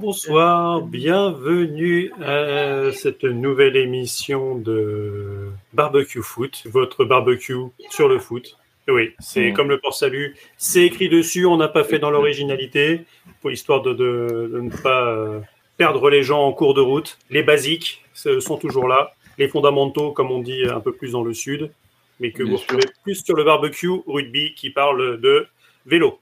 bonsoir, bienvenue à cette nouvelle émission de Barbecue Foot, votre barbecue sur le foot. Oui, c'est Mm. comme le port-salut, c'est écrit dessus, on n'a pas fait dans l'originalité, pour histoire de, de- de ne pas euh, perdre les gens en cours de route. Les basiques sont toujours là, les fondamentaux, comme on dit un peu plus dans le sud, mais que Bien vous sûr. retrouvez plus sur le barbecue rugby qui parle de vélo.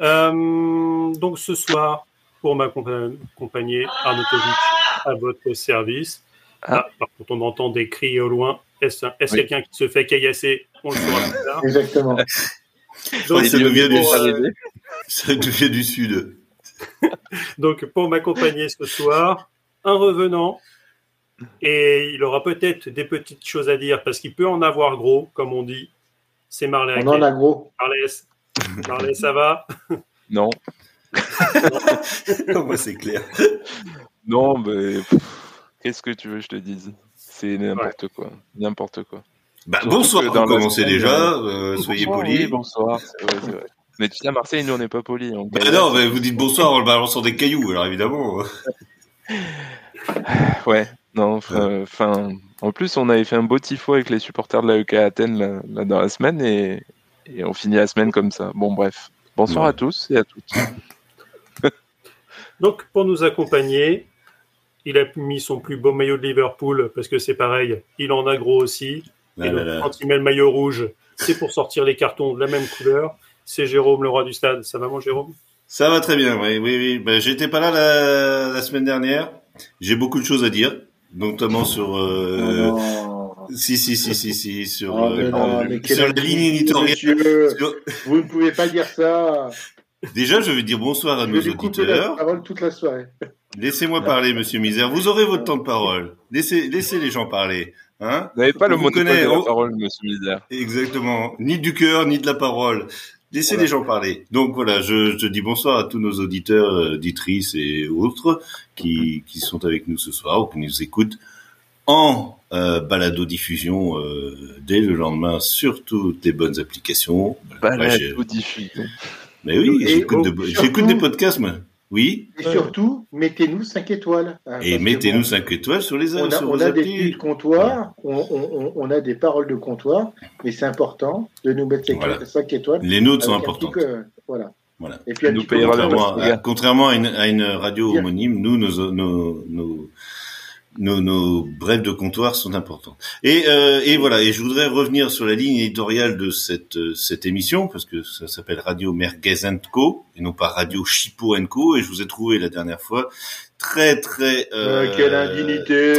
Euh, donc ce soir, pour m'accompagner, à votre service. Ah, par contre, on entend des cris au loin. Est-ce Oui. quelqu'un qui se fait caillasser? On le saura plus tard. Exactement. Donc, ça nous vient du euh, sud. Ça nous vient du sud. donc, pour m'accompagner ce soir, un revenant. Et il aura peut-être des petites choses à dire parce qu'il peut en avoir gros, comme on dit. C'est Marley. On en a gros. Marley, Marley, ça va? Non, Moi, c'est clair. non, mais qu'est-ce que tu veux que je te dise? C'est n'importe quoi, n'importe quoi. Bah, bonsoir, la commencez déjà. euh, soyez Bonsoir, polis. oui, bonsoir, vrai, vrai. Mais tu sais, à Marseille, nous, on n'est pas polis. on Bah caillasse. non, mais vous dites bonsoir en le balançant des cailloux, alors évidemment. Ouais, non, enfin, en plus, on avait fait un beau tifo avec les supporters de la UK Athènes là, là, dans la semaine et, et on finit la semaine comme ça. Bon, bref. Bonsoir Ouais. à tous et à toutes. Donc, pour nous accompagner, il a mis son plus beau maillot de Liverpool parce que c'est pareil, il en a gros aussi. Là, Et là, donc, là. quand il met le maillot rouge, c'est pour sortir les cartons de la même couleur. C'est Jérôme, le roi du stade. Ça va, mon Jérôme? Ça va très bien, oui, oui, oui. Bah, j'étais pas là la, la semaine dernière. J'ai beaucoup de choses à dire, notamment sur. Euh... Oh. Si, si, si, si, si, sur, Oh, euh, non, euh, mais quelle sur la ligne éditoriale. monsieur. Sur- Vous ne pouvez pas dire ça. Déjà, je vais dire bonsoir à Je nos vais couper la auditeurs. parole toute la soirée. Laissez-moi parler, monsieur Misère. Vous aurez votre temps de parole. Laissez, laissez les gens parler. Hein Vous n'avez pas le monopole connaît, de la parole, monsieur Misère. Exactement. Ni du cœur, ni de la parole. Laissez Voilà. les gens parler. Donc voilà, je, je dis bonsoir à tous nos auditeurs, euh, auditrices et autres qui, qui sont avec nous ce soir ou qui nous écoutent en euh, balado-diffusion euh, dès le lendemain sur toutes les bonnes applications. Ou diffusion. Mais oui, j'écoute de- des podcasts, moi. Oui. Et surtout, mettez-nous 5 étoiles. hein, Et mettez-nous bon, 5 étoiles sur les On a, sur on a des petits de comptoir, on, on- on- on a des paroles de comptoir, mais c'est important de nous mettre 5, Voilà. étoiles. Les nôtres sont importantes. petit que- voilà. Voilà. Et puis Nous Contrairement, à, contrairement à, une, à une radio homonyme, nous, nos, nos, nos, nos, nos brèves de comptoir sont importantes. Et, euh, et voilà, et je voudrais revenir sur la ligne éditoriale de cette, euh, cette émission, parce que ça s'appelle Radio Merguez Co, et non pas Radio Chipo Co, et je vous ai trouvé la dernière fois très, très... Euh, Euh, quelle indignité.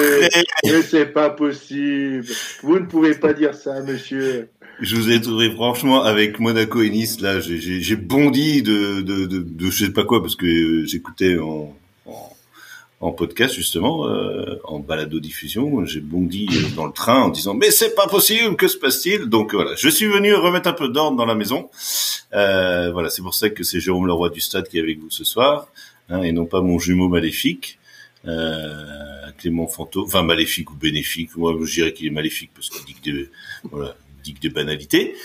Mais c'est pas possible. Vous ne pouvez pas dire ça, monsieur. Je vous ai trouvé franchement avec Monaco et Nice là, j'ai bondi de, de, de, de je sais pas quoi parce que euh, j'écoutais en, en en podcast justement, euh, en balado diffusion, j'ai bondi euh, dans le train en disant mais c'est pas possible, que se passe-t-il? Donc voilà, je suis venu remettre un peu d'ordre dans la maison. Euh, voilà, c'est pour ça que c'est Jérôme le roi du stade qui est avec vous ce soir, hein, et non pas mon jumeau maléfique. Euh, Clément Fantôme, enfin maléfique ou bénéfique, moi je dirais qu'il est maléfique parce qu'il dit que des, voilà, il dit que des banalités.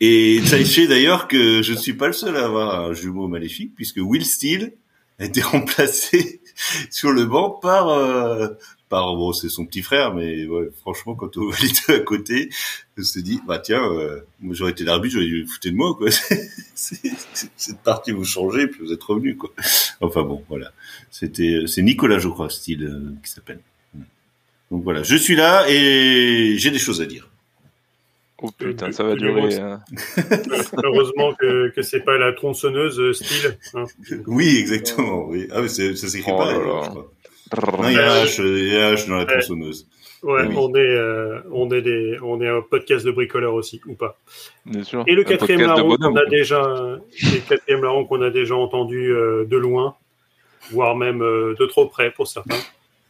Et sachez d'ailleurs que je ne suis pas le seul à avoir un jumeau maléfique puisque Will Steele a été remplacé sur le banc par euh, par bon c'est son petit frère mais ouais, franchement quand on voit les deux à côté me suis dit bah tiens euh, j'aurais été l'arbitre j'aurais dû foutre de moi quoi. Cette partie vous changez puis vous êtes revenu quoi. Enfin bon voilà. C'était c'est Nicolas je crois Steele euh, qui s'appelle. Donc voilà. Je suis là et j'ai des choses à dire Oh putain, ça va du- durer. du- hein. Heureusement que, que c'est pas la tronçonneuse euh, style. hein. oui exactement oui ah oui c'est- ça s'écrit Oh pas. Non, il y a H, il y a un H dans la tronçonneuse. Ouais, Oui. on est, euh, on est des, on est un podcast de bricoleurs aussi, ou pas. Bien sûr. Et le Un quatrième larron qu'on a déjà, le quatrième larron qu'on a déjà entendu euh, de loin, voire même euh, de trop près pour certains,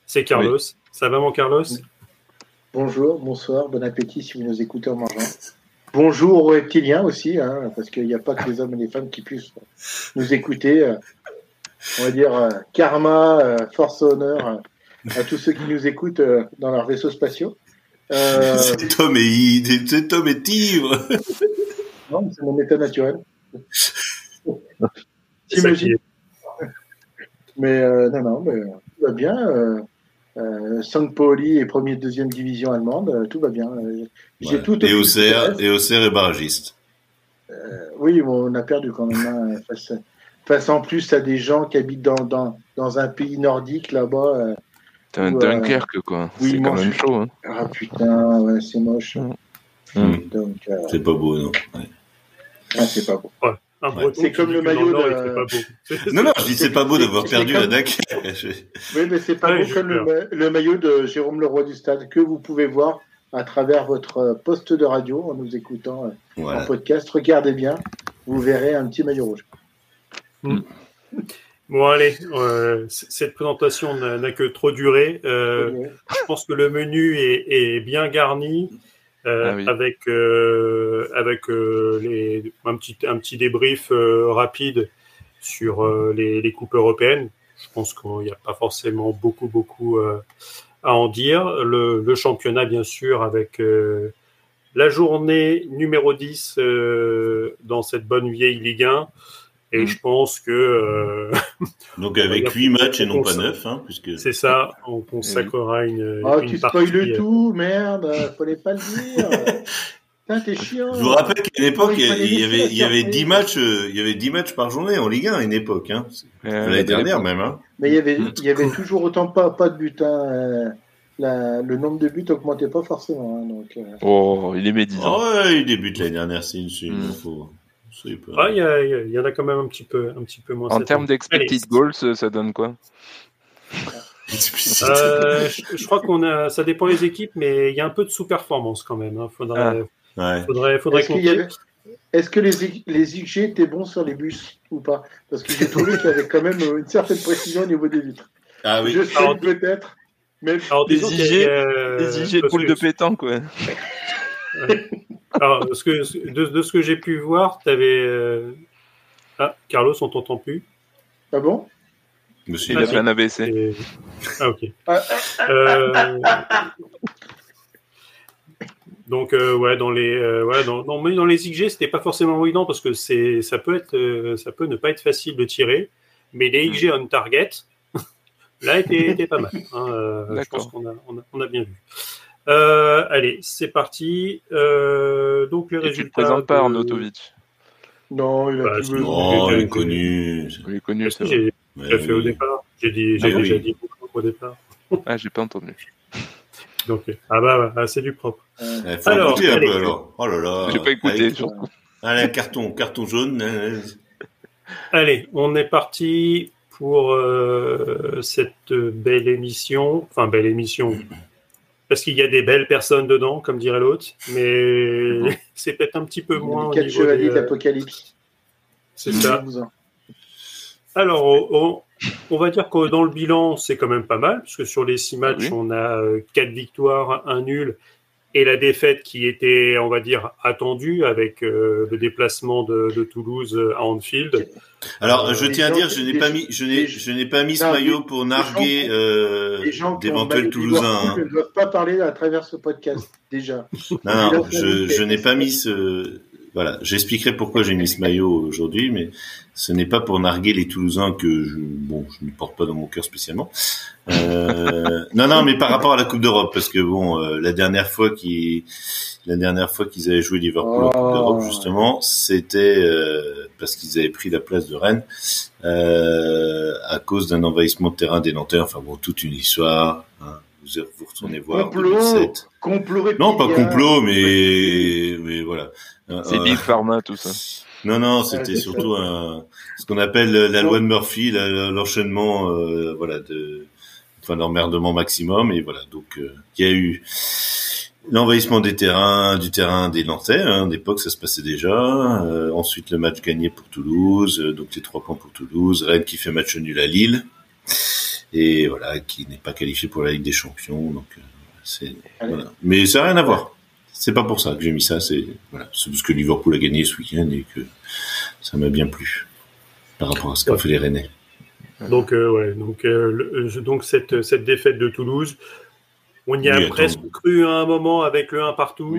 c'est Carlos. Ça va mon Carlos? Bonjour, bonsoir, bon appétit si vous nous écoutez en mangeant. Bonjour aux reptiliens aussi, hein, parce qu'il n'y a pas que les hommes et les femmes qui puissent nous écouter. euh, on va dire euh, karma, euh, force honneur euh, à tous ceux qui nous écoutent euh, dans leurs vaisseaux spatiaux. Euh, Cet homme est, cet homme est ivre. non, c'est mon état naturel. Est. Mais non, non, mais tout va bien. Euh, Pauli est premier deuxième division allemande, tout va bien. J'ai tout et Auxerre, et Auxerre est barragiste. oui, on a perdu quand même. Hein, face, face, en plus à des gens qui habitent dans, dans, dans un pays nordique là-bas. T'as un Dunkerque, quoi. Oui, c'est quand même chaud. Hein. Ah putain, ouais, c'est moche. c'est pas beau, non. Ah, c'est pas beau. Ouais. C'est comme le maillot de. non, non, je dis c'est pas beau d'avoir perdu comme... à oui, mais c'est pas beau comme le, maillot de Jérôme Leroy du Stade que vous pouvez voir à travers votre poste de radio en nous écoutant euh, en podcast. Regardez bien, vous verrez un petit maillot rouge. Hmm. Bon, allez, euh, cette présentation n'a que trop duré. Euh, je pense que le menu est, est bien garni. Euh, ah avec euh, avec euh, les, un petit un petit débrief rapide sur les, les, coupes européennes. Je pense qu'il n'y a pas forcément beaucoup beaucoup à en dire. Le, le, championnat bien sûr avec la journée numéro 10 dans cette bonne vieille Ligue 1 et mm. je pense que. Euh, Donc avec 8 matchs et non pas 9, hein, puisque. C'est ça, on consacrera une. Oh, une tu spoil le euh, tout, merde, fallait pas le dire. Putain, t'es chiant. Je vous rappelle qu'à une époque, il y, avait, il y avait 10 matchs, euh, il y avait 10 matchs par journée en Ligue 1 à une époque, hein. L'année dernière même, hein. Mais il y avait, il y avait toujours autant pas, pas de buts, hein. La, le nombre de buts augmentait pas forcément. Hein, donc, Oh, il est médisant. Oh, ouais, il débute l'année dernière, c'est une, une mm. info. Ah, il y, en a quand même un petit peu, un petit peu moins. En termes d'expected goals, ça donne quoi? Euh, je, crois qu'on a, ça dépend des équipes, mais il y a un peu de sous-performance quand même. Hein. Faudrait, ah. faudrait, faudrait Est-ce que les, les XG étaient bons sur les bus ou pas? Parce que j'ai trouvé qu'il y avait quand même une certaine précision au niveau des vitres. Ah oui. Je sais peut-être. Mais alors, des IG, des IG de poule de pétanque, ouais. Alors, ce que, de, ce que j'ai pu voir, tu avais. Euh, ah, Carlos, on t'entend plus. Ah bon? Monsieur, il a fait un ABC. Ah, ok. Euh, donc, euh, ouais, dans les, ouais, dans, dans, dans les XG, c'était pas forcément évident parce que c'est, ça peut être, ça peut ne pas être facile de tirer, mais les XG on target, là, était, pas mal. Hein, je pense qu'on a, on a, on a bien vu. Euh, allez, c'est parti. Euh, donc les résultats. Tu te présentes pas Arnautovic Non, il a bah, non, il est connu. Il est connu, c'est J'ai fait au départ. J'ai dit, j'ai ah, déjà dit au départ. Ah, j'ai pas entendu. Donc, ah bah, bah c'est du propre. Euh, faut alors, écouter un peu alors. Oh là là. J'ai pas écouté. Surtout. Allez, carton, carton jaune. Allez, on est parti pour euh, cette belle émission. Enfin, belle émission parce qu'il y a des belles personnes dedans, comme dirait l'autre, mais c'est peut-être un petit peu moins. Quatre chevaliers d'Apocalypse. C'est ça. Alors, on, va dire que dans le bilan, c'est quand même pas mal, puisque sur les six matchs, on a euh, quatre victoires, un nul et la défaite qui était, on va dire, attendue avec euh, le déplacement de, Toulouse à Anfield. Alors, je tiens à dire, je n'ai pas mis, je n'ai, je n'ai pas mis ce maillot pour narguer euh, d'éventuels Toulousains. Hein. Je ne dois pas parler à travers ce podcast déjà. Non, non, je, je n'ai pas mis ce. Voilà, j'expliquerai pourquoi j'ai mis ce maillot aujourd'hui, mais ce n'est pas pour narguer les Toulousains que je, bon, je ne porte pas dans mon cœur spécialement. Euh, non, non, mais par rapport à la Coupe d'Europe, parce que bon, euh, la dernière fois qu'ils, la dernière fois qu'ils avaient joué Liverpool en Coupe d'Europe, oh. justement, c'était euh, parce qu'ils avaient pris la place de Rennes euh, à cause d'un envahissement de terrain des Nantais. Enfin bon, toute une histoire. Hein. Vous, vous retournez voir. Complot, complot Non, pas complot, mais mais voilà. C'est Big Pharma, tout ça. Non, non, c'était surtout un, ce qu'on appelle la loi de Murphy, l'enchaînement, euh, voilà, de, enfin, l'emmerdement maximum. Et voilà, donc euh, il y a eu l'envahissement des terrains, du terrain des Nantais. Hein, d'époque, ça se passait déjà. Euh, ensuite, le match gagné pour Toulouse, donc les trois points pour Toulouse. Rennes qui fait match nul à Lille et voilà, qui n'est pas qualifié pour la Ligue des Champions. Donc c'est voilà. Mais ça n'a rien à voir c'est pas pour ça que j'ai mis ça. C'est voilà, c'est parce que Liverpool a gagné ce week-end et que ça m'a bien plu par rapport à ce qu'a fait les Rennais. Donc euh, ouais, donc euh, donc cette cette défaite de Toulouse, on y a presque cru à un moment avec le 1 partout.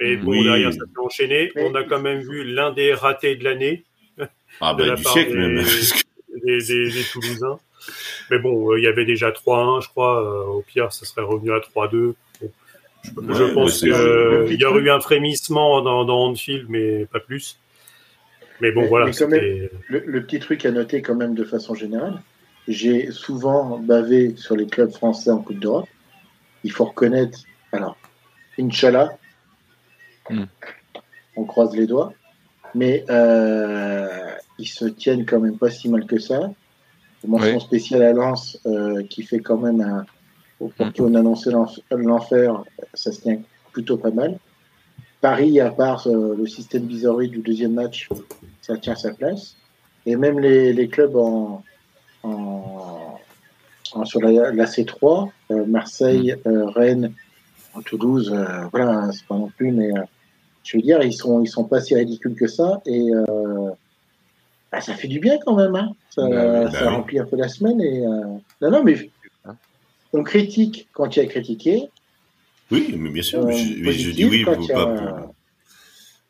Et bon derrière ça s'est enchaîné. On a quand même vu l'un des ratés de l'année. Ah bah, du siècle même. Des, des, des, Toulousains. Mais bon, il y avait déjà 3-1, je crois. au pire, ça serait revenu à 3-2. Je pense qu'il y aurait eu un frémissement dans, dans Anfield, mais pas plus. Mais bon, voilà. le, petit truc à noter quand même de façon générale, j'ai souvent bavé sur les clubs français en Coupe d'Europe. Il faut reconnaître, alors, Inch'Allah, hmm. on croise les doigts, mais euh, ils se tiennent quand même pas si mal que ça. Mention spéciale à Lens, euh, qui fait quand même un. Au point hmm. on annonçait l'enfer, ça se tient plutôt pas mal. Paris, à part euh, le système bizarre du deuxième match, ça tient sa place. Et même les, les clubs en, en, sur la, la C3, euh, Marseille, mm. euh, Rennes, Toulouse, voilà, c'est pas non plus, mais je veux dire, ils sont, ils sont pas si ridicules que ça. Et bah, ça fait du bien quand même. Hein. Ça, bah ça bah remplit un peu la semaine. Et, non, non, mais on critique quand il y a critiqué oui, mais bien sûr. je, je, dis oui pour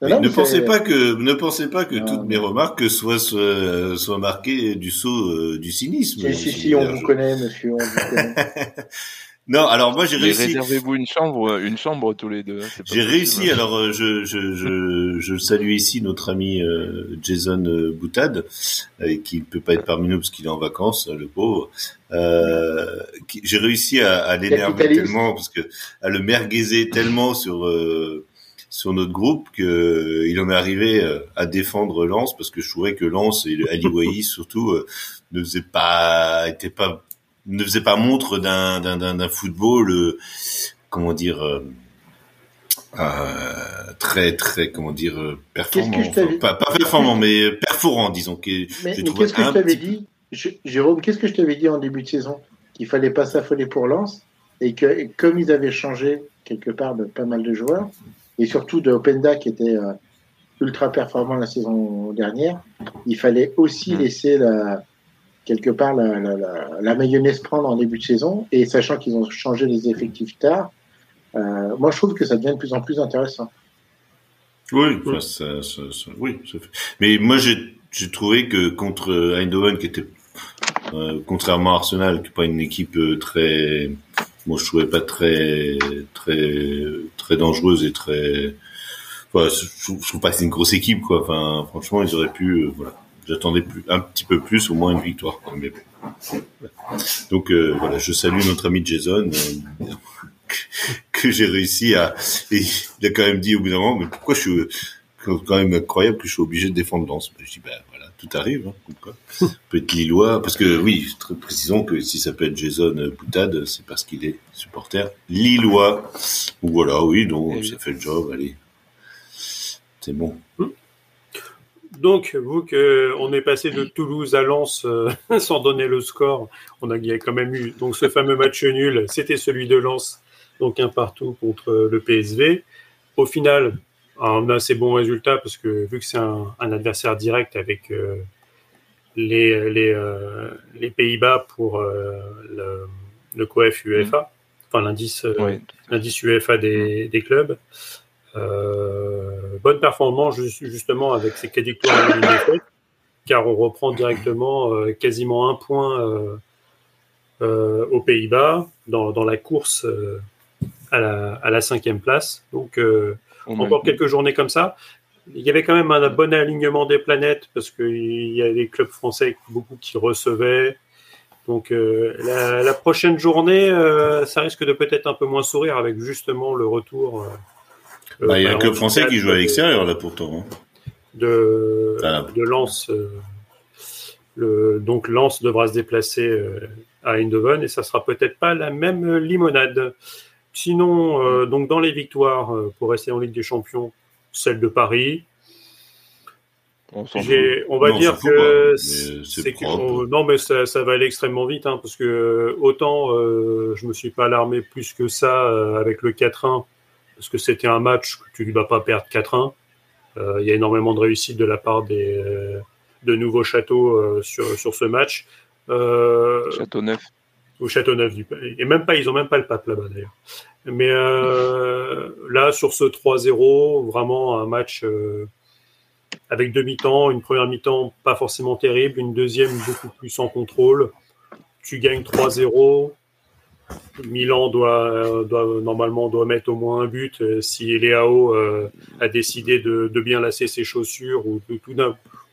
ne pensez pas que ne pensez pas que toutes mes remarques soient soient, soient marquées du saut euh, du cynisme. Si si, si on vous connaît, monsieur. On vous connaît. Non, alors moi j'ai réussi. Réservez-vous une chambre, une chambre tous les deux. J'ai réussi. Alors euh, je, je, je, je, salue ici notre ami euh, Jason euh, Boutade, qui ne peut pas être parmi nous parce qu'il est en vacances, le pauvre. j'ai réussi à, à l'énerver tellement parce que à le merguiser tellement sur sur notre groupe que il en est arrivé à défendre Lens parce que je trouvais que Lens et Ali surtout ne faisait pas était pas ne faisait pas montre d'un d'un football euh, comment dire euh, euh, très très comment dire performant. pas, pas, performant mais perforant disons mais, mais qu'est-ce que je t'avais dit? Jérôme qu'est-ce que je t'avais dit en début de saison? Qu'il fallait pas s'affoler pour Lens et que comme ils avaient changé quelque part de pas mal de joueurs et surtout de Openda qui était ultra performant la saison dernière il fallait aussi mmh. laisser la quelque part la, mayonnaise prendre en début de saison. Et sachant qu'ils ont changé les effectifs tard, euh, moi je trouve que ça devient de plus en plus intéressant. Oui, oui mais moi j'ai trouvé que contre Eindhoven qui était euh, contrairement à Arsenal qui n'est pas une équipe euh, très moi je trouvais pas très très très dangereuse et très je, je trouve pas que c'est une grosse équipe quoi. Enfin franchement ils auraient pu voilà J'attendais plus, un petit peu plus, au moins une victoire. Donc euh, voilà, je salue notre ami Jason euh, que, j'ai réussi à. il a quand même dit au bout d'un moment, mais pourquoi je suis quand même incroyable que je suis obligé de défendre Lens. Je dis ben voilà, tout arrive. Hein, peut être Lillois, parce que oui, très précisons que si ça peut être Jason Boutade, c'est parce qu'il est supporter Lillois. Ou voilà, oui, donc ça fait le job. Allez, c'est bon. Donc, vous que on est passé de Toulouse à Lens euh, sans donner le score, on a, il y a quand même eu donc ce fameux match nul. C'était celui de Lens, donc un partout contre le PSV. Au final, on a assez bon résultat parce que vu que c'est un, adversaire direct avec euh, les, les, euh, les Pays-Bas pour le, le COEF UEFA, enfin l'indice l'indice UEFA des, des clubs. Euh, bonne performance justement avec ces quatre victoires car on reprend directement euh, quasiment un point euh, aux Pays-Bas dans, dans, la course à la, à, la, cinquième place. Donc encore quelques journées comme ça. Il y avait quand même un bon alignement des planètes parce qu'il y a des clubs français beaucoup qui recevaient. Donc la, la, prochaine journée, ça risque de peut-être un peu moins sourire avec justement le retour bah, il y a un club français qui joue à l'extérieur, là, pourtant. Hein. De, de Lens. Euh, le, donc, Lens devra se déplacer euh, à Eindhoven et ça sera peut-être pas la même limonade. Sinon, euh, donc dans les victoires, pour rester en Ligue des Champions, celle de Paris, on, on va dire que c'est non mais ça, ça, va aller extrêmement vite hein, parce que autant euh, je me suis pas alarmé plus que ça avec le 4-1 parce que c'était un match que tu ne vas pas perdre 4-1. Euh, il y a énormément de réussite de la part des, euh, de nouveaux châteaux euh, sur, sur ce match. Château Neuf. Au Château Neuf du Et même pas, ils n'ont même pas le pape là-bas d'ailleurs. Mais là, sur ce 3-0, vraiment un match avec deux mi-temps, une première mi-temps pas forcément terrible, une deuxième beaucoup plus en contrôle. tu gagnes 3-0. Milan doit, doit, normalement doit mettre au moins un but euh, si Léao euh, a décidé de, bien lasser ses chaussures ou, tout,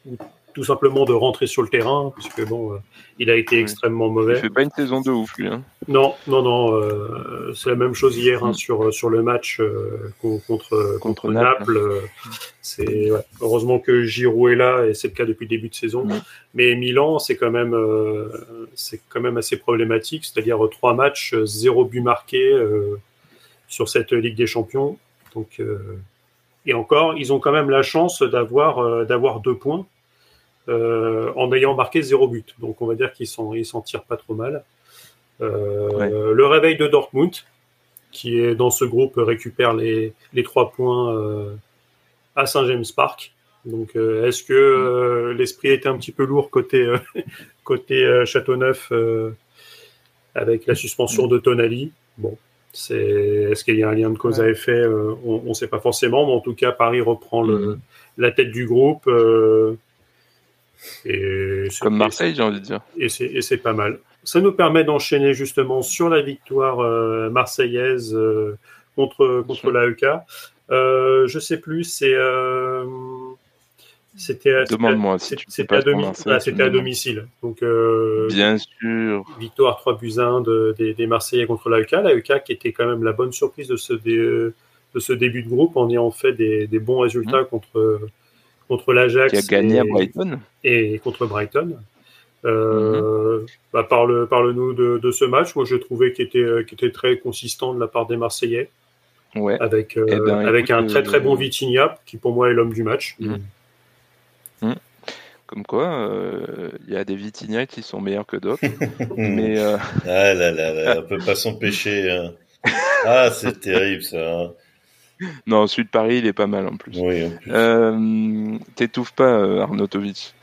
ou tout simplement de rentrer sur le terrain, parce que bon, euh, il a été extrêmement mauvais. Il fait pas une saison de ouf, lui. Hein. Non, non, non. Euh, c'est la même chose hier hein, mm. sur sur le match euh, contre contre, Naples. c'est ouais. heureusement que Giroud est là et c'est le cas depuis le début de saison. Mm. Mais Milan, c'est quand même c'est quand même assez problématique. C'est-à-dire trois matchs, zéro but marqué sur cette Ligue des Champions. Donc et encore, ils ont quand même la chance d'avoir d'avoir deux points euh, en ayant marqué zéro but. Donc on va dire qu'ils s'en ils s'en tirent pas trop mal. Euh, le réveil de Dortmund, qui est dans ce groupe, récupère les, les trois points euh, à Saint-James Park. Donc, est-ce que l'esprit était un petit peu lourd côté côté Châteauneuf avec la suspension de Tonali? Bon, c'est est-ce qu'il y a un lien de cause à effet? On ne sait pas forcément, mais en tout cas, Paris reprend le, mm-hmm. la tête du groupe. Et Comme Marseille, j'ai envie de dire. Et c'est pas mal. Ça nous permet d'enchaîner justement sur la victoire euh, marseillaise euh, contre, contre l'AEK. Euh, je sais plus, c'est. Euh, c'était Demande-moi si à, à, domicile. Donc, Bien sûr. Victoire 3 buts 1 de, des, des, Marseillais contre l'AEK. L'AEK qui était quand même la bonne surprise de ce, de ce début de groupe en ayant fait des, des bons résultats mmh. contre contre l'Ajax. Qui a gagné et, à Brighton. Et contre Brighton. Euh, mm-hmm. bah, parle, parle-nous de, de, ce match. Moi, j'ai trouvé qu'il était, très consistant de la part des Marseillais. Ouais. Avec, euh, eh ben, avec un très très bon euh, Vitinha, qui pour moi est l'homme du match. Mm. Mm. Comme quoi, il y a des Vitinha qui sont meilleurs que d'autres. mais ah là là là, on peut pas s'empêcher. Hein. Ah, c'est terrible ça. Hein. non, Sud Paris, il est pas mal en plus. Oui, Euh, T'étouffes pas, euh, Arnautovic.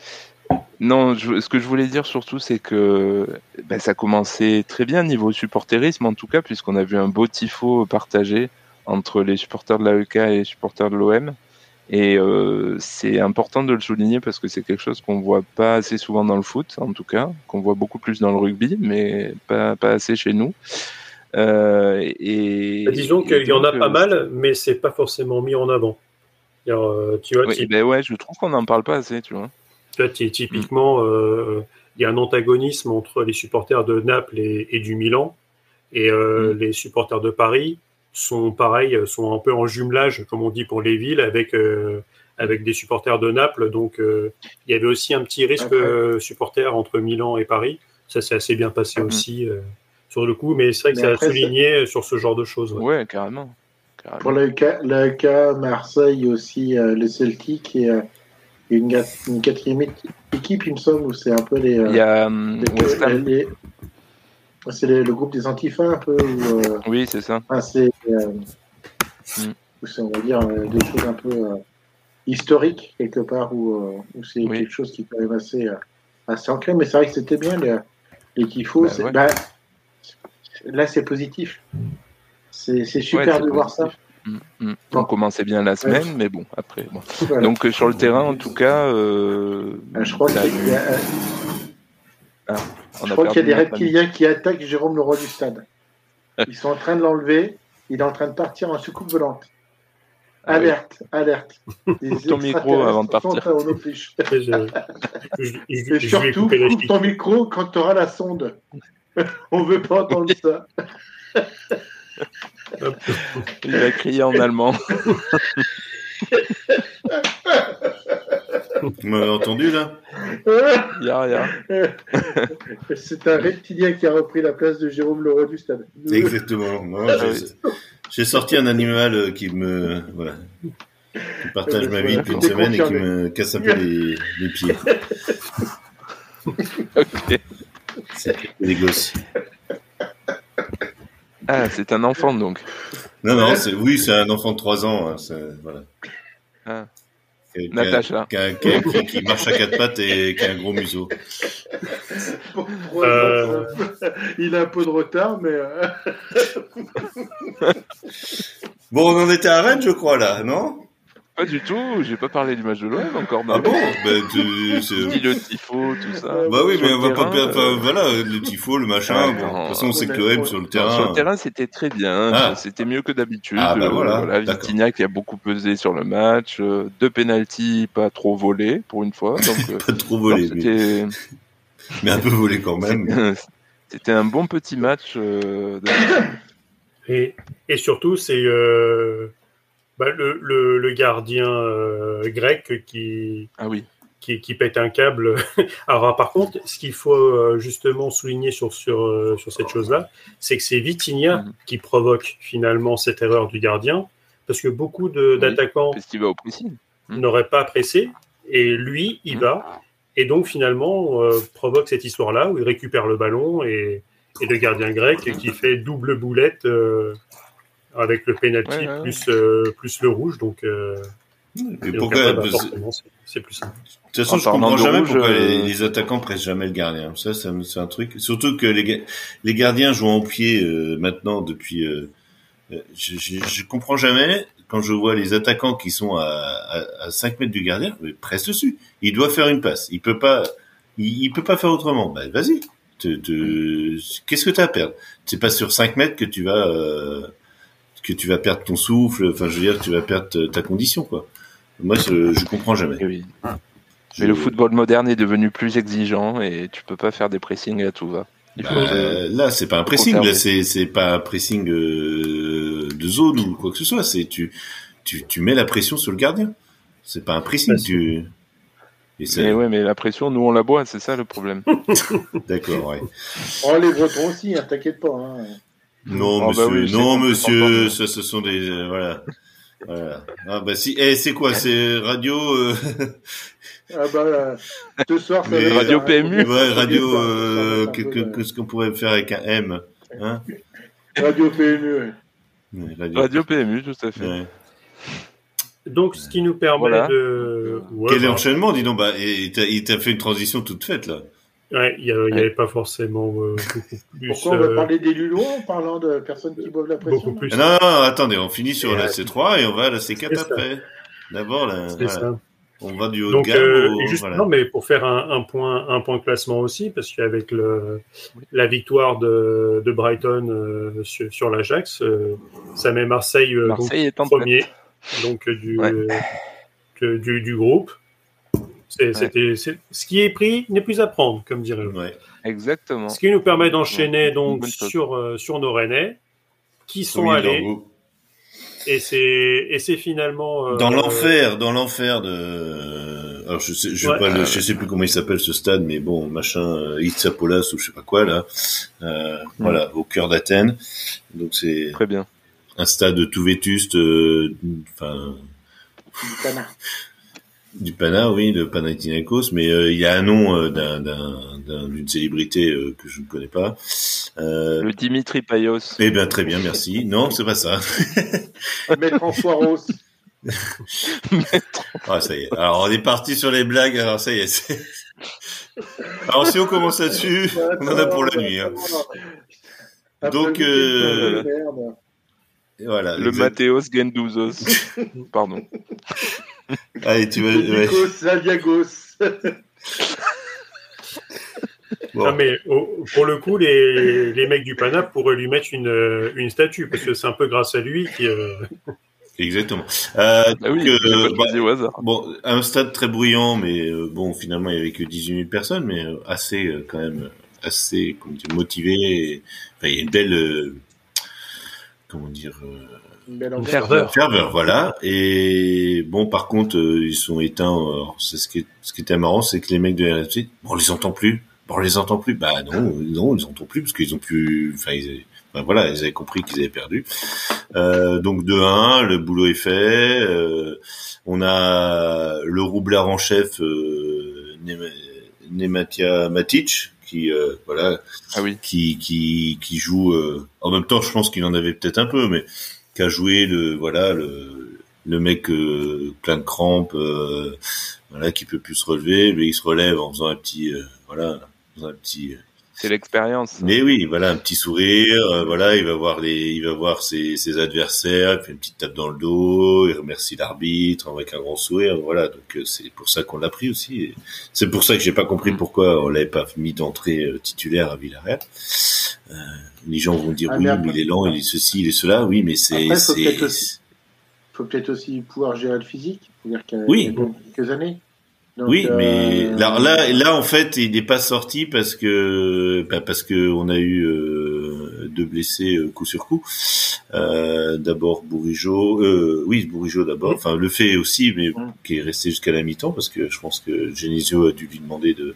Non, ce que je voulais dire surtout, c'est que ben, ça commençait très bien niveau supporterisme, en tout cas, puisqu'on a vu un beau tifo partagé entre les supporters de l'AEK et les supporters de l'OM. Et euh, c'est important de le souligner parce que c'est quelque chose qu'on voit pas assez souvent dans le foot, en tout cas, qu'on voit beaucoup plus dans le rugby, mais pas, pas assez chez nous. Euh, et, bah, Disons qu'il y en a pas euh, mal, mais c'est pas forcément mis en avant. Euh, tu vois, oui, ben ouais, je trouve qu'on n'en parle pas assez, tu vois. Tu vois, typiquement, il y a un antagonisme entre les supporters de Naples et, du Milan, et mm. les supporters de Paris sont pareils, sont un peu en jumelage, comme on dit pour les villes, avec avec des supporters de Naples. Donc, il y avait aussi un petit risque supporter entre Milan et Paris. Ça s'est assez bien passé mm. aussi sur le coup, mais c'est vrai que ça a souligné sur ce genre de choses. Ouais, carrément. Pour l'AEK, Marseille aussi, euh, le Celtic et euh, une, une, quatrième équipe, il me semble, où c'est un peu les. Euh, il y a les, c'est le groupe des Antifas un peu. oui, c'est ça. c'est, mm. on va dire, des choses un peu historiques, quelque part, où, où c'est quelque chose qui est quand même assez, assez ancré. Mais c'est vrai que c'était bien, les, les tifos. Bah, bah, là, c'est positif. C'est super de voir ça. Mm, mm. On commençait bien la semaine, mais bon, après. Donc euh, sur le terrain, en tout cas. Euh, euh, je crois qu'il y a, ah, je crois qu'il y a des reptiliens qui attaquent Jérôme le roi du stade. Ils sont en train de l'enlever. Il est en train de partir en soucoupe volante. Ah alerte, alerte. ton micro avant de partir. Et surtout, coupe ton micro quand tu auras la sonde. On veut pas entendre ça. Il a crié en allemand. Vous m'avez entendu là? Ya, rien. C'est un reptilien qui a repris la place de Jérôme Leroy du stade. Exactement. Ah j'ai sorti un animal euh, qui me. Voilà. Qui partage ma vie depuis une semaine et qui me casse un peu les, les pieds. ok. C'est des gosses. Ah, c'est un enfant donc. Non, non, c'est, oui, c'est un enfant de 3 ans. Hein, voilà. Ah. Natacha. Qui, marche à quatre pattes et qui a un gros museau. Euh. Il a un peu de retard, mais. Euh. bon, on en était à Rennes, je crois, là, non? Pas du tout, j'ai pas parlé du match de l'OM encore. Ah bon bah, tu, dis le tifo, tout ça. Bah oui, mais on va pas perdre. Enfin, voilà, le tifo, le machin. bon, de toute façon, on sait que l'OM sur le terrain. Sur le terrain, c'était très bien. Ah. C'était mieux que d'habitude. Ah bah voilà. voilà Vitignac qui a beaucoup pesé sur le match. Deux penalties pas trop volés pour une fois. Donc, pas trop volés. mais... mais un peu volé quand même. C'était un bon petit match. Euh, et, et, surtout, c'est euh, bah, le, le, le, gardien euh, grec qui, ah oui. qui, qui, pète un câble. Alors, par contre, ce qu'il faut justement souligner sur, sur, sur cette chose-là, c'est que c'est Vitinha mm. qui provoque finalement cette erreur du gardien, parce que beaucoup d'attaquants mm. n'auraient pas pressé, et lui, il mm. va. Et donc finalement euh, provoque cette histoire-là où il récupère le ballon et, et le gardien grec qui fait double boulette euh, avec le penalty Ouais, ouais, plus euh, plus le rouge. Donc euh, Et pourquoi bah, c'est- plus simple. De toute façon, En je comprends jamais rouge, pourquoi euh, les, les attaquants pressent jamais le gardien. Ça, c'est un truc. Surtout que les, ga- les gardiens jouent en pied euh, maintenant depuis. Euh, euh, je, je, je comprends jamais quand je vois les attaquants qui sont à, à, à 5 mètres du gardien, mais presse dessus. Il doit faire une passe. Il peut pas. Il, il peut pas faire autrement. Bah, vas-y. Te, te- Qu'est-ce que tu as à perdre? C'est pas sur 5 mètres que tu vas euh, que tu vas perdre ton souffle. Enfin, je veux dire, tu vas perdre ta condition, quoi. Moi, je, je comprends jamais. Eh oui. Je- Mais le football moderne est devenu plus exigeant et tu peux pas faire des pressings à tout va. Bah, euh, là, c'est pas un pressing, conserver. là, c'est c'est pas un pressing euh, de zone ou quoi que ce soit. C'est tu tu tu mets la pression sur le gardien. C'est pas un pressing. Tu et Mais ouais, mais la pression, nous on la boit, c'est ça le problème. d'accord. Ouais. Oh, les Bretons aussi, hein, t'inquiète pas. Hein. Non, Ah monsieur, bah oui, sais non, monsieur, ça, ce sont des euh, voilà. Voilà. Ah bah si. Eh, c'est quoi C'est radio. euh, Ah bah, ce soir, ça Mais- être Radio PMU. ouais, radio. Ça Euh, Qu'est-ce qu'on pourrait faire avec un M hein? Radio PMU. ouais. Radio. Radio PMU, tout à fait. Ouais. Donc ce qui nous permet Voilà. de ouais, Quel bah, enchaînement, dis donc. Bah, et et t'as- il t'a fait une transition toute faite là. Ouais, il y a- il y Ouais. avait pas forcément euh, beaucoup plus Pourquoi on va euh, parler des Lulois en parlant de personnes qui boivent la pression beaucoup plus Non, attendez, on finit sur Et, la euh, C3 et on va à la C4 c'est ça. après. D'abord, là, c'est voilà. ça. on va du haut Donc, de gamme euh, au- et juste, voilà. non, mais pour faire un, un point, un point classement aussi, parce qu'avec le, la victoire de, de Brighton euh, sur, sur l'Ajax, euh, ça met Marseille, euh, Marseille est en premier donc, du, Ouais. que- du, du groupe. C'est, c'était, ce qui est pris n'est plus à prendre, comme dirait l'autre. Ouais. Exactement. Ce qui nous permet d'enchaîner Ouais, donc sur, euh, sur nos Rennais, qui sont Oui, allés, le- et c'est, et c'est finalement... euh, Dans l'enfer, dans l'enfer de. Alors je sais, je, sais Ouais. pas, le- je sais plus comment il s'appelle ce stade, mais bon, machin, euh, Itzapolas ou je sais pas quoi là. Euh, Voilà, au cœur d'Athènes. Donc c'est Très bien. un stade tout vétuste, euh, enfin Du Pana, oui, de Panathinaikos, mais euh, il y a un nom euh, d'un- d'un- d'un- d'une célébrité euh, que je ne connais pas. Euh, Le Dimitri Payos. eh bien, très bien, merci. Non, c'est pas ça. Maître François Rose. Ah, ça y est. Alors, on est parti sur les blagues. Alors, ça y est. Alors, si on commence là-dessus, on en a pour la nuit. hein. Donc, euh, voilà. Le Exact- Mathéos Genduzos. Pardon. Allez, tu vas. ouais. Nikos Zaliagos. Bon. Ah, mais pour le coup, les, les mecs du Pana pourraient lui mettre une, une statue, parce que c'est un peu grâce à lui qui. euh, Exactement. Euh, Ah oui, donc, euh, bah, au hasard. bon, un stade très bruyant, mais euh, bon, finalement, il y avait que 18 000 personnes, mais euh, assez, euh, quand même, assez, comment dire, motivé. et- Enfin, il y a une belle, euh, comment dire, euh, Une belle. Ferveur. ferveur, voilà. Et bon, par contre, euh, ils sont éteints. alors, c'est ce qui, est- ce qui était marrant, c'est que les mecs de RFC, bon, on les entend plus. Bon, on les entend plus. Bah non, non, on les entend plus parce qu'ils ont plus. Enfin, ils, ben voilà, ils avaient compris qu'ils avaient perdu. Euh, donc de 1, le boulot est fait. Euh, on a le roublard en chef, euh, Nem- Nematia Matic, qui euh, voilà, Ah oui. qui qui qui joue euh, en même temps je pense qu'il en avait peut-être un peu mais qui a joué le voilà le le mec euh, plein de crampes euh, voilà qui peut plus se relever mais il se relève en faisant un petit euh, voilà un petit C'est l'expérience. Mais oui, voilà, un petit sourire, euh, voilà, il va voir les, il va voir ses, ses, adversaires, il fait une petite tape dans le dos, il remercie l'arbitre avec un grand sourire, voilà. Donc euh, c'est pour ça qu'on l'a pris aussi. C'est pour ça que j'ai pas compris pourquoi on l'avait pas mis d'entrée euh, titulaire à Villarreal. Euh, les gens vont dire ah, oui, mais il est lent, il est ceci, il est cela, oui, mais c'est. Il faut peut-être aussi, pouvoir gérer le physique, dire qu'il oui. a quelques années oui, mais euh, là, là, là, en fait, il n'est pas sorti parce que bah, parce que on a eu euh, deux blessés euh, coup sur coup. Euh, d'abord Bourigeau, euh, oui Bourigeau d'abord. Enfin, le fait aussi, mais qui est resté jusqu'à la mi-temps parce que je pense que Genesio a dû lui demander de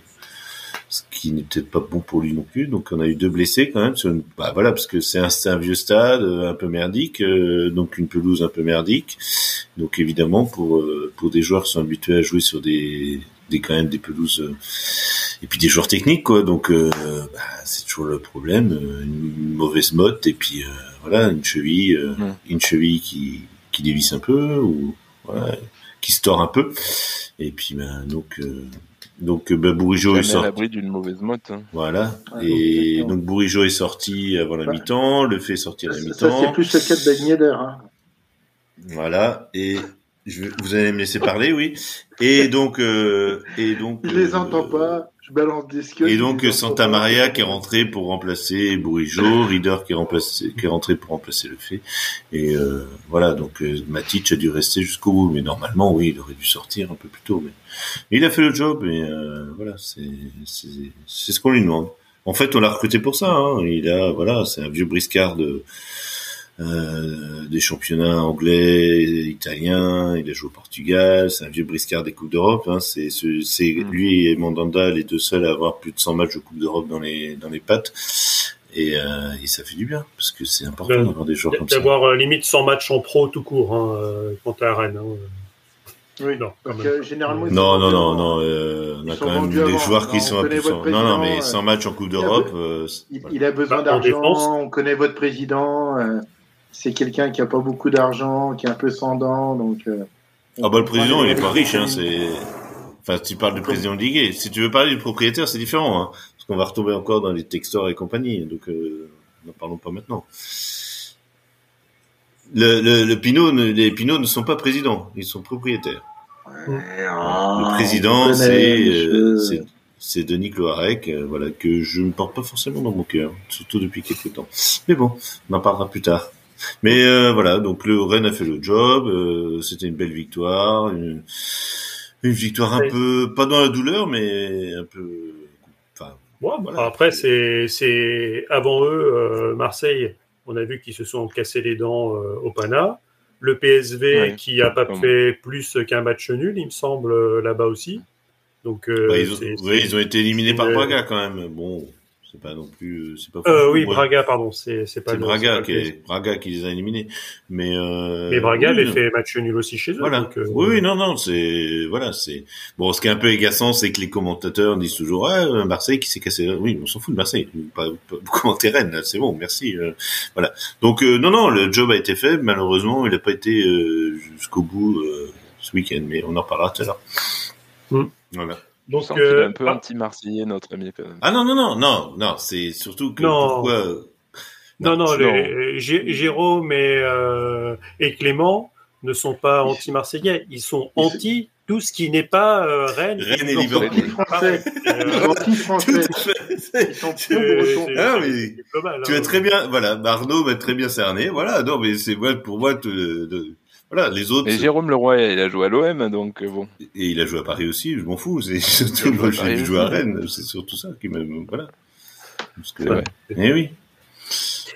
ce qui n'est peut-être pas bon pour lui non plus. Donc on a eu deux blessés quand même. Sur bah, voilà, parce que c'est un, un, vieux stade, un peu merdique, donc une pelouse un peu merdique. Donc évidemment, pour euh, pour des joueurs qui sont habitués à jouer sur des des quand même des pelouses euh, et puis des joueurs techniques quoi. Donc euh, bah, c'est toujours le problème, une, mauvaise motte et puis voilà une cheville, une cheville qui qui dévisse un peu ou voilà, qui se tord un peu. Et puis ben donc donc bah, Bourigeau est sorti. l'abri d'une mauvaise motte. Hein. Voilà. et donc Bourigeau est sorti avant la mi-temps, le fait sortir à la mi-temps. Ça c'est plus le cas de Ben Hein. Voilà. Et je, vous allez me laisser parler, oui. Et donc, euh, et donc. Je les entends euh, pas. Je balance des skills. Et donc Santa Maria qui est rentré pour remplacer Bourigeau, Reader qui est remplacé, qui est rentré pour remplacer le fait. Et euh, voilà. Donc euh, Matic a dû rester jusqu'au bout, mais normalement, oui, il aurait dû sortir un peu plus tôt. Mais, mais il a fait le job et euh, voilà, c'est c'est ce qu'on lui demande. En fait, on l'a recruté pour ça. Hein. Il a voilà, c'est un vieux briscard de euh, des championnats anglais, italiens, il a joué au Portugal, c'est un vieux briscard des Coupes d'Europe. Hein, c'est c'est mm. lui et Mandanda les deux seuls à avoir plus de 100 matchs de Coupe d'Europe dans les dans les pattes. Et, euh, et, ça fait du bien parce que c'est important d'avoir des joueurs comme ça. D'avoir euh, limite 100 matchs en pro tout court hein, euh, quand à Rennes. Hein. Oui, non. Parce que généralement, non, non, non, non, euh, on a quand même des joueurs qui sont absents. Non, non, mais 100 matchs en Coupe d'Europe. Il, il, a besoin bah, d'argent. On connaît votre président c'est quelqu'un qui a pas beaucoup d'argent, qui est un peu sans dents, donc. Euh, ah bah le président il est pas riche, hein, c'est. Enfin, tu parles du président de Ligue. Si tu veux parler du propriétaire, c'est différent, hein, parce qu'on va retomber encore dans les textors et compagnie. Donc, euh, n'en parlons pas maintenant. Le, le, le Pinot, les Pinot ne sont pas présidents, ils sont propriétaires. le président, euh, c'est c'est Denis Cloarec, euh, voilà que je ne porte pas forcément dans mon cœur, surtout depuis quelques temps. Mais bon, on en parlera plus tard. Mais euh, voilà, donc le Rennes a fait le job. Euh, c'était une belle victoire, une, victoire un peu pas dans la douleur, mais un peu. Enfin, voilà. Après, c'est c'est avant eux euh, Marseille. On a vu qu'ils se sont cassés les dents au Pana. Le PSV qui a pas fait plus qu'un match nul, il me semble là-bas aussi. Donc bah, ils, ont, ils, ont, été éliminés par Braga quand même. Bon pas non plus, euh, c'est pas. Euh, oui, Braga, pardon, c'est c'est pas. C'est Braga qui est, Braga qui les a éliminés, mais. Euh, mais Braga avait fait match nul aussi chez eux. Voilà. Euh, oui, oui, non, non, c'est voilà, c'est bon. Ce qui est un peu agaçant, c'est que les commentateurs disent toujours ah Marseille qui s'est cassé. Oui, on s'en fout de Marseille. Pas, pas commenter Rennes, c'est bon, merci. voilà. Donc non, non, le job a été fait. Malheureusement, il n'a pas été jusqu'au bout ce week-end, mais on en parlera tout à l'heure. Mm. Voilà. Donc, euh, un peu un petit Marseillais, notre ami, quand même. Ah non, non, non, non, non, c'est surtout que non. pourquoi... Euh, non, non, les, Jérôme et, euh, et Clément ne sont pas anti-marseillais, ils sont anti tout ce qui n'est pas euh, Rennes. Rennes et Liverpool. français. Euh, anti-français. Ils sont ah, mais tu as hein. très bien, voilà, Arnaud va très bien cerné, voilà, non, mais c'est pour moi, de, de voilà, les autres. Et Jérôme Leroy, il a joué à l'OM, donc euh, bon. Et il a joué à Paris aussi, je m'en fous. C'est surtout moi, j'ai joué à Rennes, c'est surtout ça qui me, voilà. Parce que, eh oui.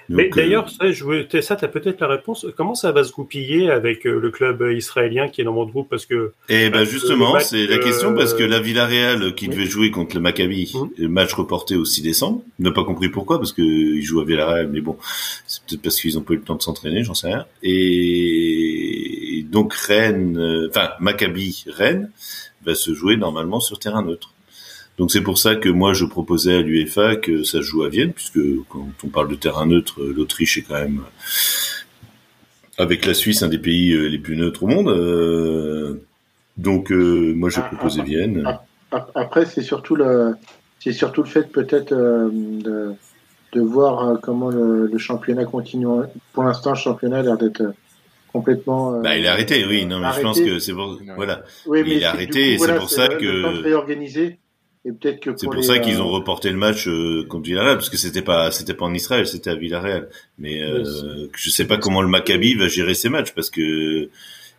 Mais euh, d'ailleurs, ça, tu as peut-être la réponse. Comment ça va se goupiller avec euh, le club israélien qui est dans votre groupe? Parce que. Eh ben justement, c'est la question parce que la Villarreal qui devait jouer contre le Maccabi, hum. match reporté au 6 décembre, n'a pas compris pourquoi parce qu'ils jouent à Villarreal, mais bon, c'est peut-être parce qu'ils ont pas eu le temps de s'entraîner, j'en sais rien. Et donc Rennes, euh, enfin Maccabi Rennes va se jouer normalement sur terrain neutre. Donc c'est pour ça que moi je proposais à l'UEFA que ça se joue à Vienne, puisque quand on parle de terrain neutre, l'Autriche est quand même avec la Suisse un des pays euh, les plus neutres au monde. Euh, donc euh, moi j'ai proposé Vienne. Après c'est surtout le c'est surtout le fait peut-être de, de, voir comment le, championnat continue. Pour l'instant, le championnat a l'air d'être complètement. bah, il a arrêté, oui. Non, mais je pense que c'est pour. Voilà. Oui, mais il a arrêté, et c'est pour ça que. réorganiser. Et peut-être que c'est pour ça qu'ils ont reporté le match contre Villarreal parce que c'était pas c'était pas en Israël, c'était à Villarreal. Mais euh, je sais pas comment le Maccabi va gérer ces matchs parce que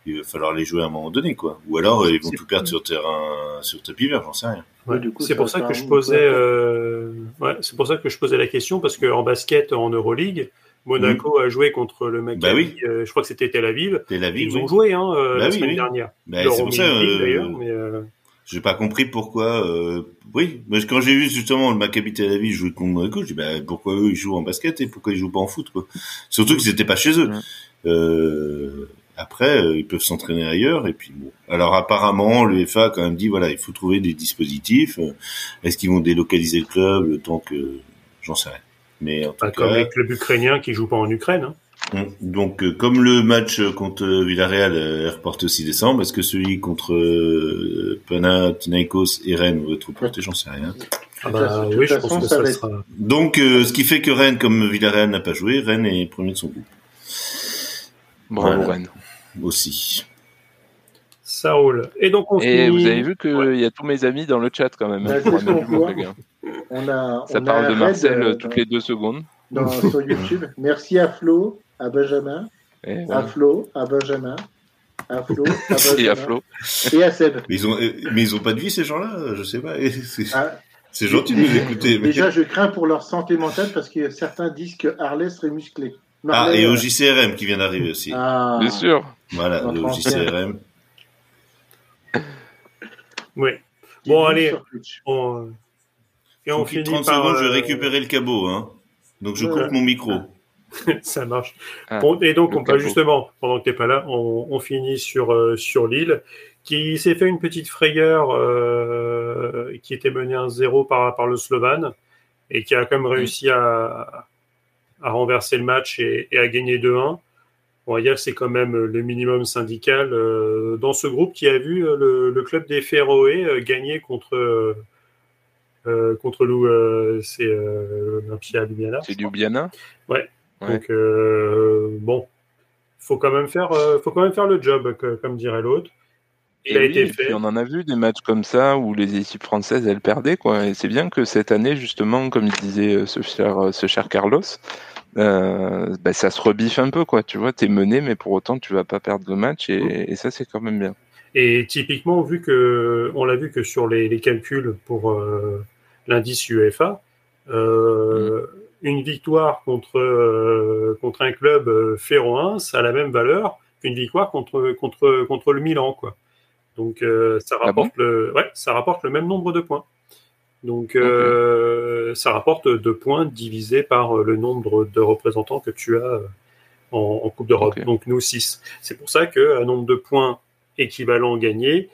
il va falloir les jouer à un moment donné, quoi. Ou alors ils vont tout perdre sur terrain, sur tapis vert, j'en sais rien. Ouais, c'est pour ça que je posais, euh... ouais, c'est pour ça que je posais la question parce que en basket, en Euroleague, Monaco mm. a joué contre le Maccabi. Bah oui. euh, je crois que c'était Tel Aviv. Tel Aviv. Ils ont joué hein, euh, bah la semaine dernière. Bah, c'est pour ça. Euh, mais, euh... J'ai pas compris pourquoi. Euh, oui, mais quand j'ai vu justement le Maccabi Tel Aviv jouer contre Monaco, j'ai dit bah, pourquoi eux ils jouent en basket et pourquoi ils jouent pas en foot quoi. Surtout qu'ils étaient pas chez eux. Euh, après, euh, ils peuvent s'entraîner ailleurs. Et puis bon. Alors apparemment, l'UEFA a quand même dit voilà, il faut trouver des dispositifs. Euh, est-ce qu'ils vont délocaliser le club le temps que j'en sais rien. Mais en tout cas, comme les clubs ukrainiens qui jouent pas en Ukraine. Hein. Donc, euh, comme le match contre Villarreal est reporté au 6 décembre, est-ce que celui contre Panathinaikos et Rennes va être reporté? J'en sais rien. Ah bah, oui, je pense que ça, sera... Donc, ce qui fait que Rennes, comme Villarreal n'a pas joué, Rennes est premier de son groupe. Bravo Rennes aussi. Ça roule. Et donc on Et vous avez vu qu'il y a tous mes amis dans le chat quand même. Hein, on a, Ça parle de Marcel euh, toutes les deux secondes. sur YouTube. Merci à Flo, à Benjamin, à Flo, à Benjamin, à Flo, à Benjamin, et à Flo. Et à Seb. Mais ils ont, mais ils ont pas de vie ces gens-là, je sais pas. Ah, c'est gentil de nous écouter. Déjà, je crains pour leur santé mentale parce que certains disent que Harley serait musclé. ah, et au JCRM qui vient d'arriver aussi. Ah. Bien sûr. Voilà, le JCRM. oui. Bon, allez. On... Et on finit 30 par, secondes, je vais euh, récupérer le cabot. Hein. Donc, je coupe mon micro. Ça marche. Ah, et donc, on, justement, pendant que tu n'es pas là, on, finit sur, euh, sur Lille, qui s'est fait une petite frayeur, euh, qui était menée 1-0 par, par le Slovan, et qui a quand même réussi à, à renverser le match et, et à gagner 2-1 on va dire que c'est quand même le minimum syndical euh, dans ce groupe qui a vu euh, le, club des Féroé gagner contre contre Lou, c'est l'Olympia Ljubljana. C'est Ljubljana? Ouais. Donc bon, faut quand même faire, faut quand même faire le job, comme dirait l'autre. Il a été fait. on en a vu des matchs comme ça où les équipes françaises elles perdaient quoi. Et c'est bien que cette année justement, comme il disait ce cher, ce cher Carlos, euh, bah, ça se rebiffe un peu, quoi. Tu vois, t'es mené, mais pour autant, tu vas pas perdre le match, et, ça, c'est quand même bien. Et typiquement, vu que on l'a vu que sur les, calculs pour euh, l'indice UEFA, euh, mm. Une victoire contre contre un club féroin, ça a la même valeur qu'une victoire contre contre contre le Milan, quoi. Donc ça ah rapporte le ouais, ça rapporte le même nombre de points. Donc, euh, ça rapporte deux points divisés par euh, le nombre de représentants que tu as euh, en, Coupe d'Europe. Donc, nous, 6. C'est pour ça qu'un nombre de points équivalent gagnés,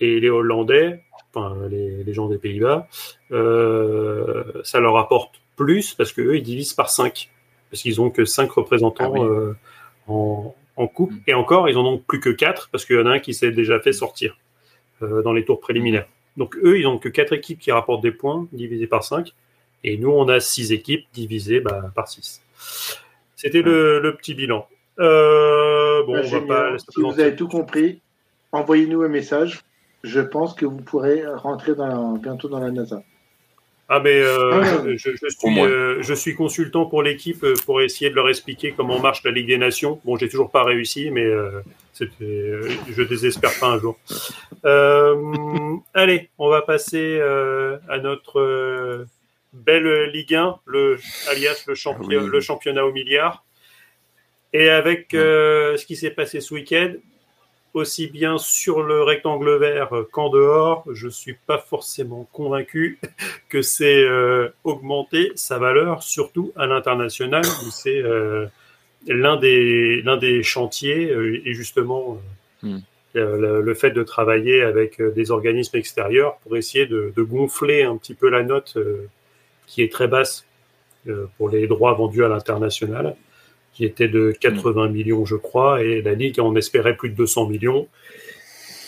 les, les Hollandais, enfin, les, les gens des Pays-Bas, euh, ça leur apporte plus parce qu'eux, ils divisent par 5. Parce qu'ils ont que 5 représentants ah euh, en, en, Coupe. Mm. Et encore, ils en ont plus que 4 parce qu'il y en a un qui s'est déjà fait sortir euh, dans les tours préliminaires. Donc eux, ils n'ont que quatre équipes qui rapportent des points divisés par 5. Et nous, on a six équipes divisées bah, par 6. C'était le, petit bilan. Euh, bon, on va pas si vous avez tout compris, envoyez-nous un message. Je pense que vous pourrez rentrer dans bientôt dans la NASA. Ah mais euh, ah. je, suis, euh, je, suis, consultant pour l'équipe pour essayer de leur expliquer comment marche la Ligue des Nations. Bon, j'ai toujours pas réussi, mais euh, je désespère pas un jour. Euh, allez, on va passer euh, à notre belle Ligue 1, le, alias le, champion, le championnat au milliard. Et avec ce qui s'est passé ce week-end, aussi bien sur le rectangle vert qu'en dehors, je suis pas forcément convaincu que c'est augmenter sa valeur, surtout à l'international, où c'est l'un des, l'un des chantiers euh, est justement euh, hmm. le, fait de travailler avec euh, des organismes extérieurs pour essayer de, gonfler un petit peu la note qui est très basse pour les droits vendus à l'international, qui était de 80 hmm. millions, je crois, et la Ligue en espérait plus de 200 millions.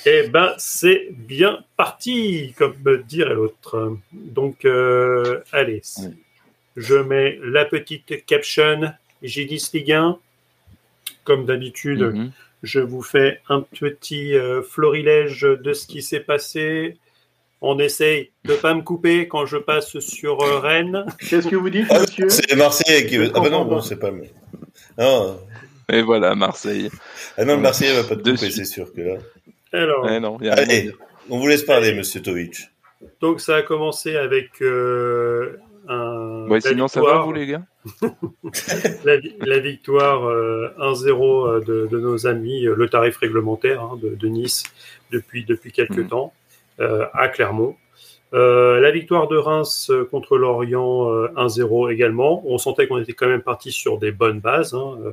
Eh ben, c'est bien parti, comme dirait l'autre. Donc, euh, allez, je mets la petite caption G10 Ligue 1. Comme d'habitude, Mhm. je vous fais un petit euh, florilège de ce qui s'est passé. On essaye de pas me couper quand je passe sur euh, Rennes. Qu'est-ce que vous dites, Ah, monsieur? c'est Marseille qui Ah bah non, pas. c'est pas. Non, Et voilà, Marseille. ah non le Marseille va pas te De couper, c'est sûr que là. Alors, Ouais, non, y a rien à Allez, on vous laisse parler, monsieur Tovic. donc ça a commencé avec euh, un. Ouais, sinon, ça va, victoire- vous, les gars? La, vi- la victoire euh, 1-0 euh, de, de nos amis, euh, le tarif réglementaire hein, de, de Nice depuis, depuis quelques Mhm. temps euh, à Clermont. Euh, la victoire de Reims euh, contre Lorient euh, 1-0 également. On sentait qu'on était quand même parti sur des bonnes bases hein, euh,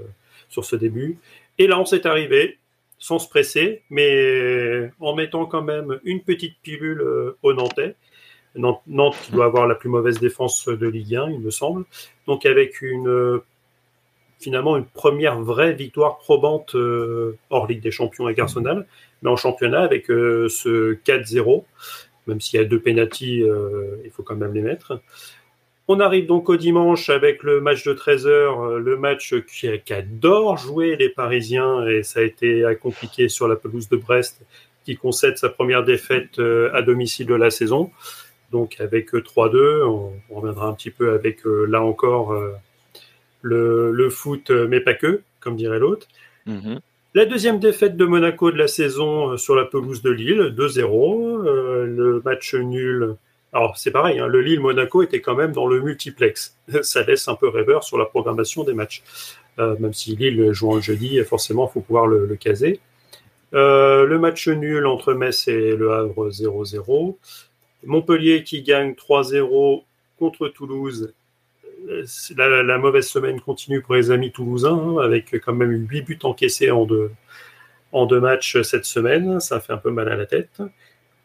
sur ce début. Et là, on s'est arrivé sans se presser, mais en mettant quand même une petite pilule euh, au Nantais. Nantes, qui doit avoir la plus mauvaise défense de Ligue 1, il me semble. Donc avec une euh, finalement une première vraie victoire probante euh, hors Ligue des Champions avec Arsenal, mais en championnat avec euh, ce 4-0, même s'il y a deux pénalties, euh, il faut quand même les mettre. On arrive donc au dimanche avec le match de 13h, euh, le match qui, jouer les Parisiens, et ça a été compliqué sur la pelouse de Brest, qui concède sa première défaite euh, à domicile de la saison. Donc avec euh, 3-2, on, reviendra un petit peu avec, là encore, le, foot, mais pas que, comme dirait l'autre. Mhm. La deuxième défaite de Monaco de la saison euh, sur la pelouse de Lille, 2-0. Euh, le match nul. Alors c'est pareil, hein, le Lille-Monaco était quand même dans le multiplex. Ça laisse un peu rêveur sur la programmation des matchs. Euh, même si Lille joue le jeudi, forcément, il faut pouvoir le, caser. Le match nul entre Metz et Le Havre 0-0. Montpellier qui gagne 3-0 contre Toulouse. La, mauvaise semaine continue pour les amis toulousains, hein, avec quand même 8 buts encaissés en deux, en deux matchs cette semaine. Ça fait un peu mal à la tête.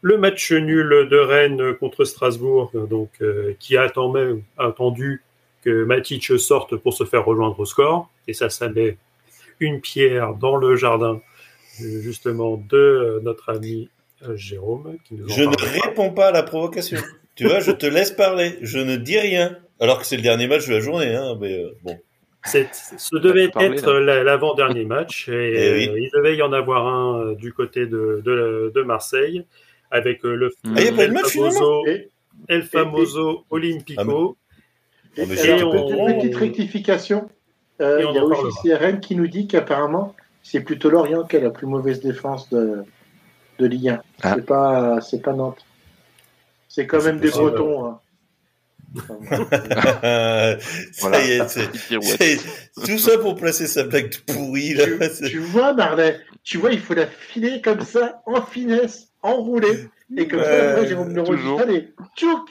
Le match nul de Rennes contre Strasbourg, donc, euh, qui a attendu, attendu que Matic sorte pour se faire rejoindre au score. Et ça, ça met une pierre dans le jardin, justement, de notre ami euh, Jérôme. Qui nous je ne réponds pas à la provocation. tu vois, je te laisse parler. Je ne dis rien. Alors que c'est le dernier match de la journée. Hein, mais euh, bon. Ce devait parler, être l'avant-dernier match. Et, Eh oui. euh, il devait y en avoir un euh, du côté de, de, de Marseille avec euh, le ah, y a pas de match, famoso, El Famoso Olympico. Ah, mais et on... Une petite rectification. Euh, il y a aussi CRM qui nous dit qu'apparemment, c'est plutôt Lorient qui a la plus mauvaise défense de, de Ligue 1. Ah. C'est pas, c'est pas Nantes. C'est quand même des Bretons. Hein. ça y est, c'est, tout ça pour placer sa blague pourrie. Là. Tu, tu vois, Marley, tu vois, il faut la filer comme ça, en finesse, enroulée. Et comme euh, ça, moi, Jérôme Leroy allez, tchouk,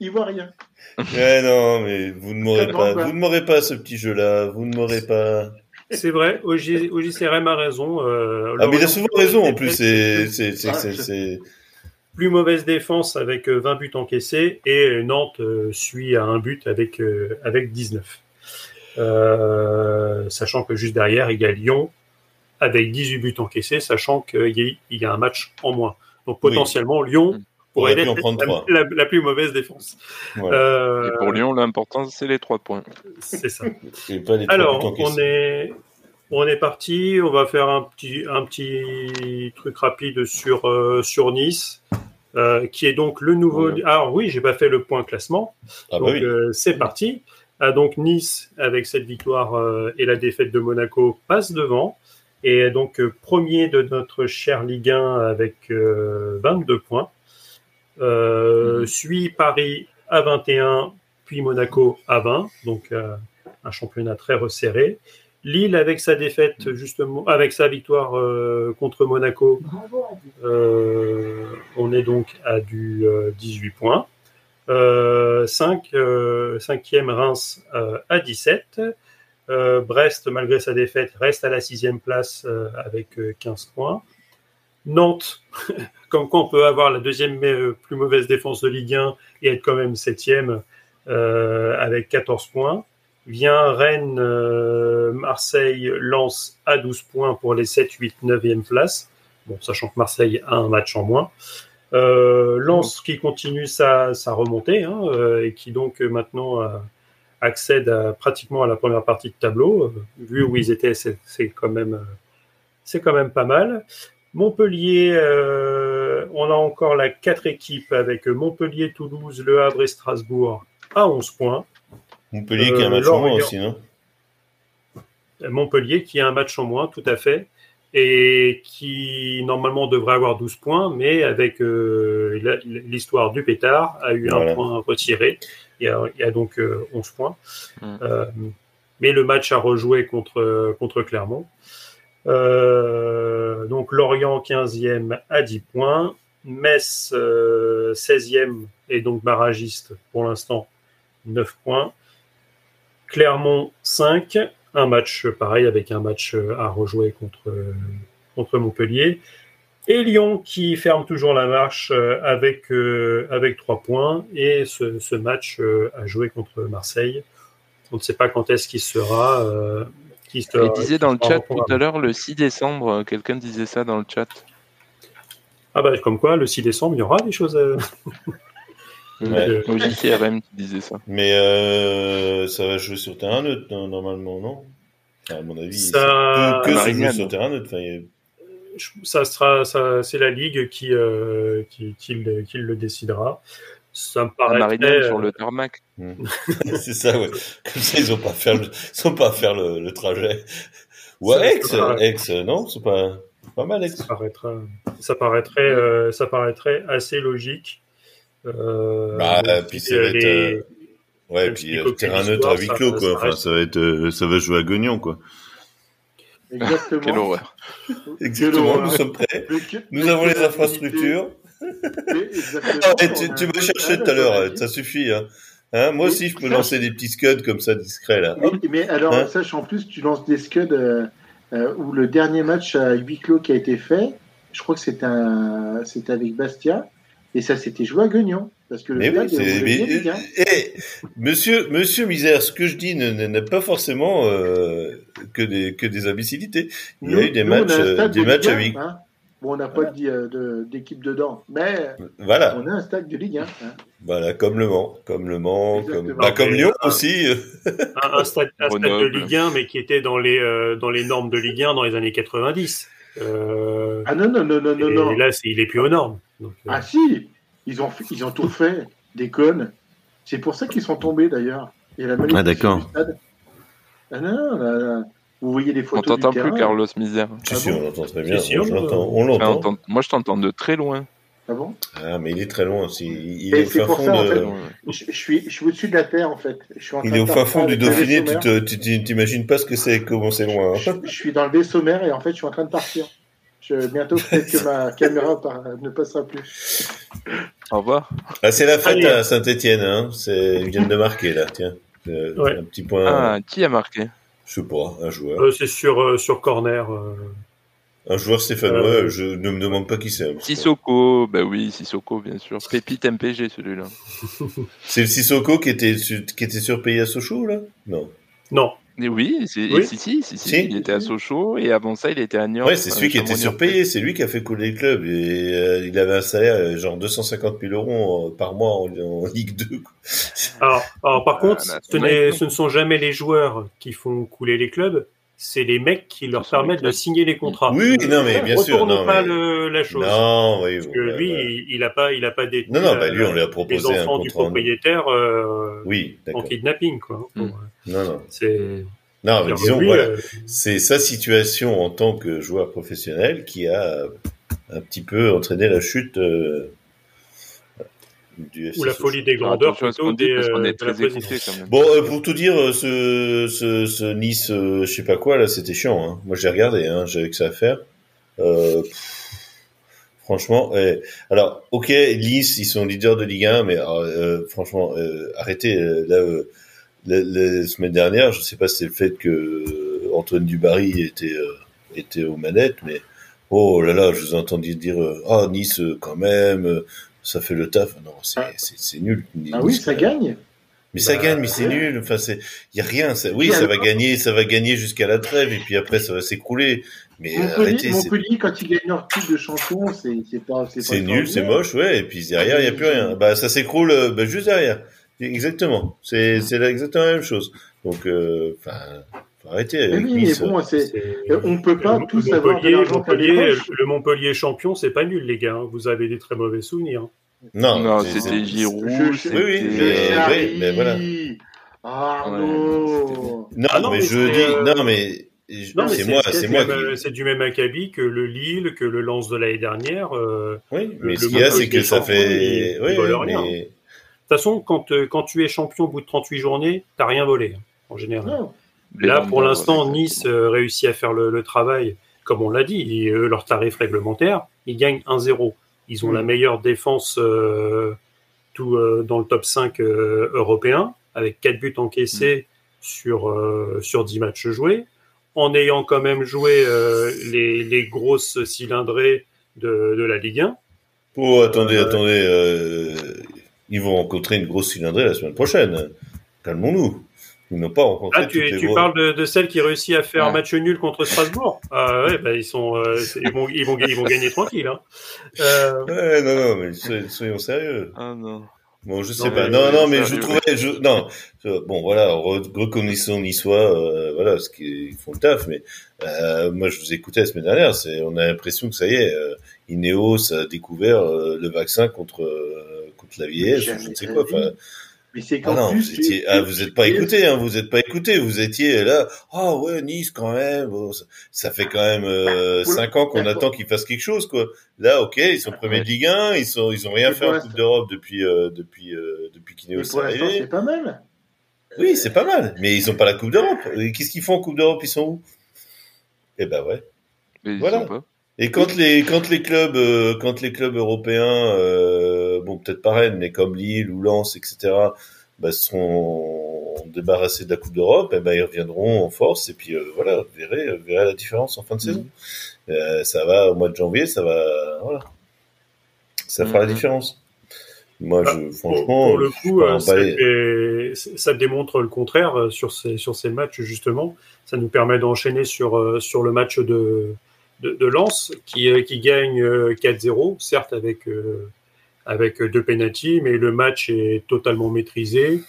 il voit rien. Ouais, non, mais vous ne m'aurez pas, vous ne m'aurez pas ce petit jeu-là, vous ne m'aurez pas. C'est vrai, OJCRM a raison. Euh, ah, mais il a souvent raison, en plus, c'est, c'est, c'est, c'est, plus mauvaise défense avec 20 buts encaissés et Nantes euh, suit à un but avec, euh, avec 19. Euh, sachant que juste derrière, il y a Lyon avec 18 buts encaissés, sachant qu'il y, y, a un match en moins. Donc potentiellement, oui. Lyon pourrait être la, la, la, plus mauvaise défense. Voilà. et pour Lyon, l'important, c'est les trois points. C'est ça. Alors, on est, on est parti, on va faire un petit, un petit truc rapide sur, euh, sur Nice, euh, qui est donc le nouveau. Alors oui, j'ai pas fait le point classement. Ah donc bah oui. euh, c'est parti. Ah, donc Nice, avec cette victoire et la défaite de Monaco, passe devant. Et donc premier de notre cher Ligue 1 avec 22 points. Mmh. Suit Paris à 21, puis Monaco à 20. Donc un championnat très resserré. Lille avec sa défaite justement, avec sa victoire euh, contre Monaco, euh, on est donc à du euh, 18 points. 5, 5e Reims euh, à 17. Euh, Brest, malgré sa défaite, reste à la sixième place euh, avec 15 points. Nantes, comme quoi on peut avoir la deuxième plus mauvaise défense de Ligue 1 et être quand même septième avec 14 points vient Rennes, euh, Marseille, Lens à 12 points pour les 7, 8, 9e places. bon, sachant que Marseille a un match en moins. Euh, Lens qui continue sa, sa remontée hein, euh, et qui donc euh, maintenant accède pratiquement à la première partie de tableau. Vu où ils étaient, c'est quand même c'est quand même pas mal. Montpellier, on a encore la quatre équipes avec Montpellier, Toulouse, Le Havre et Strasbourg à 11 points. Montpellier qui a un Euh, match en moins aussi, non? Montpellier qui a un match en moins, tout à fait, et qui normalement devrait avoir 12 points, mais avec euh, l'histoire du pétard, a eu Voilà. un point retiré. Il y a, il y a donc euh, 11 points. Mm. Euh, mais le match a rejoué contre, contre Clermont. Euh, donc Lorient 15e à 10 points. Metz euh, 16e et donc barragiste pour l'instant 9 points. Clermont 5, un match euh, pareil avec un match euh, à rejouer contre, euh, contre Montpellier. Et Lyon qui ferme toujours la marche euh, avec, euh, avec 3 points et ce, ce match euh, à jouer contre Marseille. On ne sait pas quand est-ce qu'il sera. Euh, qui sera Il disait dans le chat tout à l'heure le 6 décembre, euh, quelqu'un disait ça dans le chat. Ah bah comme quoi, le 6 décembre, il y aura des choses. à- Ouais. Euh, Au JCRM qui disait ça. Mais euh, ça va jouer sur terrain neutre, normalement, non? Enfin, À mon avis, Ça- ça peut que se sur terrain neutre. Enfin, a- ça sera, ça, c'est la ligue qui, euh, qui, qui, le, qui le décidera. Ça me paraît Marignane sur le tarmac. c'est ça, ouais. Comme ça, ils ont pas à faire le, ils ont pas à faire le, le trajet. Ou à Ça, Aix, Aix, non, c'est pas, pas mal Aix. ça paraîtrait, ça paraîtrait, euh, ça paraîtrait assez logique. Euh, Bah, donc, puis ça va être, euh, Ouais, puis euh, terrain neutre à huis clos, ça quoi. Enfin, ça va être, euh, ça va jouer à Guignon, quoi. Exactement. Quelle horreur. Exactement, horreur. nous sommes prêts. Mais que- Nous avons les infrastructures. et tu, tu me cherchais tout à l'heure, euh, ça suffit, hein. Hein, moi aussi, je peux lancer des petits scuds comme ça, discrets, là. Mais, mais alors, Hein sache en plus, tu lances des scuds euh, euh, où le dernier match à huis clos qui a été fait, je crois que c'était avec Bastia, et ça s'était joué à Guignon. Parce que le Mais stade oui, est mais, gains. eh, monsieur, monsieur Misère, ce que je dis ne- ne- n'est pas forcément euh, que des que des imbécilités. Il y a eu des nous, matchs, euh, des de matchs Ligue à 1, huis. hein. Bon, on n'a pas de- euh, de- d'équipe dedans, mais Voilà, on a un stade de Ligue 1. hein. voilà, comme le Mans, comme le Mans, comme, bah, comme Lyon aussi. un, un stade, un stade de. Ligue 1, mais qui était dans les, euh, dans les normes de Ligue 1 dans les années 90. Euh, Ah non, non, non, non, non, et non. là, il est plus aux normes. Donc, euh, Ah si, ils ont, ils ont tout fait, des connes. C'est pour ça qu'ils sont tombés d'ailleurs. Et la malédiction Ah, d'accord. Ah non, non, là, là. vous voyez les On photos t'entend du plus. Carlos Misère. Si, ah si, bon on l'entend très bien. Si, si, on on l'entend, on Ah, Moi, je t'entends de très loin. Ah bon Ah, mais il est très loin aussi. Il, est au fin fond ça, en de. fait, Ouais. je, je suis, je suis au-dessus de la terre en fait. Je suis en train Il est au fin fond du Dauphiné. Tu t'imagines pas ce que c'est, comment c'est loin. hein. je, je suis dans le vaisseau mère et en fait je suis en train de partir. Je, bientôt peut-être que ma caméra par- ne passera plus. Au revoir. Ah, c'est la fête Allez. à Saint-Etienne, hein. C'est, ils viennent de marquer, là, tiens. Euh, Ouais. Un petit point, Ah, qui a marqué? Je sais pas, un joueur. euh, c'est sur, euh, sur corner. euh, Un joueur stéphanois, Euh, je ne me demande pas qui c'est. Sissoko, bah oui, Sissoko, bien sûr. Pépite MPG, celui-là. C'est le Sissoko qui était, qui était surpayé à Sochaux, là? Non. Non, Et oui, c'est- Oui. si, si, si, si, Si. il était à Sochaux et avant ça, il était à Niort. Ouais, c'est celui qui était surpayé, c'est lui qui a fait couler le club. Et euh, il avait un salaire, euh, genre 250 000 euros euh, par mois en, en Ligue 2. quoi. Alors, alors, par Ah, contre, là, ce, vrai. ce ne sont jamais les joueurs qui font couler les clubs, c'est les mecs qui leur permettent de signer les contrats. Oui, non, mais bien sûr, non, pas mais- le- la chose. Non, oui. Parce que bah, lui, bah. il, il a pas, il a pas détenu Non, non, bah, lui, euh, on lui a les proposé un enfants du contrat. propriétaire euh, Oui, en kidnapping, quoi. Mm. Bon, Non, non. C'est. Non, mais disons, lui, voilà. euh, C'est sa situation en tant que joueur professionnel qui a un petit peu entraîné la chute euh, du FC ou la folie des grandeurs plutôt des, euh, est de la très écouté quand même. Bon, euh, pour tout dire, euh, ce, ce, ce Nice, euh, je sais pas quoi, là, c'était chiant. Hein. Moi, j'ai regardé, hein, j'avais que ça à faire. Euh, pff, franchement, euh, alors, ok, Nice, ils sont leaders de Ligue 1, mais euh, franchement, euh, arrêtez. euh, là, la, la semaine dernière, je sais pas si c'est le fait que euh, Antoine Dubarry était euh, était aux manettes, mais oh là là, je vous ai entendu dire, euh, ah Nice, quand même, euh, ça fait le taf. Non, c'est Ah. c'est c'est nul. Ah oui, ça gagne. Mais ça Bah, gagne, mais c'est ouais. nul. Enfin, c'est, y a rien. ça- oui, ça va gagner, ça va gagner jusqu'à la trêve, et puis après, ça va s'écrouler. Mais Montpellier, arrêtez, c'est- Montpellier, quand ils gagnent leur titre de champion, c'est c'est pas. c'est nul, c'est moche, ouais. Et puis derrière, il y a plus rien. Bah, ça s'écroule, euh, bah, juste derrière. Exactement. C'est, c'est là exactement la même chose. Donc, euh, enfin, arrêter Mais avec oui, mais Nice. bon, c'est. C'est- Euh, On peut pas Le tous avoir de Montpellier, l'argent le Montpellier champion, c'est pas nul, les gars. hein. Vous avez des très mauvais souvenirs. Non, Non, c'est- c'était Giroud. Oui, oui, Je mais- charrie. oui, mais voilà. Arnaud. Non, Ah non, mais mais je dis, euh, non, mais, c'est moi, c'est- moi. C'est du même acabit que le Lille, que le Lens de l'année dernière. euh, Oui, mais le ce qu'il y a, c'est que ça fait. Oui, mais. De toute façon, quand, euh, quand tu es champion au bout de 38 journées, t'as rien volé, hein, en général. Non. Là, pour l'instant, voilà, Nice euh, réussit à faire le, le travail, comme on l'a dit, et, eux, leur tarif réglementaire, ils gagnent 1-0. Ils ont Mm. la meilleure défense euh, tout, euh, dans le top 5 euh, européen, avec 4 buts encaissés sur, euh, sur 10 matchs joués, en ayant quand même joué euh, les, les grosses cylindrées de, de la Ligue 1. Oh, attendez, Euh, attendez. euh, Ils vont rencontrer une grosse cylindrée la semaine prochaine. Calmons-nous. Ils n'ont pas rencontré Ah, tu, toutes les tu parles de, de celle qui réussit à faire Ouais. match nul contre Strasbourg Ah ouais, bah, ils, sont, euh, ils, vont, ils, vont, ils vont gagner tranquille. Hein. Euh, Ouais, non, non, mais soyons, soyons sérieux. Ah non. Bon, je sais Non, pas. mais- Non, non, mais je trouvais, je, non, je- bon, voilà, re- reconnaissons niçois, euh, voilà, ce qu'ils font le taf, mais euh, moi, je vous écoutais la semaine dernière, c'est, on a l'impression que ça y est, euh, Ineos a découvert euh, le vaccin contre euh, contre la vieillesse, je ne sais quoi. Mais c'est ah non, plus. vous étiez, tu- ah, tu- vous êtes pas écouté, hein, vous êtes pas écouté, vous étiez là, ah ouais, Nice quand même, bon, ça, ça fait quand même euh, Pour le- cinq ans qu'on attend qu'ils fassent quelque chose, quoi. Là, ok, ils sont premiers de Ligue 1, ils sont, ils ont rien fait en Coupe d'Europe depuis, euh, depuis, euh, depuis pour l'instant, c'est pas mal. Oui, c'est pas mal, mais ils ont pas la Coupe d'Europe. Qu'est-ce qu'ils font en Coupe d'Europe? Ils sont où? Eh ben ouais. Mais ils Voilà. sont pas. Et quand les quand les clubs euh, quand les clubs européens, euh, bon peut-être pas Rennes, mais comme Lille ou Lens, etc. Bah, seront débarrassés de la Coupe d'Europe, et ben ils reviendront en force et puis euh, voilà, vous verrez, vous verrez la différence en fin de saison. Euh, ça va au mois de janvier, ça va voilà, ça fera la Mhm. différence. Moi, Bah, je pour, franchement, pour le coup, euh, ça, emballé. fait- ça démontre le contraire euh, sur ces, sur ces matchs, justement. Ça nous permet d'enchaîner sur, euh, sur le match de, de, de Lens, qui, euh, qui gagne euh, 4-0, certes avec, euh, avec deux pénalties, mais le match est totalement maîtrisé.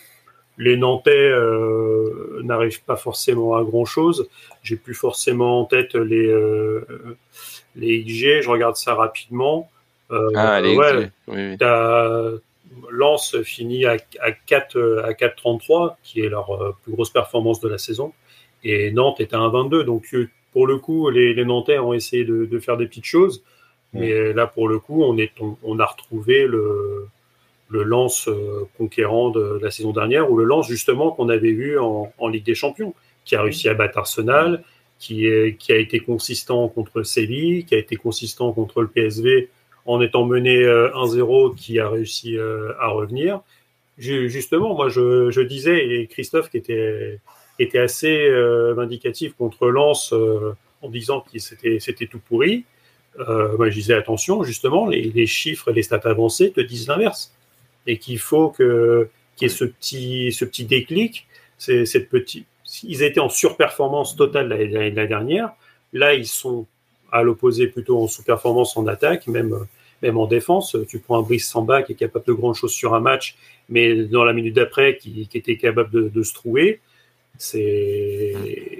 Les Nantais euh, n'arrivent pas forcément à grand-chose. J'ai plus forcément en tête les, euh, les XG, je regarde ça rapidement. Euh, Ah, allez, ouais, oui, Lens finit à, à 4 euh, à 4,33, qui est leur euh, plus grosse performance de la saison, et Nantes est à 1,22. Donc euh, pour le coup, les, les Nantais ont essayé de, de faire des petites choses, mais là pour le coup, on est on, on a retrouvé le le Lens euh, conquérant de la saison dernière, ou le Lens justement qu'on avait vu en, en Ligue des Champions, qui a réussi à battre Arsenal, qui, est, qui a été consistant contre Séville, qui a été consistant contre le PSV en étant mené euh, 1-0, qui a réussi euh, à revenir. Ju- Justement, moi je, je disais, et Christophe qui était, qui était assez euh, vindicatif contre Lens euh, en disant que c'était tout pourri, euh, moi je disais attention, justement, les, les chiffres et les stats avancés te disent l'inverse. Et qu'il faut que qu'il y ait ce petit, ce petit déclic, c'est cette petite. Ils étaient en surperformance totale l'année l'année dernière. Là, ils sont à l'opposé plutôt en sous-performance en attaque, même, même en défense. Tu prends un Brice Samba qui est capable de grandes choses sur un match, mais dans la minute d'après, qui, qui était capable de, de se trouver. C'est,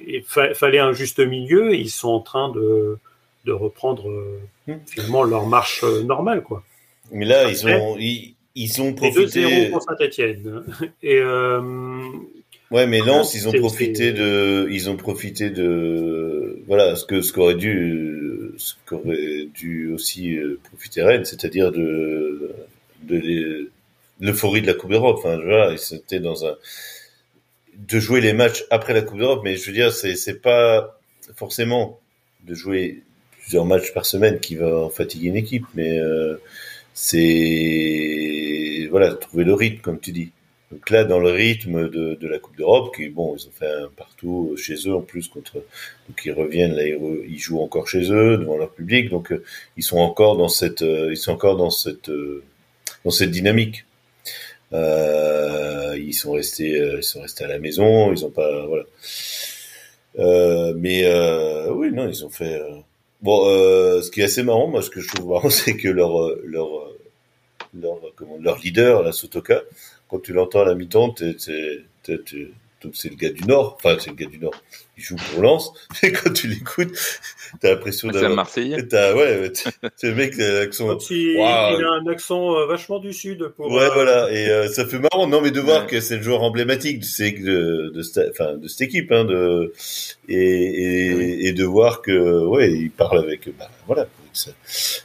il fa- fallait un juste milieu. Ils sont en train de, de reprendre euh, Hmm. finalement leur marche euh, normale, quoi. Mais là, ils ont ils, ils ont profité. 2-0 pour Saint-Etienne. Et euh, Ouais, mais Lens, ils ont profité de, ils ont profité de, voilà, ce que, ce qu'aurait dû, ce qu'aurait dû aussi euh, profiter Rennes, c'est-à-dire de, de l'e- l'euphorie de la Coupe d'Europe. Enfin, voilà, ils étaient dans un, de jouer les matchs après la Coupe d'Europe, mais je veux dire, c'est, c'est pas forcément de jouer plusieurs matchs par semaine qui va fatiguer une équipe, mais euh, c'est, voilà, trouver le rythme, comme tu dis. Donc là, dans le rythme de, de la Coupe d'Europe, qui bon, ils ont fait un partout chez eux en plus contre, donc ils reviennent là, ils, jouent encore chez eux devant leur public, donc euh, ils sont encore dans cette, euh, ils sont encore dans cette, euh, dans cette dynamique. Euh, ils sont restés, euh, ils sont restés à la maison. Ils ont pas, voilà. Euh, mais euh, oui, non, ils ont fait. Euh, Bon, euh, ce qui est assez marrant, moi, ce que je trouve marrant, c'est que leur euh, leur euh, leur comment, leur leader, la Sotoka, quand tu l'entends à la mi-temps, t'es, donc c'est le gars du Nord. Enfin, c'est le gars du Nord. Il joue pour Lens. Et quand tu l'écoutes, t'as l'impression C'est un d'avoir. Marseillais. T'as, ouais, c'est le mec, euh, l'accent. Donc, il, Waouh. il a un accent euh, vachement du sud pour. Ouais, euh, voilà. Et euh, ça fait marrant, non, mais de voir Ouais. que c'est le joueur emblématique de, ces- de, de, sta- enfin, de cette équipe, hein, de, et, et, et de voir que, ouais, il parle avec, bah, voilà, avec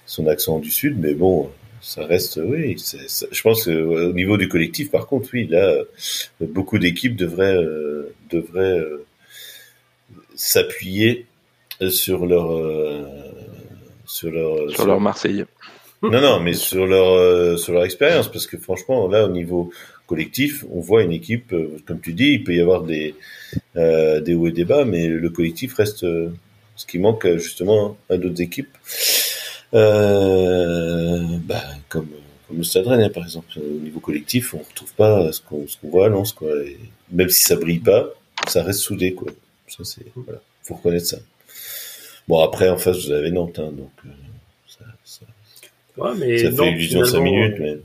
son accent du sud, mais bon, ça reste, oui. je pense que ouais, au niveau du collectif, par contre, oui, là, euh, beaucoup d'équipes devraient, euh, devraient euh, s'appuyer sur leur, euh, sur leur, Sur leur Marseillais. non, non, mais sur leur euh, sur leur expérience, parce que franchement, là, au niveau collectif, on voit une équipe, euh, comme tu dis, il peut y avoir des euh, des hauts et des bas, mais le collectif reste euh, ce qui manque euh, justement à d'autres équipes, euh, bah, comme comme le Stade Rennais, par exemple. Au niveau collectif, on retrouve pas ce qu'on voit à Lens, quoi. Et même si ça brille pas, ça reste soudé, quoi. Ça, c'est voilà, faut reconnaître ça. Bon, après, en face, vous avez Nantes, hein, donc euh, ça, ça, ouais, mais ça fait illusion 5 finalement, minutes, euh, mais...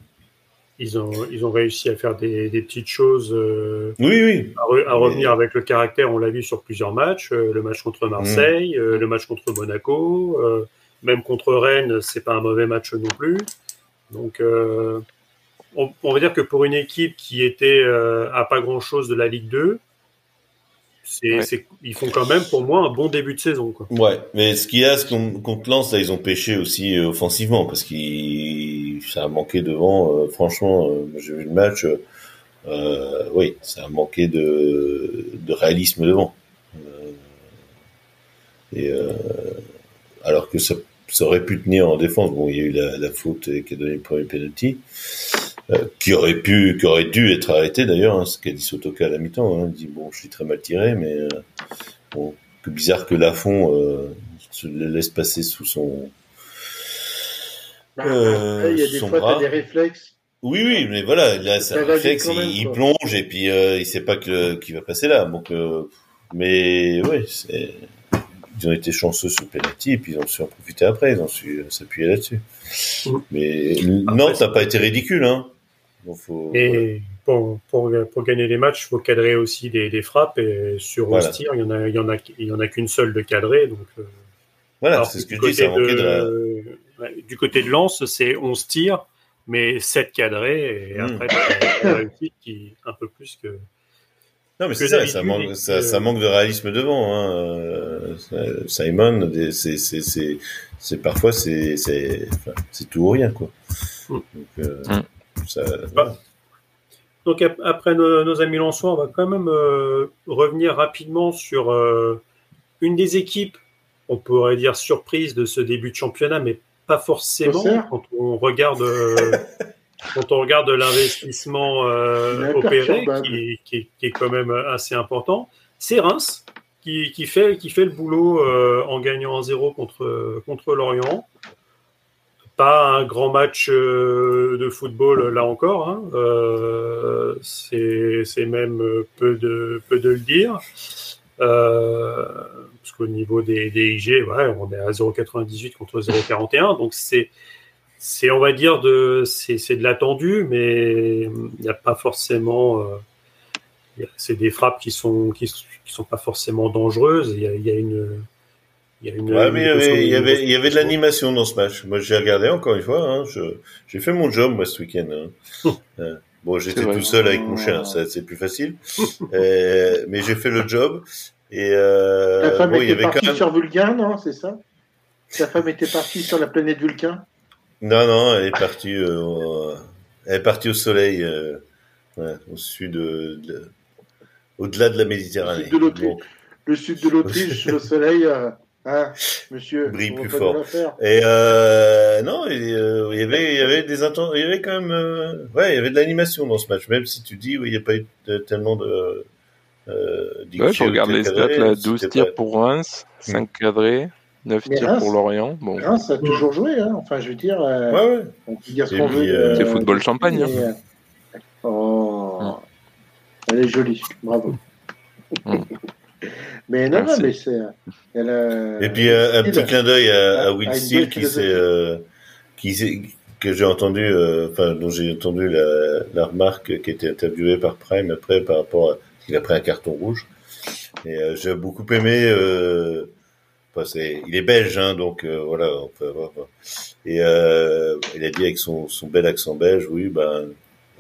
Ils ont, ils ont réussi à faire des, des petites choses, euh, Oui, oui. à, re- à Mais- revenir avec le caractère. On l'a vu sur plusieurs matchs. euh, le match contre Marseille, Mm. euh, le match contre Monaco, euh, même contre Rennes, c'est pas un mauvais match non plus. Donc, euh, on, on va dire que pour une équipe qui était euh, à pas grand chose de la Ligue 2, c'est, Ouais. c'est- ils font quand même pour moi un bon début de saison. Quoi. Ouais, mais ce qu'il y a, ce qu'on te lance, là, ils ont pêché aussi euh, offensivement, parce qu'il ça a manqué devant, franchement, j'ai vu le match, oui, ça a manqué de, de réalisme devant. Et euh, alors que ça, ça aurait pu tenir en défense, bon, il y a eu la, la faute qui a donné le premier penalty, euh, qui aurait pu, qui aurait dû être arrêté d'ailleurs, hein, ce qu'a dit Sotoka à la mi-temps, hein, il dit, bon, je suis très mal tiré, mais euh, bon, que bizarre que Lafont euh, se laisse passer sous son. Bah, Euh, après, il y a des son fois, des réflexes. Oui, oui, mais voilà, là, Ça réflexe, il, même, il plonge et puis euh, il sait pas que qu'il va passer là. Donc, euh, mais oui, c'est. Ils ont été chanceux sur penalty et puis ils ont su en profiter après. Ils ont su euh, s'appuyer là-dessus. Mm. Mais Nantes n'a pas été ridicule, hein. Faut. Et pour, pour, pour gagner les matchs, il faut cadrer aussi des, des frappes. Et sur Voilà. 11 tirs, il y en a, il y en a, il y en a qu'une seule de cadrée. Donc, euh, Voilà, c'est ce que du je dis, ça de la- Du côté de Lens, c'est 11 tirs, mais 7 cadrés. Et Mm. après, t'as la réussite qui un peu plus que. Non, mais c'est ça, ça manque, et ça, puis, ça manque de réalisme devant. Hein. Euh, Simon, c'est, parfois c'est, tout ou rien quoi. Mm. Donc, euh, Mm. ça, Bah, Donc après nos, nos amis Lensois, on va quand même euh, revenir rapidement sur euh, une des équipes, on pourrait dire surprise de ce début de championnat, mais pas forcément quand on regarde euh, quand on regarde l'investissement euh, opéré, qui, qui- qui est quand même assez important. C'est Reims qui, qui fait qui fait le boulot euh, en gagnant 1-0 contre contre Lorient. Pas un grand match euh, de football là encore. hein. C'est même peu de peu de le dire. Parce qu'au niveau des, des IG, ouais, on est à 0,98 contre 0,41. Donc c'est c'est on va dire de c'est c'est de l'attendu, mais il n'y a pas forcément. euh, c'est des frappes qui sont qui, qui sont pas forcément dangereuses. Il y a, il y a une il y a une, Ouais, mais il y une- avait, il y avait, il y avait de l'animation dans ce match. Moi, j'ai regardé encore une fois. Hein, je, j'ai fait mon job moi ce week-end. hein. Euh, bon, j'étais tout seul avec mon chien, c'est plus facile. Euh, mais j'ai fait le job. Et euh, Ta femme bon, il y était partie même. sur Vulcain, non C'est ça? Ta femme était partie sur la planète Vulcain? Non, non, elle est partie. euh, au- elle est partie au soleil, euh, ouais, au sud, de, de- au-delà de la Méditerranée. Au sud de l'Autriche. Bon. Le sud de l'Autriche, le soleil, euh, hein, monsieur, Brille plus pas fort. Et euh, non, et, euh, il y avait, il y avait des inten- il y avait quand même, euh, ouais, il y avait de l'animation dans ce match, même si tu dis, oui, il n'y a pas eu de- tellement de. Euh, Ouais, je regarde les stats là, 12 c'était tirs pas- pour Reims, 5 cadrés, 9 Mais tirs Reims- pour Lorient. Bon, Reims a toujours joué, hein. enfin je veux dire, euh, Ouais, ouais. on peut dire ce qu'on veut. euh, c'est football champagne. hein. mais, euh, Oh, elle est jolie, bravo. Mm. mais non, non, mais c'est. elle a- Et puis euh, un Steele petit clin d'œil à, à a- Will a une Steele qui s'est, euh, qui que j'ai entendu, euh, enfin dont j'ai entendu la, la remarque qui était interviewée par Prime après par rapport à qu'il a pris un carton rouge. Et euh, j'ai beaucoup aimé. Euh, enfin, c'est, il est belge, hein, donc euh, voilà, on peut avoir. Et euh, il a dit avec son, son bel accent belge, oui, ben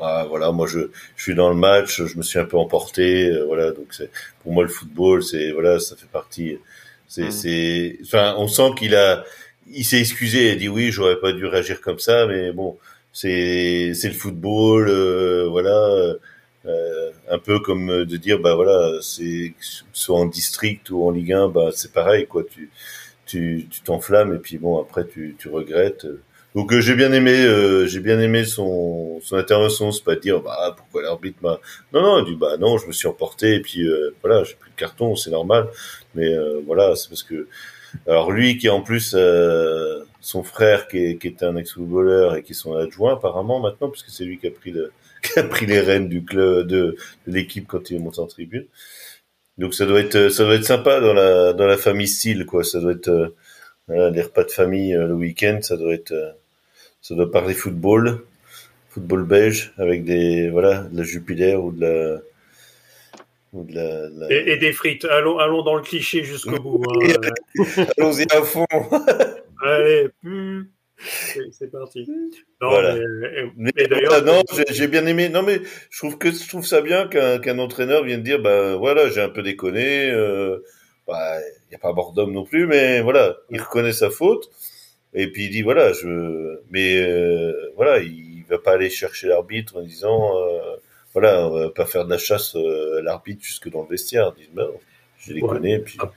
ah, voilà, moi je, je suis dans le match, je me suis un peu emporté, euh, voilà, donc c'est pour moi le football, c'est voilà, ça fait partie. C'est, Mm. c'est, enfin, on sent qu'il a, il s'est excusé, il a dit oui, j'aurais pas dû réagir comme ça, mais bon, c'est, c'est le football, euh, voilà, euh, un peu comme de dire, bah voilà, c'est soit en district ou en Ligue 1, bah c'est pareil, quoi, tu, tu, t'enflammes et puis bon, après tu, tu regrettes. Donc euh, j'ai bien aimé, euh, j'ai bien aimé son, son intervention, c'est pas de dire, bah pourquoi l'arbitre m'a, non non, il dit bah non, je me suis emporté et puis euh, voilà, j'ai plus de carton, c'est normal, mais euh, voilà, c'est parce que alors lui qui en plus euh, son frère qui est, qui un ex-footballeur et qui est son adjoint apparemment maintenant puisque c'est lui qui a pris le qui a pris les rênes du club de, de l'équipe quand il est monté en tribune. Donc ça doit être ça doit être sympa dans la dans la famille style quoi, ça doit être euh, voilà, les repas de famille euh, le week-end, ça doit être euh, ça doit parler football, football belge avec des voilà, de la Jupiler ou de la ou de la, de la- Et, et des frites. Allons, allons dans le cliché jusqu'au bout. hein. Allons-y à fond. Allez, hum, c'est parti. Non, Voilà. mais, Mais et d'ailleurs, voilà, non, j'ai- j'ai bien aimé. Non, mais je trouve que je trouve ça bien qu'un qu'un entraîneur vienne dire, bah voilà, j'ai un peu déconné. Euh, bah, il y a pas bord d'homme non plus, mais voilà, il reconnaît sa faute. Et puis il dit voilà, je, mais euh, voilà, il va pas aller chercher l'arbitre en disant, euh, voilà, on va pas faire de la chasse euh, à l'arbitre jusque dans le vestiaire. Dit, bah, déconné. et Puis Ah.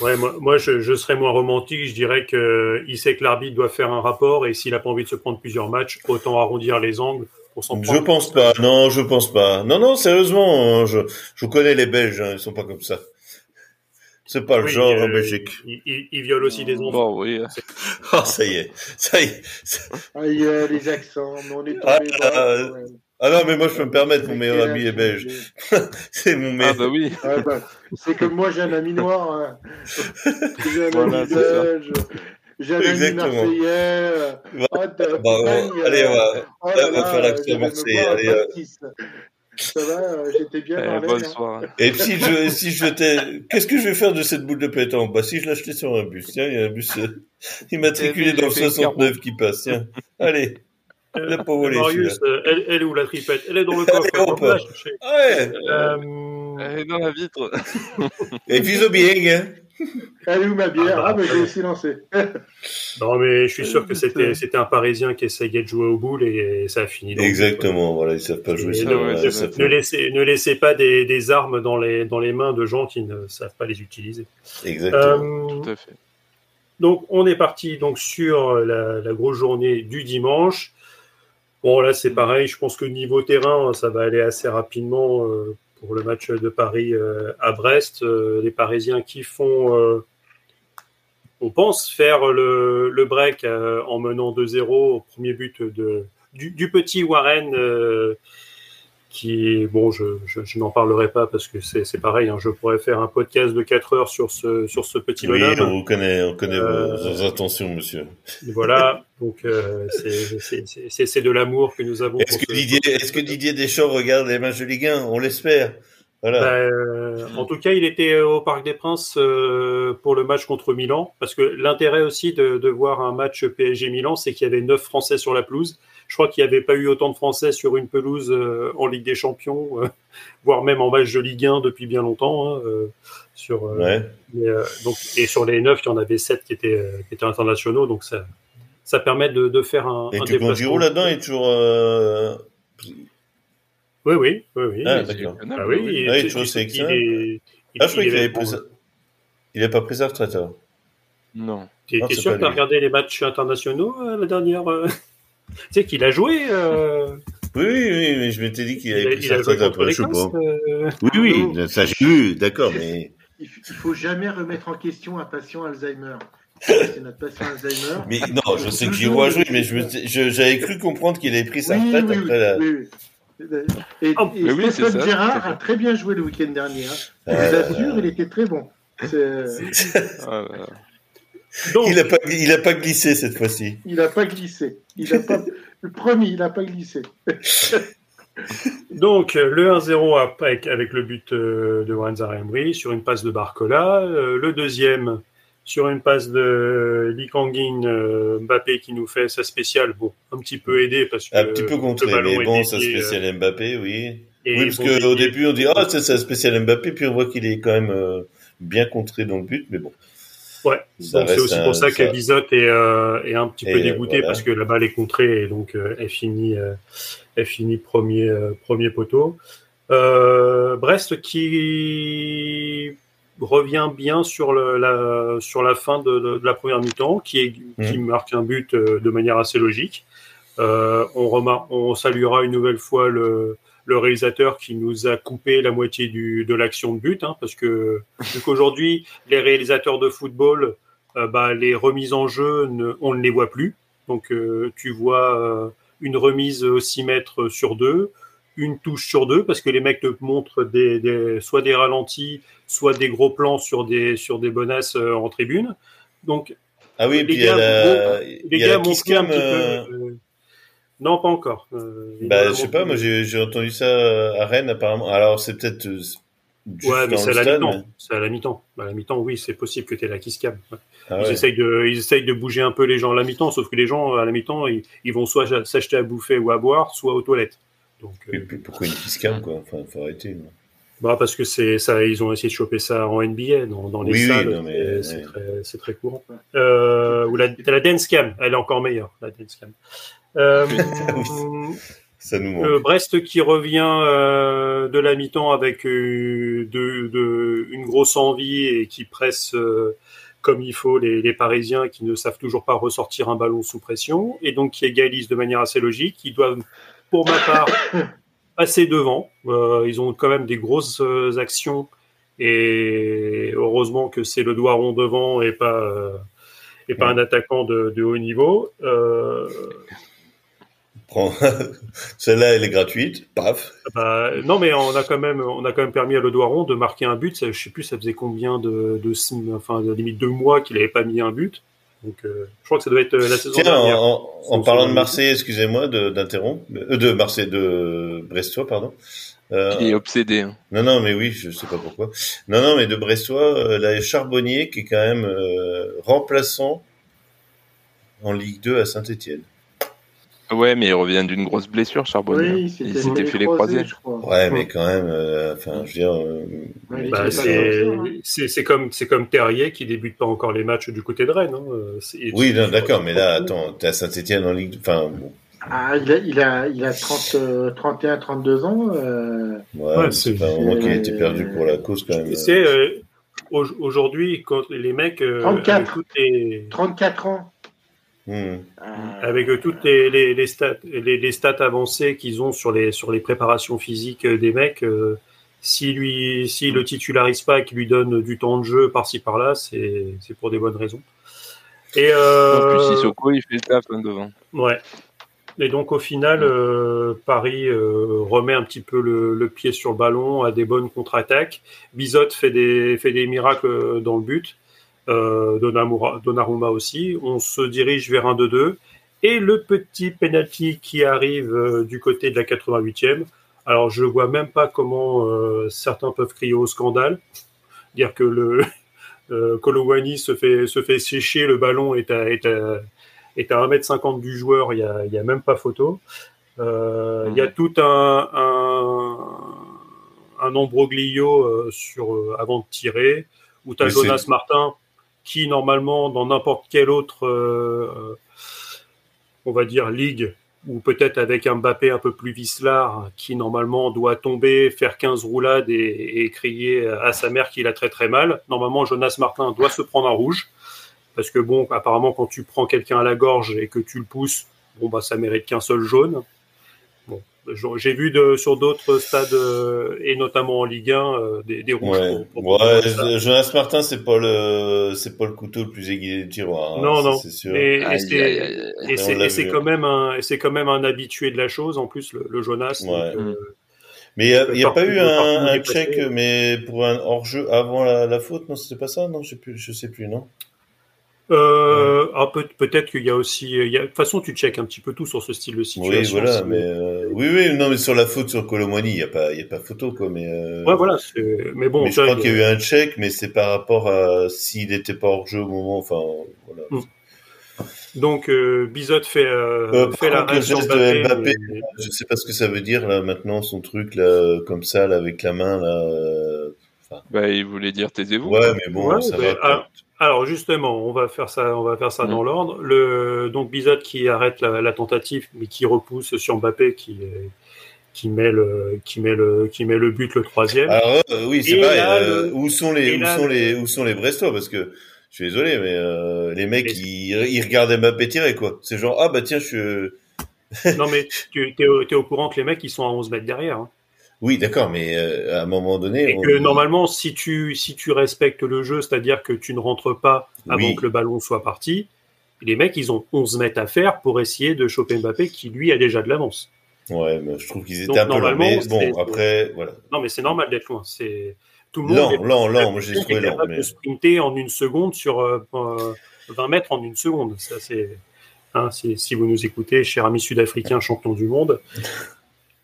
Ouais, moi, moi je, je serais moins romantique. Je dirais que il sait que l'arbitre doit faire un rapport et s'il a pas envie de se prendre plusieurs matchs, autant arrondir les angles pour s'en Je prendre. pense pas. Non, je pense pas. Non, non, sérieusement, hein, je, je connais les Belges. Hein, ils sont pas comme ça. C'est pas le Oui, genre euh, en Belgique. Il, il, il viole aussi des enfants. Bon, oui. Ah, ça y est, ça y est. Ah, il y a les accents, mais on est Ah, tombé ah, ouais. Ah non, mais moi je peux me permettre. Mon meilleur ami est belge. C'est mon Ah meilleur. bah oui. Ah bah, c'est comme moi, j'ai un ami noir. hein. J'ai un Voilà, ami belge. J'ai un ami Exactement. marseillais. Oh, de Bah, on- Bretagne, allez, on va, oh là, là on va faire l'accent marseillais, allez, euh. Ça va, euh, j'étais bien Eh, bonne hein. soirée. Et si je, si je t'ai, qu'est-ce que je vais faire de cette boule de pétanque? Bah, si je l'achetais sur un bus. Tiens, il y a un bus euh, immatriculé Eh oui, dans le j'ai fait 69 qui passe. Tiens. Allez. La pauvre Marius, euh, elle, elle est où la tripette Elle est dans le coffre. Peut la chercher. Ouais. Euh, Eh, dans la vitre. Et puis, bien, hein. Elle est où ma bière Ah, bah, Ah, mais j'ai ouais. aussi lancé. non, mais je suis sûr que c'était un Parisien qui essayait de jouer au boule et ça a fini. le Exactement. Voilà, ils savent pas jouer ça. ouais, fait- ne laissez, ne laissez pas des, des armes dans les, dans les mains de gens qui ne savent pas les utiliser. Exactement. Euh, Tout à fait. donc, on est parti donc sur la, la grosse journée du dimanche. Bon, là, c'est pareil. Je pense que niveau terrain, ça va aller assez rapidement euh, pour le match de Paris euh, à Brest. Euh, les Parisiens qui font, on pense, faire le, le break en menant 2-0 au premier but de, du, du petit Warren. qui bon, je, je, je n'en parlerai pas parce que c'est pareil. hein, je pourrais faire un podcast de 4 heures sur ce sur ce petit Oui, bonhomme. on connaît, on connaît Euh, vos intentions, monsieur. Voilà, donc euh, c'est- de l'amour que nous avons. Est-ce pour que Didier, ce- est-ce que Didier Deschamps regarde les matchs de Ligue 1 On l'espère. Voilà. Bah, euh, en tout cas, il était au Parc des Princes euh, pour le match contre Milan, parce que l'intérêt aussi de, de voir un match PSG Milan, c'est qu'il y avait neuf Français sur la pelouse. Je crois qu'il n'y avait pas eu autant de Français sur une pelouse euh, en Ligue des Champions, euh, voire même en match de Ligue 1 depuis bien longtemps. hein, sur, ouais. mais, donc, et sur les neuf, il y en avait sept qui étaient, qui étaient internationaux, donc ça, ça permet de, de faire un, Et un tu là-dedans? Est toujours. euh, Oui, oui, oui. oui. Ah, d'accord. étonnable, Ah oui, oui. il, Ah, il est il- toujours il- sélectionné. il est- il- Ah, je croyais il qu'il est- avait pris ça. Il n'a pas pris sa retraite alors. Non. T'es c'est sûr que t'as regardé les matchs internationaux euh, la dernière euh Tu sais qu'il a joué. euh, Oui, oui, oui, mais je m'étais dit qu'il il, avait pris sa retraite après, je Oui, oui, ça j'ai vu, d'accord, mais. Il faut jamais remettre en question un patient Alzheimer. C'est notre patient Alzheimer. Mais non, je sais que Giroud a joué, mais je- j'avais cru comprendre qu'il avait pris sa retraite oui, après la. oui, oui. Et, Oh, et oui, Stéphane ça, Gérard a très bien joué le week-end dernier. Hein. Je Euh, vous assure, il était très bon. Ah. Donc, Il a pas, il a pas glissé cette fois-ci. Il n'a pas glissé. Il a pas... Le premier, il n'a pas glissé. donc le 1-0 avec, avec le but euh, de Lorenza Embry sur une passe de Barcola. Euh, le deuxième sur une passe de Lee Kangin euh, Mbappé qui nous fait sa spéciale. Bon, un petit peu aidé parce que Un petit peu contré, mais bon, ça dévié, spécial Mbappé, oui. euh, oui, parce qu'au début, on dit, ah, c'est ça spécial Mbappé, puis on voit qu'il est quand même euh, bien contré dans le but, mais bon. Ouais, donc c'est aussi un- pour ça, ça- que Bizot est, euh, est un petit peu dégoûté voilà. parce que la balle est contrée et donc euh, elle finit, euh, elle finit premier, euh, premier poteau. Euh, Brest qui revient bien sur, le, la, sur la fin de, de- de la première mi-temps, qui, est, qui marque un but euh, de manière assez logique. Euh, on, remar- on saluera une nouvelle fois le, le réalisateur qui nous a coupé la moitié du, de l'action de but, hein, parce que vu qu'aujourd'hui les réalisateurs de football, euh, bah, les remises en jeu, ne- on ne les voit plus. Donc euh, tu vois une remise au 6 mètres sur deux, une touche sur deux, parce que les mecs te montrent des, des- soit des ralentis, soit des gros plans sur des, sur des bonasses euh, en tribune. Donc Ah oui, Les puis gars, la, les y a gars montrent un Kisscam, petit euh, peu. euh, non, pas encore. Euh, Bah, je sais pas, moi j'ai entendu ça à Rennes apparemment. Alors c'est peut-être euh, Ouais, mais c'est à la mi-temps. mais- C'est à la mi-temps. À la mi-temps, oui, c'est possible que tu aies la cam. Ouais. Ah Ils, ouais. essayent de, ils essayent de bouger un peu les gens à la mi-temps, sauf que les gens à la mi-temps, ils, ils vont soit s'acheter à bouffer ou à boire, soit aux toilettes. Donc, euh, Et puis pourquoi une Kisscam quoi? Enfin, faut arrêter. non. bah parce que c'est ça, ils ont essayé de choper ça en NBA, dans, dans les Oui, oui, salles, non, mais, c'est- très, c'est très courant. Euh, ou la, la dance cam, elle est encore meilleure, la dance cam. Euh, Ça nous manque. Euh, Brest qui revient euh, de la mi-temps avec euh, de, de- une grosse envie et qui presse euh, comme il faut les, les Parisiens qui ne savent toujours pas ressortir un ballon sous pression et donc qui égalisent de manière assez logique. Ils doivent, pour ma part, passer devant. Euh, ils ont quand même des grosses euh, actions et heureusement que c'est le doigt rond devant et pas euh, et pas un attaquant de, de haut niveau. Euh, Celle-là, elle est gratuite. Paf. Bah, non, mais on a quand même, on a quand même permis à Le Doiron de marquer un but. Ça, je sais plus, ça faisait combien de, de enfin, de limite deux mois qu'il n'avait pas mis un but. Donc, euh, je crois que ça doit être euh, la saison Tiens, en, dernière. en- en Son- parlant de Marseille, excusez-moi de- d'interrompre, euh, de Marseille, de Brestois, pardon. Euh, Il est obsédé. hein. non, non, mais oui, je sais pas pourquoi. Non, non, mais de Brestois, euh, là, Charbonnier qui est quand même euh, remplaçant en Ligue 2 à Saint-Etienne. Ouais, mais il revient d'une grosse blessure, Charbonnier. Oui, il s'était fait les croisés, croisés. je crois. Ouais, mais quand même, euh, enfin, je veux dire, euh, Ouais, Bah, c'est, hein. c'est, c'est comme, c'est comme Terrier qui débute pas encore les matchs du côté de Rennes. Hein. C'est- oui, d'accord, mais là, attends, t'es à Saint-Etienne en Ligue 2, enfin, bon, Ah, il a, il a, il a 30, euh, 31, 32 ans. euh, ouais, c'est- c'est pas un moment qu'il a été euh, perdu pour la cause quand même. Tu sais, euh, au- aujourd'hui, quand les mecs, euh, 34. avec toutes les, 34 ans. Euh, avec euh, toutes les, les, les stats, les, les stats avancées qu'ils ont sur les, sur les préparations physiques euh, des mecs, euh, si lui, si le titularise pas et qu'il lui donne du temps de jeu par-ci par-là, c'est, c'est pour des bonnes raisons. Et En euh, plus, Sissoko, il fait le taf hein, devant. ouais. Et donc au final, euh, Paris euh, remet un petit peu le, le pied sur le ballon, a des bonnes contre-attaques. Bizot fait des, fait des miracles dans le but. Euh, Donnarumma, aussi. On se dirige vers un 2-2. Et le petit penalty qui arrive euh, du côté de la 88e. Alors je vois même pas comment euh, certains peuvent crier au scandale. Dire que le Kolowani se fait, se fait sécher, le ballon est à, est à, est à 1m50 du joueur, il n'y a, y a même pas photo. Il y a tout un, un, un ombroglio sur, avant de tirer, où tu as Jonas Martin qui, normalement, dans n'importe quelle autre, euh, on va dire, ligue, ou peut-être avec un Mbappé un peu plus vicelard, qui, normalement, doit tomber, faire 15 roulades et, crier à sa mère qu'il a très très mal. Normalement, Jonas Martin doit se prendre un rouge. Parce que bon, apparemment, quand tu prends quelqu'un à la gorge et que tu le pousses, bon bah ça mérite qu'un seul jaune. J'ai vu de, sur d'autres stades euh, et notamment en Ligue 1 euh, des, des rouges. Ouais, pour- pour- ouais pour ça. Jonas Martin, c'est pas le, c'est pas le couteau le plus aiguisé du tiroir. hein, Non, non. C'est sûr. Et, c'est- quand même un c'est quand même un habitué de la chose en plus le, le Jonas. donc, euh, Mais il y a, pas eu un, un check, mais pour un hors-jeu avant la, la faute, non, c'était pas ça, non, je sais plus, je sais plus, non? Euh, ah, peut, peut-être qu'il y a aussi. il y a- de toute façon, tu checkes un petit peu tout sur ce style de situation. Oui, voilà, mais euh, oui, oui, non, mais sur la faute sur Colomwani, il y a pas, il y a pas photo, quoi, mais. euh, Ouais, voilà. c'est- Mais bon, mais je crois il- qu'il y a eu un check, mais c'est par rapport à s'il n'était pas hors jeu au moment, enfin, voilà. Mm. donc euh, Bizot fait, euh, Euh, fait la contre, le sur geste de Mbappé, mais- Je sais pas ce que ça veut dire là maintenant, son truc là, comme ça, là, avec la main là. euh, Bah, il voulait dire taisez-vous. Ouais, mais bon, Ouais, ça va. quoi. Alors justement, on va faire ça, on va faire ça Mm. dans l'ordre. Le donc Bizot qui arrête la, la tentative, mais qui repousse sur Mbappé, qui qui met le qui met le qui met le but le troisième. Alors euh, oui, c'est pareil. là, euh, où sont les où là, sont le- les où sont les Brestois? Parce que je suis désolé mais euh, les mecs ils, ils regardent Mbappé tirer quoi. C'est genre ah bah tiens je Non mais tu es au, t'es au courant que les mecs ils sont à 11 mètres derrière. hein. Oui d'accord mais euh, à un moment donné Et on- que normalement, si tu si tu respectes le jeu, c'est-à-dire que tu ne rentres pas avant Oui. que le ballon soit parti, les mecs ils ont 11 mètres à faire pour essayer de choper Mbappé qui lui a déjà de l'avance. ouais mais je trouve qu'ils étaient Donc, un peu normalement, mais bon après voilà Non mais c'est normal d'être loin. C'est tout le monde. lent lent lent moi trouvais lents capable mais de sprinter en une seconde sur euh, euh, 20 mètres en une seconde. Ça, c'est, hein, si, si vous nous écoutez, cher ami sud-africain, champion du monde,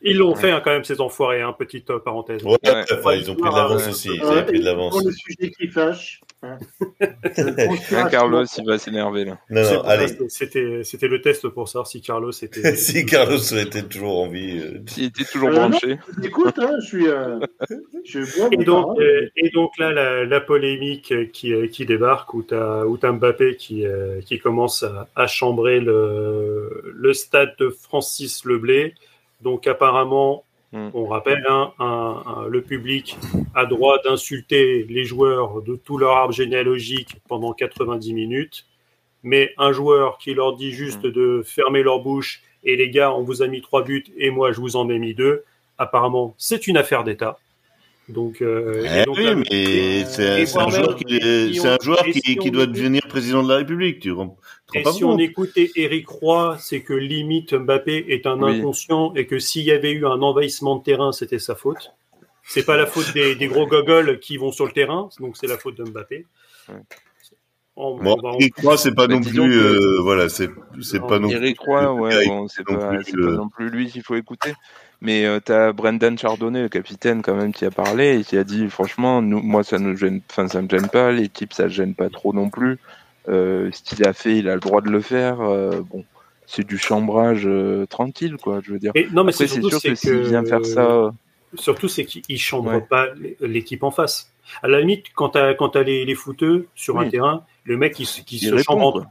ils l'ont fait hein, quand même, ces enfoirés. Hein, petite euh, parenthèse. ouais, Ouais. enfin, ils ont pris de l'avance Ouais. aussi ils Ouais, avaient pris de et l'avance Pour le sujet qui fâche. hein. Hein, Carlos, il va s'énerver là. non non allez c'était- le test pour savoir si Carlos était. si Carlos était toujours en vie euh, S'il était toujours Euh, non. branché. Écoute, hein, je suis. euh, je mon Et donc, euh, et donc là, la, la polémique qui, euh, qui débarque, où tu as, Mbappé qui, euh, qui commence à, à chambrer le, le stade de Francis Leblé. Donc apparemment, Mm. on rappelle, hein, un- un- le public a droit d'insulter les joueurs de tout leur arbre généalogique pendant 90 minutes. Mais un joueur qui leur dit juste de fermer leur bouche et les gars, on vous a mis trois buts et moi je vous en ai mis deux, apparemment c'est une affaire d'État. Donc, euh, Eh donc oui, là, mais c'est un joueur qui, un joueur si doit écoute- devenir président de la République. Tu tu Et pas si on écoutait Eric Roy, c'est que limite Mbappé est un Oui. inconscient et que s'il y avait eu un envahissement de terrain, c'était sa faute. C'est pas la faute des, des gros gogoles qui vont sur le terrain, donc c'est la faute de Mbappé. Ouais. On- Bon, on va- Eric Roy, c'est pas Bah, non plus, que- euh, voilà, c'est pas non Eric plus. Roy, ouais, Eric bon, c'est euh, pas non plus lui qu'il faut écouter. Mais euh, t'as Brendan Chardonnay, le capitaine, quand même, qui a parlé et qui a dit, franchement, nous, moi, ça ne gêne, enfin, ça me gêne pas, l'équipe, ça ne gêne pas trop non plus. Euh, ce qu'il a fait, il a le droit de le faire. euh, bon, c'est du chambrage euh, tranquille, quoi, je veux dire. Et non, mais c'est sûr que s'il vient faire ça, Surtout, c'est qu'il chambre Ouais. pas l'équipe en face. À la limite, quand tu as, les, les footeux sur un terrain, le mec qui, qui il se répond, chambre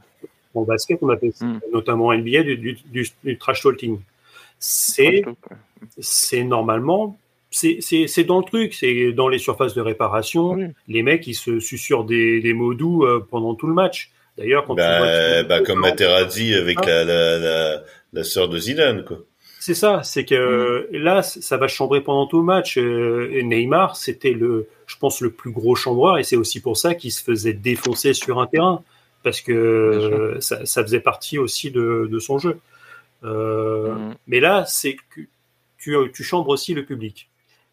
en, en basket, on appelle ça, Mm. notamment en NBA, du, du, du- du trash talking. C'est c'est normalement, c'est dans le truc, c'est dans les surfaces de réparation. Oui. Les mecs, ils se susurrent des, des mots doux euh, pendant tout le match. D'ailleurs, quand tu vois Bah, bah, comme Materazzi avec Ah. la, la, la, la sœur de Zidane, quoi. C'est ça, c'est que euh, là, ça va chambrer pendant tout le match. Euh, et Neymar, c'était le, je pense, le plus gros chambreur, et c'est aussi pour ça qu'il se faisait défoncer sur un terrain, parce que ça, ça faisait partie aussi de, de son jeu. Euh, Mhm. Mais là, c'est que tu, tu chambres aussi le public.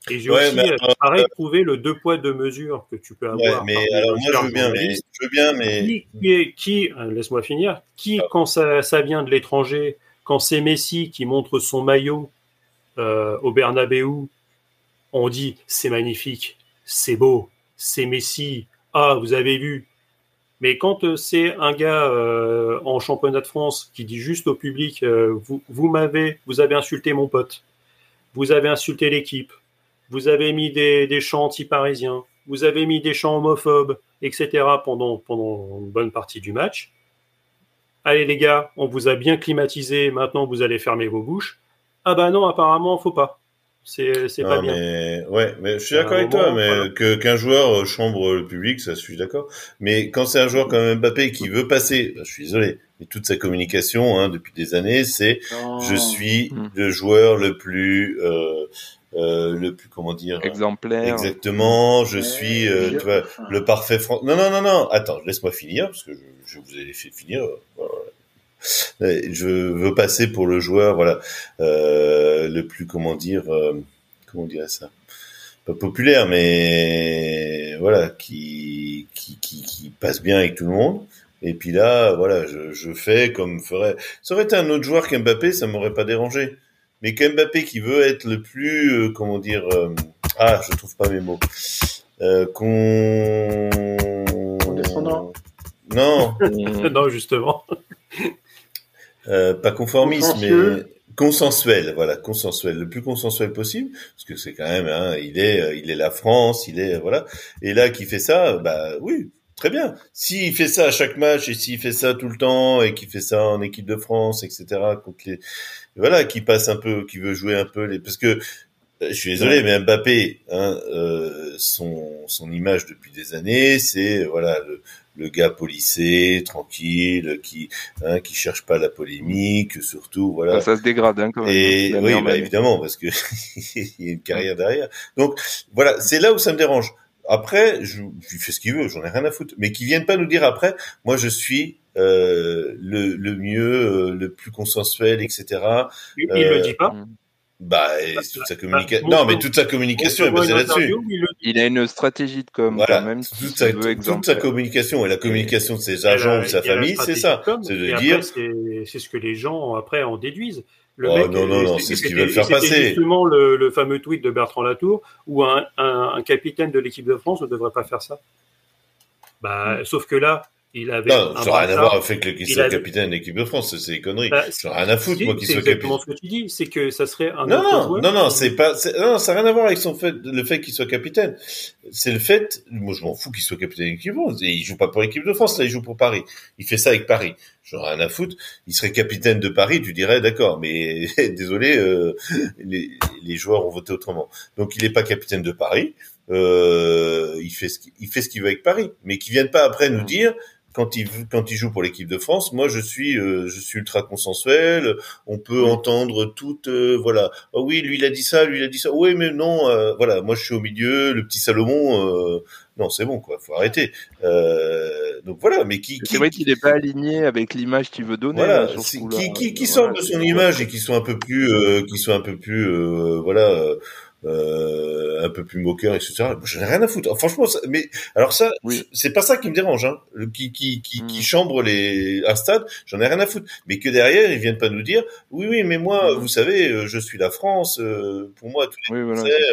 Et j'ai Ouais, aussi, euh, alors, pareil, trouvé le deux poids deux mesures que tu peux Ouais, avoir. mais alors moi, je veux bien, mais, je veux bien, mais, qui, qui, est- qui euh, laisse-moi finir, qui, Ah. quand ça, ça vient de l'étranger, quand c'est Messi qui montre son maillot euh, au Bernabeu, on dit c'est magnifique, c'est beau, c'est Messi, ah, vous avez vu. Mais quand euh, c'est un gars euh, en championnat de France qui dit juste au public, euh, vous, m'avez, vous avez insulté mon pote, vous avez insulté l'équipe, vous avez mis des, des chants anti-parisiens, vous avez mis des chants homophobes, etc. pendant, pendant une bonne partie du match. Allez les gars, on vous a bien climatisé, maintenant vous allez fermer vos bouches. Ah bah non, apparemment, faut pas. C'est c'est pas bien. mais ouais, mais je suis d'accord avec toi, mais voilà. que qu'un joueur euh, chambre le public, ça, je suis d'accord. Mais quand c'est un joueur comme Mbappé qui veut passer, je suis désolé, mais toute sa communication hein, depuis des années, c'est je suis Mm. le joueur le plus, euh, euh, le plus comment dire, Exemplaire. exactement. Je Ouais, suis, euh, tu vois, enfin, le parfait Fran- Non, non, non, non. Attends, laisse-moi finir parce que je, je vous ai fait finir. Euh, Je veux passer pour le joueur, voilà, euh, le plus comment dire, euh, comment dire ça, pas populaire, mais voilà, qui, qui qui qui passe bien avec tout le monde. Et puis là, voilà, je, je fais comme ferait. Ça aurait été un autre joueur qu'Mbappé, ça m'aurait pas dérangé. Mais qu'Mbappé qui veut être le plus, euh, comment dire, euh, ah, je trouve pas mes mots, euh, qu'on Condescendant. Non, On- Non, justement. euh, pas conformiste, mais consensuel. Voilà, consensuel, le plus consensuel possible, parce que c'est quand même, hein, il est, euh, il est la France, il est, voilà. Et là, qui fait ça, bah oui, très bien. S'il fait ça à chaque match et s'il fait ça tout le temps et qu'il fait ça en équipe de France, etc. contre les, voilà, qui passe un peu, qui veut jouer un peu les, parce que euh, je suis désolé, mais Mbappé, hein, euh, son son image depuis des années, c'est euh, voilà le, le gars policé, tranquille, qui hein, qui cherche pas la polémique, surtout voilà. Ça se dégrade hein, quand même. Et La oui, bah, manière. évidemment, parce que il y a une carrière derrière. Donc voilà, c'est là où ça me dérange. Après, je, je fais ce qu'il veut, j'en ai rien à foutre. Mais qu'ils viennent pas nous dire après, moi je suis euh, le, le mieux, euh, le plus consensuel, etc. Il, il Euh, le dit pas? Bah, et toute sa communication. non, mais toute sa communication est basée là-dessus. il a une stratégie de com Voilà, quand même. toute sa, toute sa communication et la communication de ses agents ou de sa famille, c'est ça. C'est de dire, c'est c'est ce que les gens après en déduisent. Le Oh, mec, non, non, non, et c'est ce qu'ils veulent faire passer. justement le, le fameux tweet de Bertrand Latour où un, un, un capitaine de l'équipe de France ne devrait pas faire ça. Bah, sauf que là, il avait non, ça n'a rien à voir avec le qu'il il soit avait- capitaine de l'équipe de France, c'est des conneries. Bah, rien à foutre, si, moi, qu'il c'est soit exactement capitaine. ce que tu dis, c'est que ça serait un Non, non, joueur non, non, qui- c'est pas, c'est- non, ça n'a rien à voir avec son fait, le fait qu'il soit capitaine. C'est le fait, moi, je m'en fous qu'il soit capitaine de l'équipe de France. Il joue pas pour l'équipe de France, là, il joue pour Paris. Il fait ça avec Paris. J'en ai rien à foutre. Il serait capitaine de Paris, tu dirais, d'accord, mais désolé, euh, les, les joueurs ont voté autrement. Donc, il n'est pas capitaine de Paris. Euh, il fait ce qu'il il fait ce qu'il veut avec Paris. Mais qu'ils viennent pas après nous dire, quand il quand il joue pour l'équipe de France, moi je suis euh, je suis ultra consensuel. On peut entendre toute euh, voilà. Ah oui, lui il a dit ça, lui il a dit ça. Oui, mais non, euh, voilà. Moi je suis au milieu, le petit Salomon. euh, non, c'est bon quoi. Faut arrêter. Euh, donc voilà. Mais qui qui C'est vrai qu'il n'est pas aligné avec l'image qu'il veut donner. voilà, là, sur ce c'est- coup-là. qui, qui, qui Voilà, sortent de son image et qui sont un peu plus, euh, qui sont un peu plus, euh, voilà, euh, euh, un peu plus moqueurs, etc. Je n'ai rien à foutre. Franchement, ça- mais alors ça, Oui. c'est pas ça qui me dérange, hein. Qui, qui, qui, qui chambre les un stade, j'en ai rien à foutre. Mais que derrière, ils viennent pas nous dire, oui, oui, mais moi, Mm. vous savez, euh, je suis la France. euh, pour moi, tous les Oui, voilà. Français,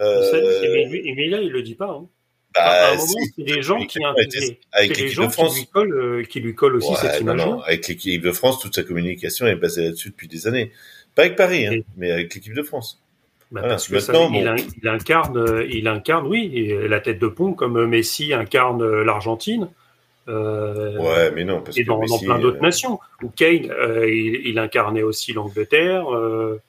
euh, mais, mais là, il le dit pas. Hein. bah, à un moment, c'est des gens qui, avec les l'équipe gens de qui France. lui collent, euh, qui lui collent aussi Ouais, cette non, image. non, avec l'équipe de France, toute sa communication est basée là-dessus depuis des années. Pas avec Paris, hein, Et- mais avec l'équipe de France. Bah, Voilà, parce que ça, il, incarne, il incarne, oui, la tête de pont comme Messi incarne euh, l'Argentine. Euh, Ouais, mais non, parce et que dans, dans Messi, plein d'autres euh, nations. Ou Kane, euh, il, il incarnait aussi l'Angleterre. euh,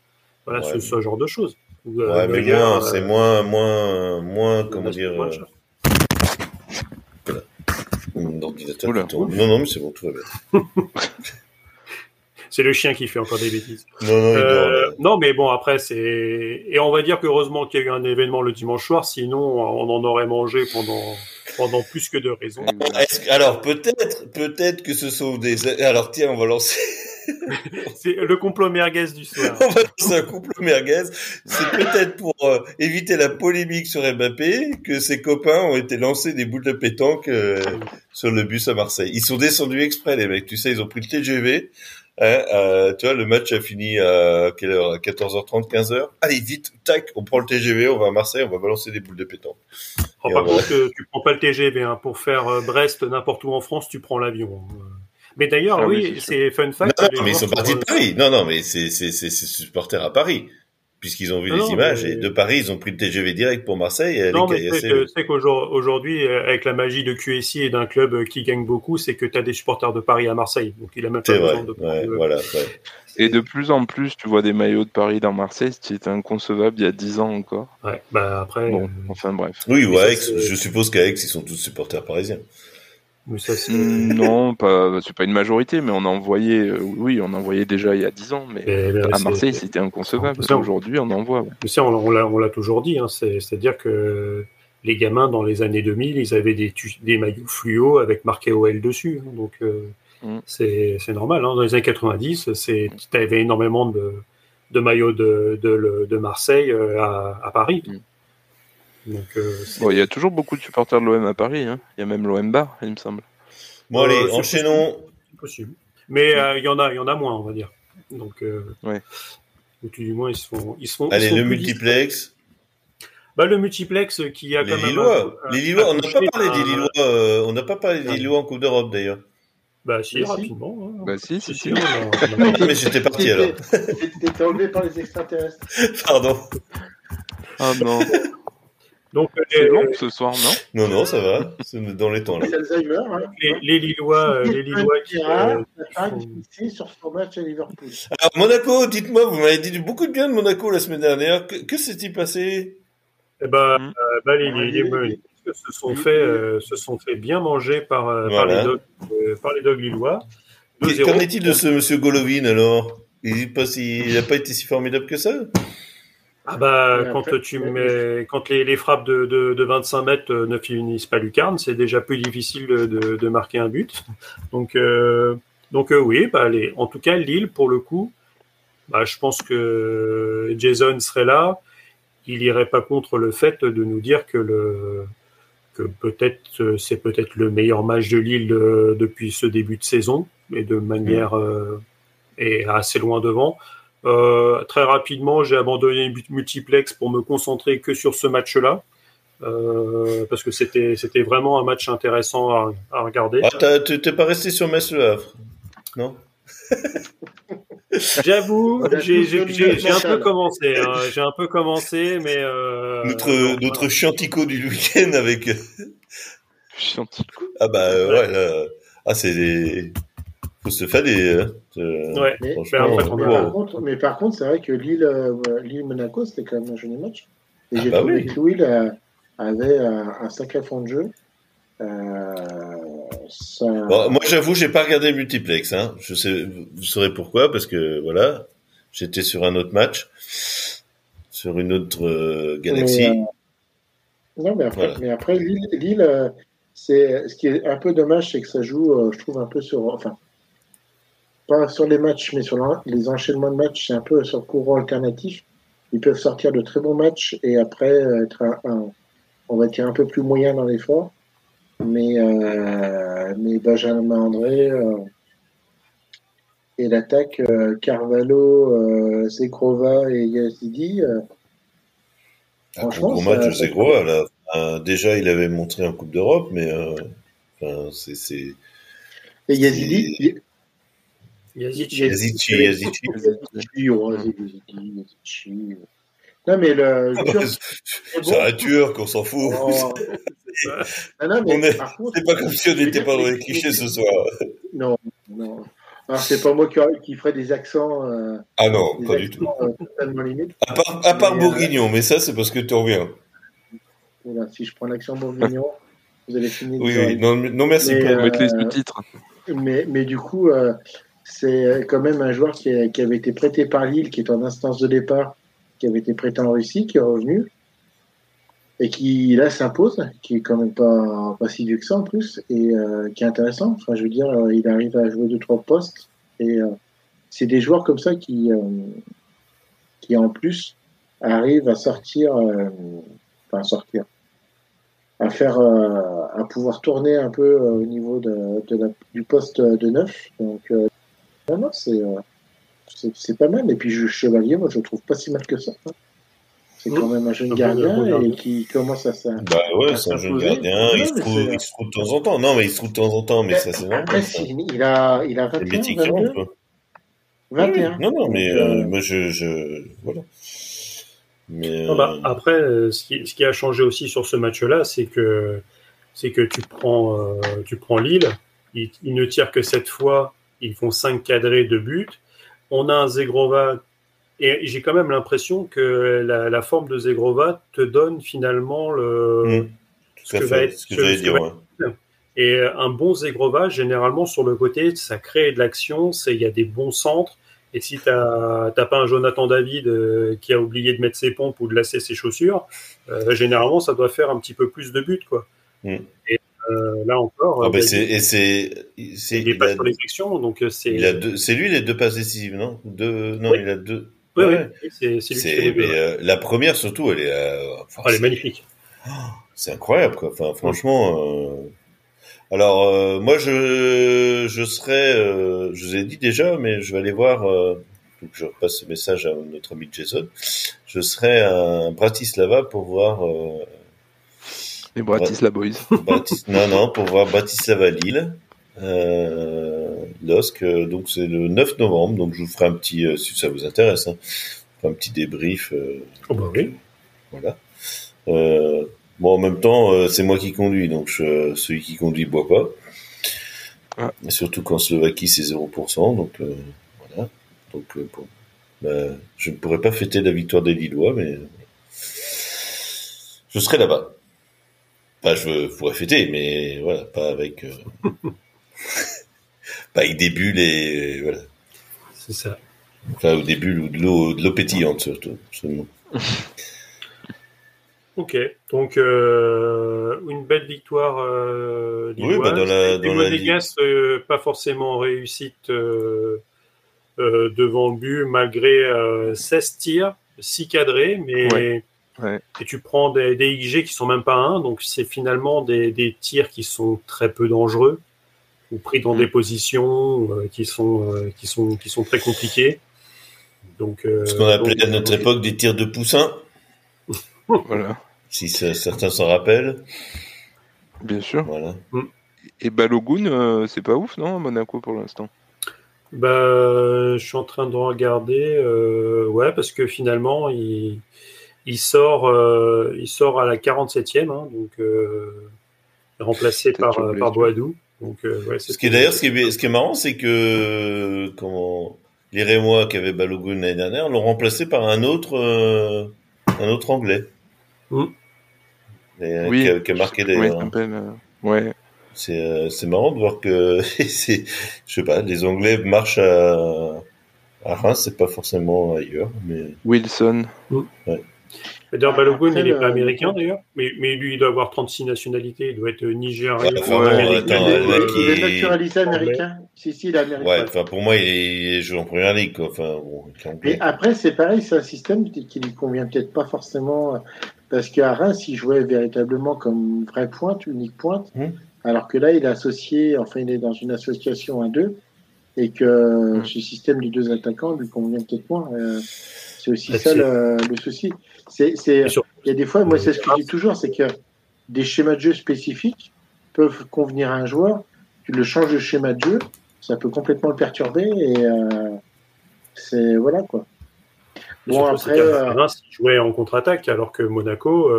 voilà, Ouais, ce, genre de choses. Ou, euh, Ouais, mais moins, euh, c'est moins, moins, moins, comment dire, moins euh, cher. mon ordinateur. Non, non, mais c'est bon, tout va bien. C'est le chien qui fait encore des bêtises. Non, non, Euh, non, mais bon, après, c'est. Et on va dire qu'heureusement qu'il y a eu un événement le dimanche soir, sinon on en aurait mangé pendant, pendant plus que deux raisons. Que- alors peut-être, peut-être que ce sont des. Alors tiens, on va lancer, C'est le complot merguez du soir. on va lancer un couple merguez. C'est peut-être pour euh, éviter la polémique sur Mbappé que ses copains ont été lancés des boules de pétanque euh, sur le bus à Marseille. Ils sont descendus exprès, les mecs. Tu sais, ils ont pris le TGV. Hein, euh, tu vois, le match a fini à quelle heure À 14h30, 15h. Allez, vite, tac, on prend le TGV, on va à Marseille, on va balancer des boules de pétanque. Oh, par on va- contre, euh, tu prends pas le TGV hein. pour faire euh, Brest n'importe où en France, tu prends l'avion. Euh, Mais d'ailleurs, Ah oui, c'est fun Non, fact. non, les mais ils sont partis de Paris. Non, non, mais c'est c'est c'est c'est supporters à Paris. Puisqu'ils ont vu Non, les images. mais- Et de Paris, ils ont pris le TGV direct pour Marseille. Et Non, les mais c'est qu'aujourd'hui, euh, avec la magie de QSI et d'un club euh, qui gagne beaucoup, c'est que tu as des supporters de Paris à Marseille. Donc il a même pas besoin de Ouais, voilà. ouais. Et de plus en plus, tu vois des maillots de Paris dans Marseille, ce qui était inconcevable il y a 10 ans encore. Ouais, bah après, Bon, euh, enfin bref. Oui, Mais ou à ça, Aix. Je suppose qu'à Aix, ils sont tous supporters parisiens. Mais ça, c'est- Mm, non, pas, c'est pas une majorité, mais on en voyait, euh, oui, on en voyait déjà il y a 10 ans, mais mais là, à Marseille c'était inconcevable. Aujourd'hui, on en voit. ouais. Mais ça, on, l'a, toujours dit. Hein, c'est, c'est-à-dire que les gamins, dans les années 2000, ils avaient des, maillots fluo avec marqué OL dessus. hein, donc, euh, Mm. c'est, normal. Hein. Dans les années 90, c'est, t'avais énormément de, de maillots de, de, le- de Marseille euh, à, à Paris. Mm. Donc, euh, Bon, il y a toujours beaucoup de supporters de l'OM à Paris. hein. Il y a même l'OM Bar, il me semble. Bon, Euh, allez, c'est enchaînons. c'est possible. Mais euh, il y en a, il y en a moins, on va dire. Donc, euh, Ouais. ou tout du moins, ils sont, ils sont. ils Allez, sont le multiplex. Bah, le multiplex qui a Les quand même. Un- Les Lillois, on n'a pas parlé des Lillois. euh, on n'a pas parlé des Ah. Lillois en Coupe d'Europe d'ailleurs. Bah, si, rapidement. hein. Bah si, si, si. on a- on a- Mais j'étais parti alors. T'étais enlevé par les extraterrestres. Pardon. Ah non, Donc, c'est les, long ce soir, non? Non, non, ça va. C'est dans les temps là. C'est Alzheimer. Hein. les, les Lillois, euh, les Lillois qui. euh, ici sur son match à Liverpool. Alors, Monaco, dites-moi, vous m'avez dit beaucoup de bien de Monaco la semaine dernière. Que, que s'est-il passé? Eh ben, Mm. euh, bah, les, les, les- se sont fait, euh, se sont fait bien manger par, euh, les dogs, euh, par les dogs lillois. Qu'en 2-0. est-il de ce monsieur Golovin alors? Il n'a pas été si formidable que ça? Ah bah, quand après, tu mets, quand les, les frappes de, de, de 25 mètres euh, ne finissent pas lucarne, c'est déjà plus difficile de, de, marquer un but. Donc, euh, donc euh, oui, bah, les, en tout cas, Lille, pour le coup, bah, je pense que Jason serait là. Il irait pas contre le fait de nous dire que le que peut-être euh, c'est peut-être le meilleur match de Lille depuis ce début de saison et de manière euh, et assez loin devant. Euh, très rapidement, j'ai abandonné le multiplex pour me concentrer que sur ce match-là. Euh, parce que c'était c'était vraiment un match intéressant à, à regarder. Ah, t'es pas resté sur Metz Le Havre Non? J'avoue, j'ai un peu commencé. hein, j'ai un peu commencé, mais euh, Notre, non, notre chiantico du week-end avec. Chiantico. Ah bah euh, ouais, là. Ah, c'est des. Faut se fader. Euh, Ouais. Mais, Mais après, on mais verra. par contre, mais par contre, c'est vrai que Lille, euh, Lille Monaco, c'était quand même un joli match. Et Ah j'ai bah trouvé oui. que Lille euh, avait un, un sacré fond de jeu. Euh, ça... Bon, moi, j'avoue, j'ai pas regardé le multiplex. Hein. Je sais, vous saurez pourquoi, parce que voilà, j'étais sur un autre match, sur une autre euh, galaxie. Mais, euh, non, mais après, Voilà. mais après Lille, Lille, euh, c'est ce qui est un peu dommage, c'est que ça joue, euh, je trouve, un peu sur, enfin, pas sur les matchs, mais sur les enchaînements de matchs, c'est un peu sur courant alternatif. Ils peuvent sortir de très bons matchs et après euh, être un, un- on va dire un peu plus moyen dans l'effort. Mais, euh, mais Benjamin André euh, et l'attaque euh, Carvalho, Zegrova et Yazidi. Un franchement, gros ça- match. Là. Déjà, il avait montré en Coupe d'Europe, mais euh, enfin, c'est Et Yazidi, Yazici. Yazici, Yazici. Non, mais le. Turc, c'est bon. Un turc, on s'en fout. Oh. Non, non, mais On est- par contre, C'est pas comme si on n'était pas dans les clichés ce soir. non, non. Alors, c'est pas moi qui, qui ferai des accents, euh, Ah non, pas du tout. euh, totalement limites. À part, à part Mais, euh, Bourguignon, mais ça, c'est parce que tu reviens. Voilà, si je prends l'accent bourguignon, vous allez finir. Oui, oui. Non, merci Mais, pour. Mettre les sous-titres. Mais, mais du coup, euh, c'est quand même un joueur qui, avait été prêté par Lille, qui est en instance de départ, qui avait été prêté en Russie, qui est revenu et qui là s'impose, qui est quand même pas, pas si vieux que ça en plus et euh, qui est intéressant. Enfin, je veux dire, euh, il arrive à jouer deux trois postes et euh, c'est des joueurs comme ça qui, euh, qui en plus arrivent à sortir, euh, enfin sortir, à faire, euh, à pouvoir tourner un peu euh, au niveau de, du poste de neuf. Donc, euh, non, non, c'est, euh, c'est, c'est pas mal. Et puis, je- Chevalier, moi, je le trouve pas si mal que ça. hein. C'est quand même un jeune Un bon gardien et qui commence à ça. Bah ouais, c'est un jeune gardien. Il, se trouve, c'est- il se trouve de temps en temps. Non, mais il se trouve de temps en temps, mais ça, c'est normal. Après, ça. si, il a, il a C'est le 21, métier qui 22, rentre, quoi. 21. Non, non, mais euh, euh, moi, je, je, voilà. Mais, Ah bah, après, ce qui, ce qui a changé aussi sur ce match-là, c'est que c'est que tu prends euh, tu prends Lille, ils, ils ne tirent que cette fois, ils font 5 cadrés de but. On a un Zegrova et j'ai quand même l'impression que la, la forme de Zegrova te donne finalement le Mm. ce que fait, va être ce que ce- dire, va ouais. Et euh, un bon Zegrova, généralement, sur le côté, ça crée de l'action, il y a des bons centres. Et si tu n'as pas un Jonathan David euh, qui a oublié de mettre ses pompes ou de lasser ses chaussures, euh, généralement, ça doit faire un petit peu plus de buts. Quoi. Mm. Et euh, là encore, Ah, euh, bah, c'est, et c'est, c'est, il est il pas a, sur les actions, donc euh, c'est il a deux, c'est lui les deux passes décisives, non? Deux, non, Oui. il a deux. Ouais. ouais, c'est c'est lui C'est, mais, euh, la première surtout, elle est, euh, enfin, Ah, elle est magnifique. C'est incroyable, quoi. Enfin, franchement. Alors, moi, je, je serais, je vous ai dit déjà, mais je vais aller voir. Donc, je repasse ce message à notre ami Jason. Je serai à Bratislava pour voir. Euh... Les Bratislava Boys. Bratis- non, non, pour voir Bratislava Lille. Euh, LOSC, euh, donc c'est le 9 novembre, donc je vous ferai un petit, euh, si ça vous intéresse, hein, un petit débrief. euh, Oh, bah oui. voilà. Euh, bon, en même temps, euh, c'est moi qui conduis, donc je, celui qui conduit boit pas. Ah. Et surtout qu'en Slovaquie, c'est 0%, donc euh, voilà. Donc euh, bon, Bah, je ne pourrais pas fêter la victoire des Lillois, mais euh, je serai là-bas. Enfin, je pourrais fêter, mais voilà, pas avec, euh, pas avec des bulles et voilà. C'est ça. Enfin, au début, ou de l'eau, de l'eau pétillante surtout. absolument. Ok, donc euh, une belle victoire euh, Oui, bah, dans la- dans la euh, pas forcément réussite euh, euh, devant le but, malgré euh, 16 tirs, 6 cadrés, mais Ouais, ouais. Et tu prends des, des XG qui sont même pas un, donc c'est finalement des, des tirs qui sont très peu dangereux ou pris dans Mm. des positions euh, qui sont euh, qui sont qui sont très compliquées. Donc euh, Ce qu'on appelait donc- à notre époque des tirs de poussin, Voilà, si ça- certains s'en rappellent. bien sûr. Voilà. Et Balogun, euh, c'est pas ouf, non, à Monaco pour l'instant? Bah, je suis en train de regarder, euh, ouais, parce que finalement, il, il sort, euh, il sort à la 47e, hein, donc euh, remplacé par, par Boadou. Donc, euh, ouais, Ce qui est d'ailleurs, ce qui est, ce qui est marrant, c'est que comment les Rémois qui avaient Balogun l'année dernière l'ont remplacé par un autre, euh, un autre Anglais. Mm. Et, euh, Oui. qui, a, qui a marqué euh, Ouais, C'est euh, marrant de voir que c'est, je sais pas, les Anglais marchent à, à Reims, c'est pas forcément ailleurs, mais Wilson. D'ailleurs, Balogun, il n'est pas américain d'ailleurs, mais, mais lui, il doit avoir 36 nationalités, il doit être nigérien, Ouais, enfin, bon, américain, attends, il, est naturalisé américain. Si, si, il est américain. ouais, enfin pour moi, il, est, il joue en première ligue, quoi. Enfin, bon. Mais après, c'est pareil, c'est un système qui lui convient peut-être pas forcément, parce qu'à Reims, il jouait véritablement comme vraie pointe, unique pointe, Hmm. alors que là, il est associé, enfin, il est dans une association à deux, et que Hmm. ce système des deux attaquants lui convient peut-être moins. Euh, c'est aussi Et ça le, le souci. C'est, c'est, il y a des fois, moi, c'est ce que je dis toujours, c'est que des schémas de jeu spécifiques peuvent convenir à un joueur. Tu le changes de schéma de jeu, ça peut complètement le perturber et euh, c'est voilà quoi. Et Bon, surtout, après, c'est euh, Reims, jouait en contre-attaque, alors que Monaco,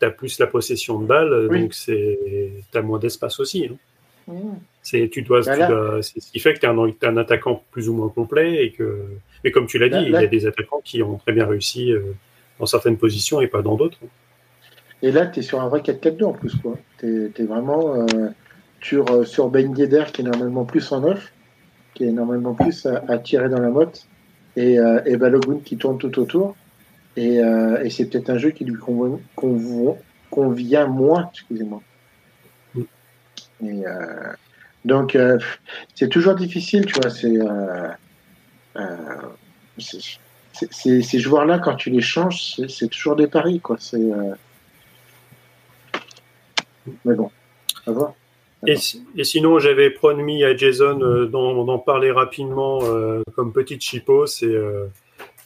tu as plus la possession de balle, Oui. donc tu as moins d'espace aussi. hein. C'est tu dois, c'est ce qui fait que tu es un, attaquant plus ou moins complet et que mais comme tu l'as dit, Là- il y a des attaquants qui ont très bien réussi euh, dans certaines positions et pas dans d'autres. Et là, tu es sur un vrai 4-4-2 en plus. quoi. Tu es, vraiment euh, sur, euh, sur Ben Yedder qui est normalement plus en neuf, qui est normalement plus à, à tirer dans la motte, et, euh, et Balogun qui tourne tout autour. Et, euh, et c'est peut-être un jeu qui lui convient, convient, convient moins, excusez-moi. Mm. Et, euh, donc, euh, c'est toujours difficile, tu vois. C'est. Euh, euh, ces joueurs-là, quand tu les changes, c'est- toujours des paris, quoi. C'est. euh, mais bon, à voir. Et, si- et sinon, j'avais promis à Jason euh, d'en parler rapidement euh, comme petite chipot, c'est euh,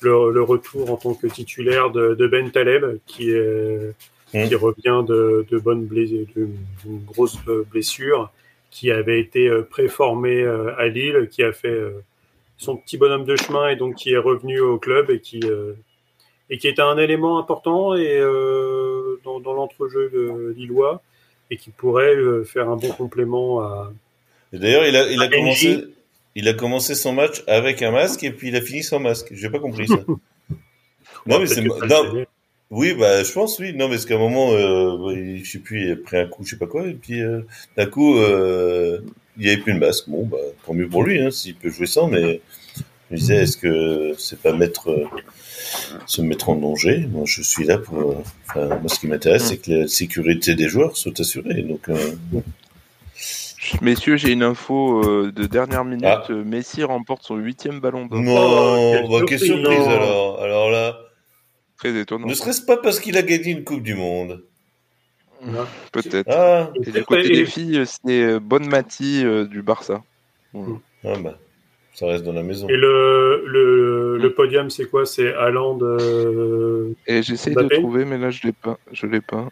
le, le retour en tant que titulaire de, de Ben Taleb qui, est, Mm. qui revient de, de bonnes blessures, d'une grosse euh, blessure, qui avait été euh, préformé euh, à Lille, qui a fait euh, son petit bonhomme de chemin et donc qui est revenu au club et qui, et qui est un élément important et dans, dans l'entrejeu de Lillois et qui pourrait faire un bon complément à. D'ailleurs, il a, il a commencé. Il a commencé son match avec un masque et puis il a fini sans masque. J'ai pas compris ça. non, mais c'est. Oui, bah, je pense, oui. Non, mais parce qu'à un moment, euh, je sais plus, il a pris un coup, je sais pas quoi, et puis euh, d'un coup, euh, il y avait plus de masque. Bon, bah, tant mieux pour lui, hein, s'il peut jouer sans, mais je me disais, est-ce que c'est pas mettre, euh, se mettre en danger? Moi, je suis là pour. Euh, enfin, moi, ce qui m'intéresse, c'est que la sécurité des joueurs soit assurée. Donc, Messieurs, j'ai une info de dernière minute. Ah. Messi remporte son huitième ballon d'or. Non, oh, bah, quelle surprise alors. Alors là. Très étonnant. Ne serait-ce pas parce qu'il a gagné une Coupe du Monde Peut-être. Ah. Et du côté des filles, c'est Bonne Mati du Barça. Ah bah, ça reste dans la maison. Et le, le, le podium, c'est quoi? C'est Haaland. Euh... Et j'essaie de trouver, mais là, je l'ai pas. Je l'ai pas.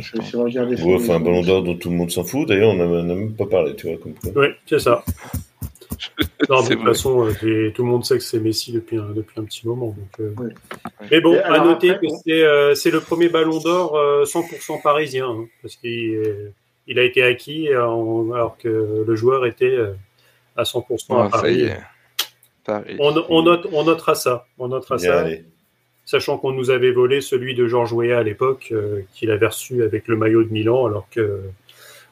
Je vais regarder. Ouais, enfin, un ballon d'or dont tout le monde s'en fout. D'ailleurs, on n'a même pas parlé, tu vois. Comme Oui, c'est ça. Non, de toute façon, euh, tout le monde sait que c'est Messi depuis un, depuis un petit moment. Donc, euh... Mais bon, à noter que euh, c'est le premier ballon d'or 100% parisien, hein, parce qu'il il a été acquis alors que le joueur était à 100% à Paris. On, on, note, on notera ça. On notera ça. Sachant qu'on nous avait volé celui de Georges Weah à l'époque, euh, qu'il avait reçu avec le maillot de Milan, alors que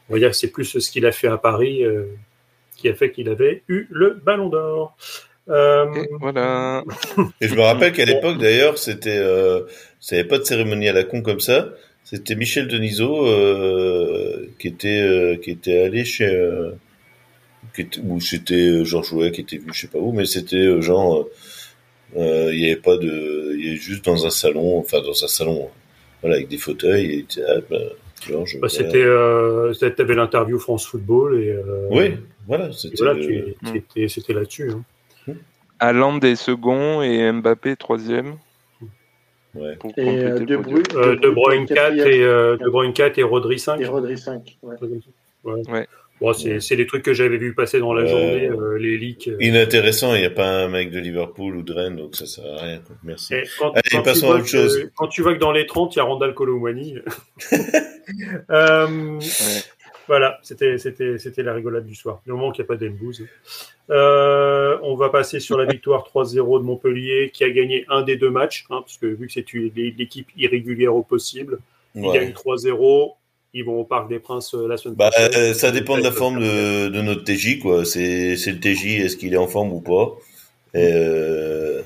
on va dire que c'est plus ce qu'il a fait à Paris euh, qui a fait qu'il avait eu le ballon d'or. Euh... voilà. Et je me rappelle qu'à l'époque, d'ailleurs, c'était, euh, ça avait pas de cérémonie à la con comme ça. C'était Michel Denisot euh, qui était euh, qui était allé chez qui était, ou c'était Georges Jouet qui était vu je sais pas où, mais c'était genre il y avait pas de, il y avait juste dans un salon, enfin dans un salon, voilà avec des fauteuils et ah, ben, bah, c'était, euh, t'avais l'interview France Football et. Euh, oui, voilà, c'était. Voilà, tu, c'était là-dessus. Hein. Haaland est second et Mbappé troisième. Ouais. Pour et euh, de, Bru de Bruyne 4 et euh, De Bruyne 4 et Rodri 5. Et Rodri 5. Ouais. ouais. ouais. Bon, c'est les trucs que j'avais vu passer dans la journée, euh, les leaks. Euh. Inintéressant, il n'y a pas un mec de Liverpool ou de Rennes, donc ça sert à rien. Merci. Quand, Allez, quand passons à autre chose. quand tu vois que dans les 30, il y a Randall Colomwani. euh, Voilà, c'était la rigolade du soir. Du moment qu'il n'y a pas d'Embouze. Euh, on va passer sur la victoire 3-0 de Montpellier, qui a gagné un des deux matchs, hein, parce que vu que c'est l'équipe irrégulière au possible, il gagne 3-0 ils vont au Parc des Princes euh, la semaine bah, prochaine. Euh, ça dépend de la forme de, de notre TJ, quoi. C'est, c'est le TJ, est-ce qu'il est en forme ou pas. Et euh,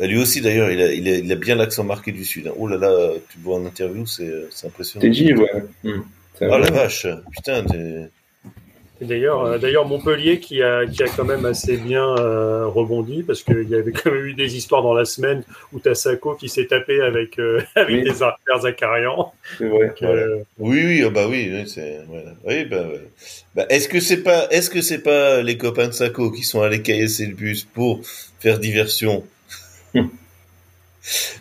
lui aussi, d'ailleurs, il a, il, a, il a bien l'accent marqué du Sud. Hein. Oh là là, tu le vois en interview, c'est, c'est impressionnant. TJ, ouais. Mmh. Oh la vache, putain, t'es... D'ailleurs, euh, d'ailleurs Montpellier qui a, qui a quand même assez bien euh, rebondi parce qu'il y avait quand même eu des histoires dans la semaine où Tassako qui s'est tapé avec euh, avec oui. des Zakarian. Vrai, Oui, oui, oh, bah oui, c'est voilà. oui, bah, bah, est-ce que c'est pas est-ce que c'est pas les copains de Sako qui sont allés caillasser le bus pour faire diversion?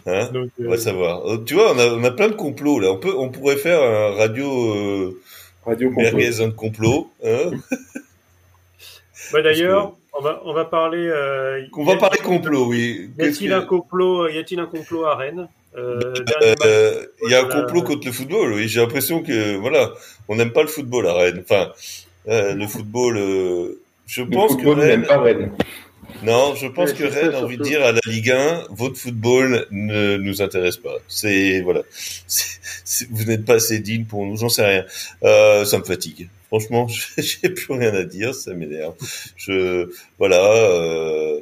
Hein? Donc, on va savoir. Tu vois, on a, on a plein de complots là. On peut, on pourrait faire un radio Radio Merguez un complot. Hein bah, D'ailleurs, on va, on va parler. Euh, on va parler complot, oui. Y a-t-il un complot Y a-t-il un complot à Rennes euh, euh, Il y a un complot contre le football. Oui, j'ai l'impression que voilà, on n'aime pas le football à Rennes. Enfin, euh, le football. je le pense football que Rennes. Pas Rennes. Non, je pense que Rennes a envie de dire à la Ligue 1, votre football ne nous intéresse pas. C'est voilà, vous n'êtes pas assez digne pour nous, j'en sais rien. Euh, ça me fatigue. Franchement, j'ai plus rien à dire, ça m'énerve. Je voilà. Euh,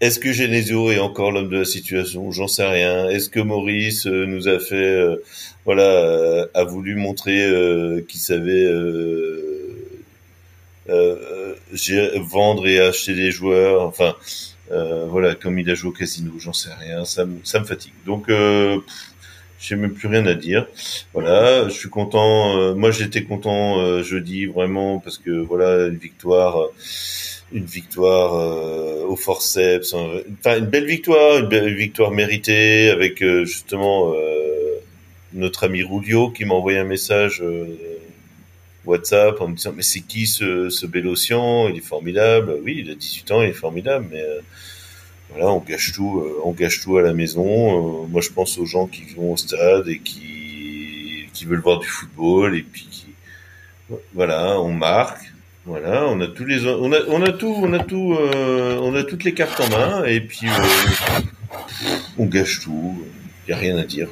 est-ce que Genesio est encore l'homme de la situation? J'en sais rien. Est-ce que Maurice euh, nous a fait, euh, voilà, euh, a voulu montrer qu'il savait vendre et acheter des joueurs Enfin, voilà, comme il a joué au casino, j'en sais rien. Ça, me, ça me fatigue. Donc, j'ai même plus rien à dire. Voilà, je suis content. moi, j'étais content jeudi vraiment parce que voilà une victoire une victoire euh, au forceps, enfin une belle victoire, une belle victoire méritée avec euh, justement euh, notre ami Rulio qui m'a envoyé un message WhatsApp en me disant mais c'est qui ce, ce Bélocian? Il est formidable. Oui, il a 18 ans, il est formidable, mais voilà, on gâche tout, on gâche tout à la maison. moi, je pense aux gens qui vont au stade et qui qui veulent voir du football et puis qui, voilà, on marque. Voilà, on a tous les, on a, on a tout, on a tout, on a toutes les cartes en main et puis on gâche tout. Il y a rien à dire.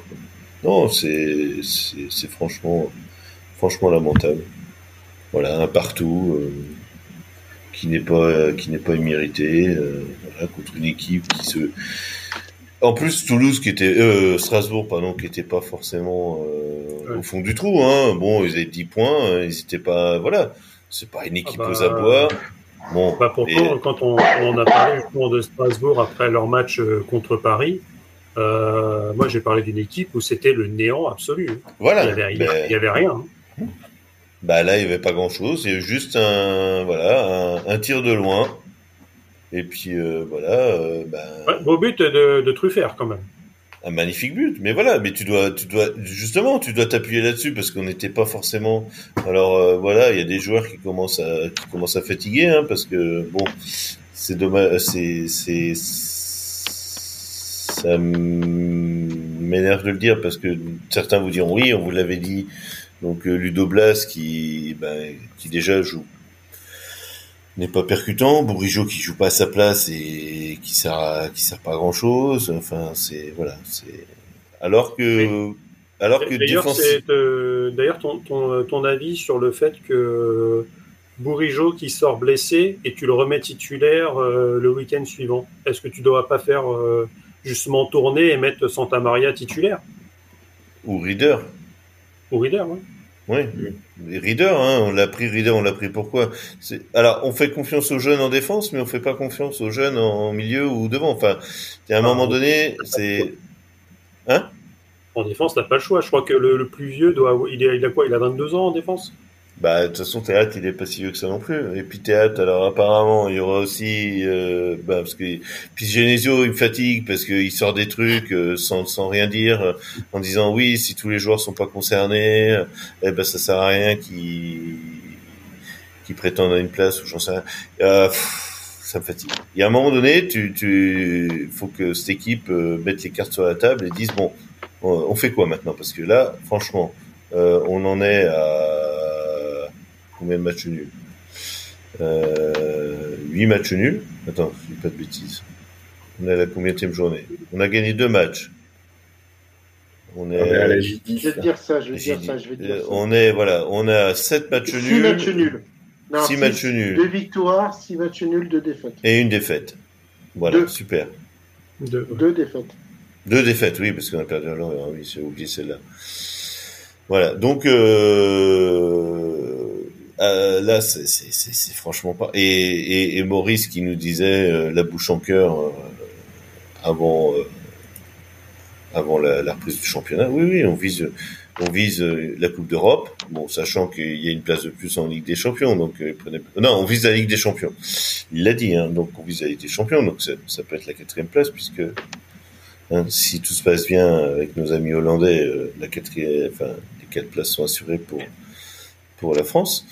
Non, c'est, c'est, franchement, franchement lamentable. Voilà, un partout euh, qui n'est pas, qui n'est pas immérité, euh, contre une équipe qui se. En plus, Toulouse qui était, euh, Strasbourg pardon, qui était pas forcément au fond du trou. Hein. Bon, ils avaient 10 points, hein, ils n'étaient pas, voilà, c'est pas une équipe ah aux bah, abois. Bon, bah pourtant, quand on, on, a parlé de Strasbourg après leur match contre Paris, moi, j'ai parlé d'une équipe où c'était le néant absolu. Voilà. Il n'y avait, rien. Hein. Bah là, il n'y avait pas grand-chose. Il y avait juste un, voilà, un, tir de loin. Et puis euh, voilà. Euh, bah, beau but de, de Truffert quand même. Un magnifique but, mais voilà, mais tu dois, tu dois justement, tu dois t'appuyer là-dessus parce qu'on n'était pas forcément. Alors voilà, il y a des joueurs qui commencent à, qui commencent à fatiguer, hein, parce que bon, c'est dommage, c'est, c'est ça m'énerve de le dire parce que certains vous diront oui, on vous l'avait dit. Donc euh, Ludo Blas qui, ben, qui déjà joue n'est pas percutant, Bourigeau qui joue pas à sa place et qui sert qui sert pas à grand chose. Enfin c'est voilà c'est alors que alors que d'ailleurs euh, d'ailleurs ton, ton, ton avis sur le fait que Bourigeau qui sort blessé et tu le remets titulaire euh, le week-end suivant. Est-ce que tu dois pas faire justement tourner et mettre Santa Maria titulaire? Ou Reader. Ou Reader, oui. Oui, Reader, hein, on l'a pris Reader, on l'a pris pourquoi? Alors, on fait confiance aux jeunes en défense, mais on fait pas confiance aux jeunes en milieu ou devant. Enfin, à un moment donné, c'est... Hein? En défense, t'as pas le choix. Je crois que le, plus vieux, doit, il, il a quoi? Il a 22 ans en défense? Bah, de toute façon, Théâtre, il est pas si vieux que ça non plus. Et puis Théâtre, alors apparemment, il y aura aussi, euh, bah, parce que, puis Genesio, il me fatigue parce qu'il sort des trucs euh, sans, sans rien dire, euh, en disant oui, si tous les joueurs sont pas concernés, eh ben ça sert à rien qu'ils qui prétendent à une place ou j'en sais rien. ça me fatigue. Il y a un moment donné, tu, tu, faut que cette équipe mette les cartes sur la table et dise bon, on fait quoi maintenant? Parce que là, franchement, on en est à Combien de matchs nuls euh, 8 matchs nuls. Attends, je dis pas de bêtises. On est à la combienième journée On a gagné deux matchs. On est, à la Je vais dire ça, je vais dire ça, je vais dire ça. On est, voilà, on a 7 matchs nuls. 6 matchs nuls. 6 matchs nuls. 2 victoires, 6 matchs nuls, 2 défaites. Et une défaite. Voilà, super. 2 deux. défaites. Deux défaites, oui, parce qu'on a perdu un long, oui, j'ai oublié celle-là. Voilà, donc euh, euh, là, c'est franchement pas. Et, et, et, Maurice qui nous disait euh, la bouche en cœur euh, avant euh, avant la, la, reprise du championnat. Oui, oui, on vise on vise la Coupe d'Europe. Bon, sachant qu'il y a une place de plus en Ligue des Champions, donc prenez... non, on vise la Ligue des Champions. Il l'a dit, hein, donc on vise la Ligue des Champions, donc ça, ça peut être la quatrième place puisque hein, si tout se passe bien avec nos amis hollandais, la quatrième, enfin les quatre places sont assurées pour pour la France.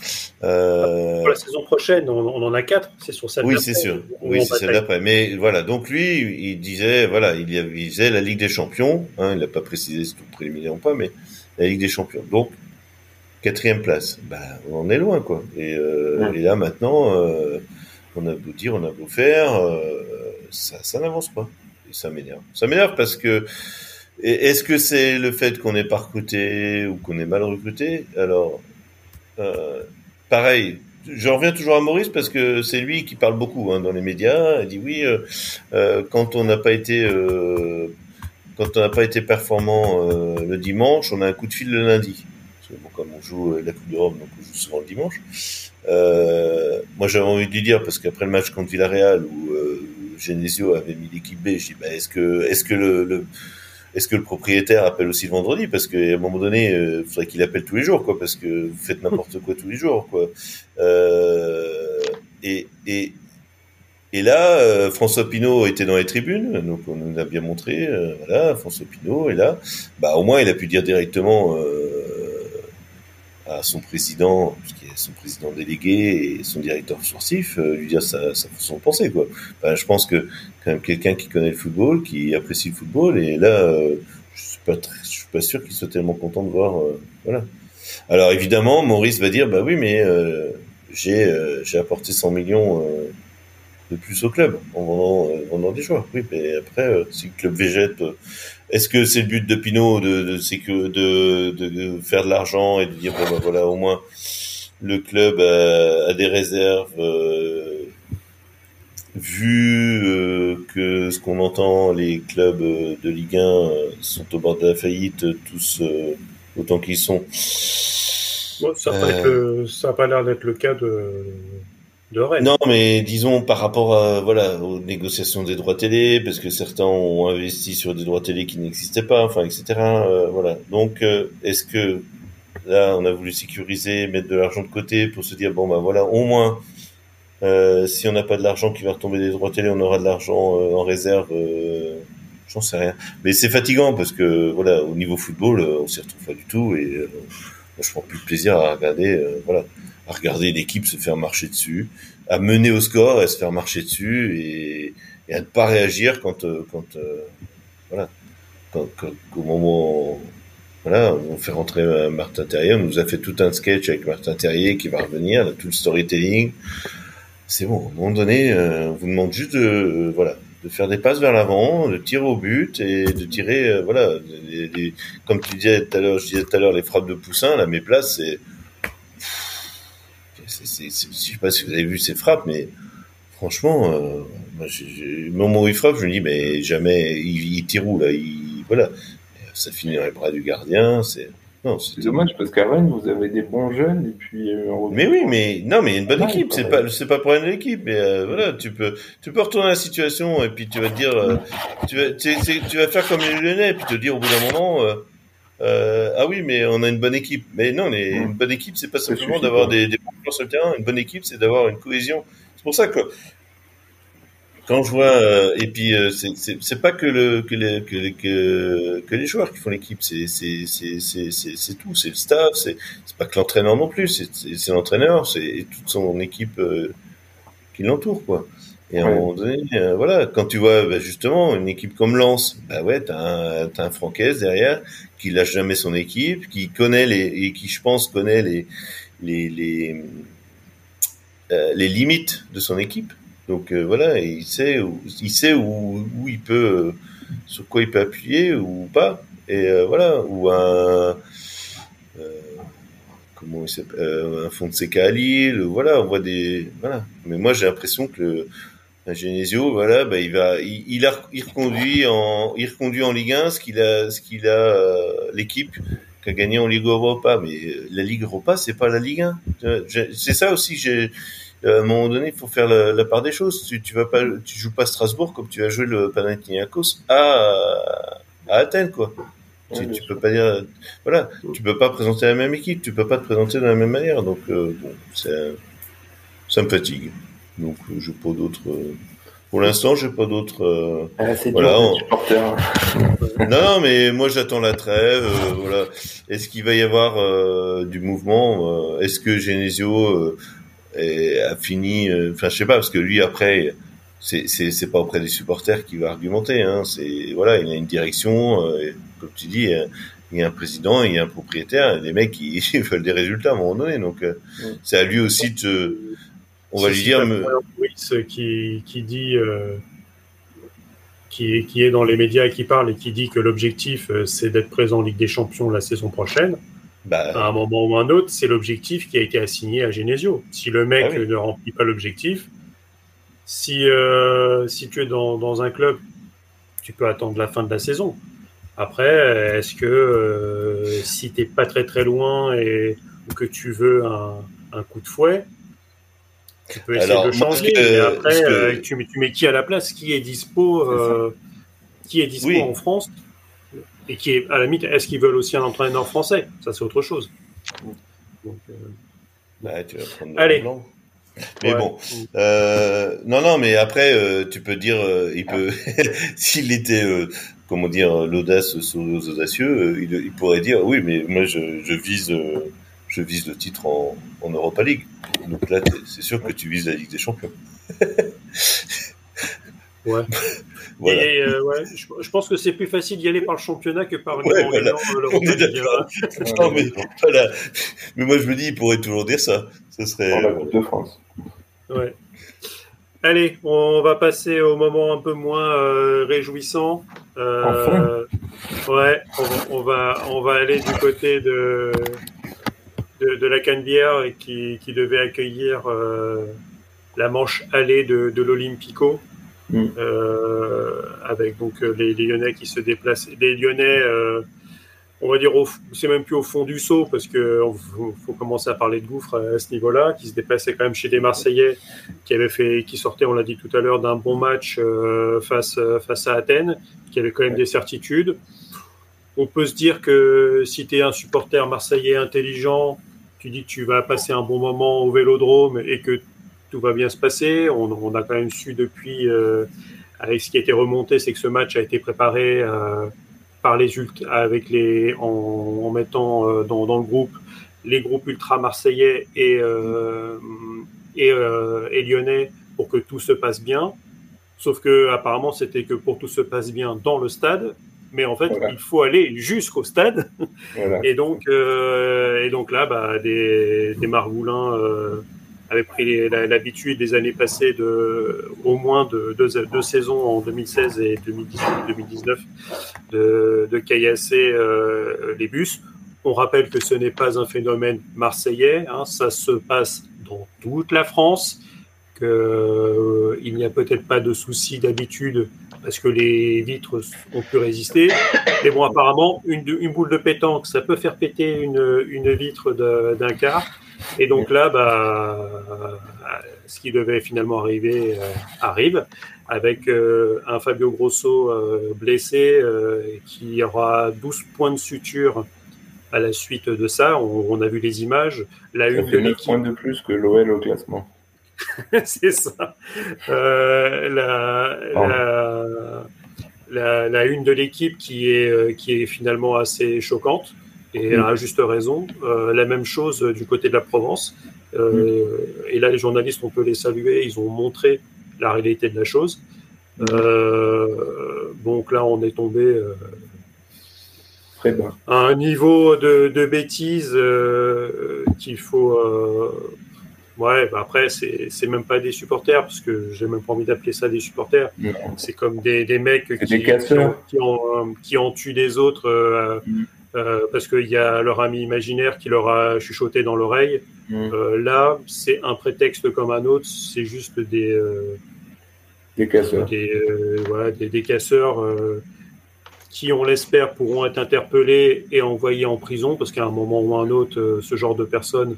Euh... Pour la saison prochaine, on, on en a quatre, c'est sur celle Oui, c'est sûr. Oui, c'est celle d'après. Mais voilà, donc lui, il disait, voilà, il, il faisait la Ligue des Champions. Hein, il n'a pas précisé si tout préliminaire ou pas, mais la Ligue des Champions. Donc, quatrième place. Ben, on en est loin, quoi. Et, euh, et là, maintenant, euh, on a beau dire, on a beau faire, euh, ça, ça n'avance pas. Et ça m'énerve. Ça m'énerve parce que est-ce que c'est le fait qu'on n'est pas recruté ou qu'on est mal recruté? Alors, euh, pareil, je reviens toujours à Maurice parce que c'est lui qui parle beaucoup hein, dans les médias. Il dit oui, euh, euh, quand on n'a pas été quand on n'a pas été performant le dimanche, on a un coup de fil le lundi. Bon, comme on joue la Coupe d'Europe, donc on joue souvent le dimanche. moi, j'avais envie de lui dire parce qu'après le match contre Villarreal où Genesio avait mis l'équipe B, je dis bah, est-ce que est-ce que le, le est-ce que le propriétaire appelle aussi le vendredi? Parce qu'à un moment donné, il euh, faudrait qu'il appelle tous les jours, quoi, parce que vous faites n'importe quoi tous les jours, quoi. Euh, et, et, et là, euh, François Pinault était dans les tribunes, donc on nous a bien montré, euh, voilà, François Pinault est là. Bah, au moins, il a pu dire directement à son président, qui est son président délégué et son directeur sportif, lui dire sa, sa façon de penser, quoi. je pense que quand même quelqu'un qui connaît le football, qui apprécie le football. Et là, je suis pas je suis pas sûr qu'il soit tellement content de voir. voilà. Alors évidemment, Maurice va dire, bah oui, mais j'ai j'ai apporté 100 millions de plus au club en vendant, des joueurs. Oui, mais après, si le club végète, est-ce que c'est le but de Pinot de, de, que de, de, faire de l'argent et de dire, bon, bah, voilà, au moins le club a, des réserves euh, vu euh, que ce qu'on entend, les clubs euh, de Ligue 1 sont au bord de la faillite, tous autant qu'ils sont. ça n'a pas l'air d'être le cas de, Non, mais disons par rapport à, voilà, aux négociations des droits télé, parce que certains ont investi sur des droits télé qui n'existaient pas, enfin, etc. voilà. Donc, est-ce que Là, on a voulu sécuriser, mettre de l'argent de côté pour se dire bon ben voilà, au moins euh, si on n'a pas de l'argent qui va retomber des droits télé, on aura de l'argent euh, en réserve. Euh, J'en sais rien. Mais c'est fatigant parce que voilà, au niveau football, euh, on s'y retrouve pas du tout et euh, je prends plus de plaisir à regarder, voilà, à regarder l'équipe se faire marcher dessus, à mener au score et se faire marcher dessus et, à ne pas réagir quand quand voilà, quand, au moment voilà, on fait rentrer euh, Martin Terrier. On nous a fait tout un sketch avec Martin Terrier qui va revenir, tout le storytelling. C'est bon. À un moment donné, euh, on vous demande juste de, euh, voilà, de faire des passes vers l'avant, de tirer au but et de tirer, voilà, comme tu disais tout à l'heure, je disais tout à l'heure, les frappes de Poussin, là, mes places, c'est, je sais pas si vous avez vu ces frappes, mais franchement, moi, j'ai, au moment où il frappe, je me dis, mais jamais, il, il tire où, là, il, voilà ça finit dans les bras du gardien. C'est non, c'est dommage parce qu'à Rennes vous avez des bons jeunes et puis. Euh, mais oui, mais non, mais une bonne équipe. C'est pas, c'est pas pour une équipe, mais euh, voilà, tu peux, tu peux retourner la situation et puis tu vas te dire, euh, tu vas, tu, tu, vas faire comme les Lyonnais et puis te dire au bout d'un moment. Ah oui, mais on a une bonne équipe. Mais non, les, une bonne équipe, c'est pas simplement d'avoir des, des bons joueurs sur le terrain. Une bonne équipe, c'est d'avoir une cohésion. C'est pour ça que quand je vois euh, et puis euh, c'est pas que le que les que, que, les joueurs qui font l'équipe c'est tout c'est le staff c'est pas que l'entraîneur non plus c'est l'entraîneur c'est toute son équipe euh, qui l'entoure quoi et à un moment donné voilà quand tu vois bah, justement une équipe comme Lens bah ouais t'as un t'as un Francaise derrière qui lâche jamais son équipe qui connaît les et qui je pense connaît les les les les limites de son équipe donc euh, voilà, il sait où, il sait où, où il peut, euh, sur quoi il peut appuyer ou pas. Et euh, voilà, ou un comment il s'appelle, un CK à Lille, voilà, on voit des, voilà. Mais moi j'ai l'impression que Genesio, voilà, bah, il va, il, il, a, il reconduit en, il reconduit en Ligue 1 ce qu'il a, ce qu'il a, l'équipe qui a gagné en Ligue Europa. Mais la Ligue Europa, c'est pas la Ligue 1. C'est ça aussi, j'ai, euh, à un moment donné, il faut faire la, part des choses. Tu, tu vas pas, tu joues pas Strasbourg comme tu as joué le Panathinaikos à, à Athènes, quoi. Tu, tu peux pas dire, voilà, tu peux pas présenter la même équipe, tu peux pas te présenter de la même manière. Donc, euh, bon, ça me fatigue. Donc, je pas d'autres. Euh, pour l'instant, j'ai pas d'autres. Ah, voilà, non, mais moi j'attends la trêve. voilà. Est-ce qu'il va y avoir du mouvement Est-ce que Genesio a fini. Euh, enfin, je sais pas parce que lui après, c'est c'est pas auprès des supporters qu'il va argumenter. Hein, c'est voilà, il a une direction. Euh, comme tu dis, il y a un président, il y a un propriétaire, des mecs qui veulent des résultats à un moment donné. Donc, euh, c'est à lui aussi de. On va lui dire. Me... Qui, qui dit. qui, qui est dans les médias et qui parle et qui dit que l'objectif c'est d'être présent en Ligue des Champions la saison prochaine. Bah, à un moment ou un autre, c'est l'objectif qui a été assigné à Genesio. Si le mec ah ne remplit pas l'objectif, si, euh, si tu es dans, dans, un club, tu peux attendre la fin de la saison. Après, est-ce que euh, si tu n'es pas très très loin et que tu veux un, un coup de fouet, tu peux essayer de changer. mais après, euh, tu, tu, mets qui à la place Qui est dispo, euh, qui est dispo en France et qui est à la limite, est-ce qu'ils veulent aussi un entraîneur français? Ça, c'est autre chose. Donc, euh... bah, tu vas prendre Allez. Mais bon, euh, non, non, mais après, euh, tu peux dire, il peut, s'il était, comment dire, l'audace aux audacieux, il, il, pourrait dire, oui, mais moi, je, je vise, je vise le titre en, en Europa League. Donc là, c'est sûr que tu vises la Ligue des Champions. Ouais. Voilà. Et euh, ouais, je, je pense que c'est plus facile d'y aller par le championnat que par le Ouais, voilà. Euh, On est l'Europa League, d'accord. hein. Non, mais, voilà. mais moi, je me dis, il pourrait toujours dire ça. Ce serait. Pour la Coupe de France. Ouais. Allez, on va passer au moment un peu moins euh, réjouissant. Euh, ouais, on va on va aller du côté de de, de la Canebière et qui, qui devait accueillir euh, la manche allée de, de l'Olympico. Mm. Euh, avec donc euh, les, les Lyonnais qui se déplacent. Les Lyonnais, on va dire, c'est même plus au fond du saut parce que on- faut, faut commencer à parler de gouffre à, ce niveau-là, qui se déplaçaient quand même chez des Marseillais qui avaient fait, qui sortaient, on l'a dit tout à l'heure, d'un bon match euh, face face à Athènes, qui avait quand même des certitudes. On peut se dire que si tu es un supporter marseillais intelligent, tu dis que tu vas passer un bon moment au Vélodrome et que tout va bien se passer. On, a quand même su depuis, euh, avec ce qui a été remonté, c'est que ce match a été préparé euh, par les avec les en, mettant euh, dans, le groupe les groupes ultra marseillais et et, et lyonnais pour que tout se passe bien. Sauf que apparemment c'était que pour tout se passe bien dans le stade, mais en fait Voilà. il faut aller jusqu'au stade. Voilà. Et donc, euh, et donc là, bah, des, des margoulins euh, avaient pris l'habitude des années passées de au moins de deux, deux saisons en 2016 et 2018-2019 de, de caillasser euh, les bus. On rappelle que ce n'est pas un phénomène marseillais, hein, ça se passe dans toute la France, qu'il il n'y a peut-être pas de souci d'habitude parce que les vitres ont pu résister. Mais bon, apparemment, une, une boule de pétanque, ça peut faire péter une, une vitre d'un quart. Et donc là, bah, ce qui devait finalement arriver euh, arrive, avec euh, un Fabio Grosso euh, blessé qui aura 12 points de suture à la suite de ça. On, on a vu les images. La Ça une de fait 9 l'équipe points de plus que l'OL au classement. c'est ça. Euh, la, la, la, la une de l'équipe qui est, euh, qui est finalement assez choquante et Mm. à juste raison. Euh, la même chose du côté de la Provence. Euh, Et là, les journalistes, on peut les saluer. Ils ont montré la réalité de la chose. Donc là, on est tombé Très bas. à un niveau de, de bêtise euh, qu'il faut. Euh, ouais, bah après, c'est c'est même pas des supporters, parce que j'ai même pas envie d'appeler ça des supporters. C'est comme des, des mecs qui, des qui, en, qui, en, qui en tuent des autres euh, Mm. euh, parce qu'il y a leur ami imaginaire qui leur a chuchoté dans l'oreille. Mm. Euh, là, c'est un prétexte comme un autre, c'est juste des. euh, Des casseurs. des, euh, voilà, des, des casseurs euh, qui, on l'espère, pourront être interpellés et envoyés en prison, parce qu'à un moment ou à un autre, euh, ce genre de personnes,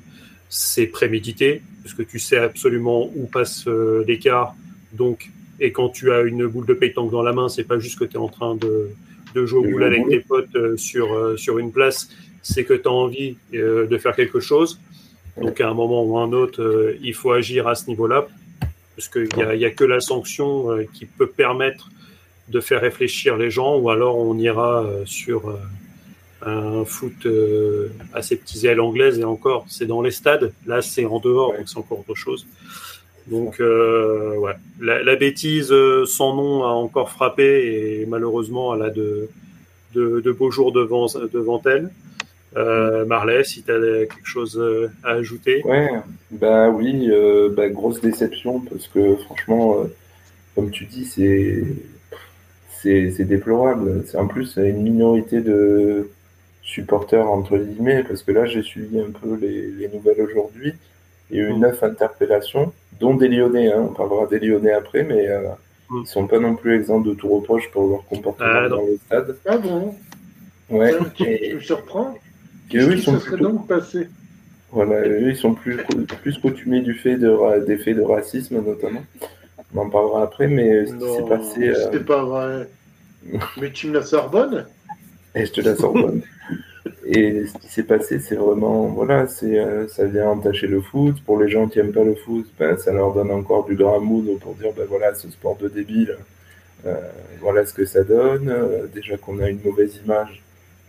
c'est prémédité, parce que tu sais absolument où passe euh, l'écart. Donc, et quand tu as une boule de pétanque dans la main, c'est pas juste que tu es en train de, de jouer au boule avec tes potes euh, sur, euh, sur une place, c'est que tu as envie de faire quelque chose. Donc, à un moment ou à un autre, il faut agir à ce niveau-là, parce qu'il n'y a, il y a que la sanction qui peut permettre de faire réfléchir les gens, ou alors on ira sur un foot euh, à ses petits ailes anglaises, et encore, c'est dans les stades, là c'est en dehors, Ouais. donc c'est encore autre chose. Donc, euh, ouais, la, la bêtise euh, sans nom a encore frappé, et malheureusement, elle a de, de, de beaux jours devant, devant elle. Euh, Marley, si tu as quelque chose euh, à ajouter. Ouais, bah oui, euh, bah, grosse déception parce que franchement, comme tu dis, c'est c'est c'est déplorable. C'est en plus une minorité de supporters entre guillemets parce que là j'ai suivi un peu les, les nouvelles aujourd'hui. Il y a eu neuf interpellations, dont des Lyonnais. Hein, on parlera des Lyonnais après, mais euh, Mm. ils sont pas non plus exempts de tout reproche pour leur comportement Ah, dans le stade. Ah bon? Ouais. Tiens, tu, Et- tu me surprends et eux, ils sont plutôt- donc passé? Voilà, eux, ils sont plus, plus coutumiers du fait de, des faits de racisme, notamment. On en parlera après, mais ce qui s'est Non, passé. euh, c'était pas vrai. Mais tu me la Sorbonne et je te la Sorbonne. Et ce qui s'est passé, c'est vraiment. Voilà, c'est, euh, ça vient entacher le foot. Pour les gens qui n'aiment pas le foot, ben, ça leur donne encore du grand mood pour dire ben voilà, ce sport de débile, euh, voilà ce que ça donne. Euh, déjà qu'on a une mauvaise image,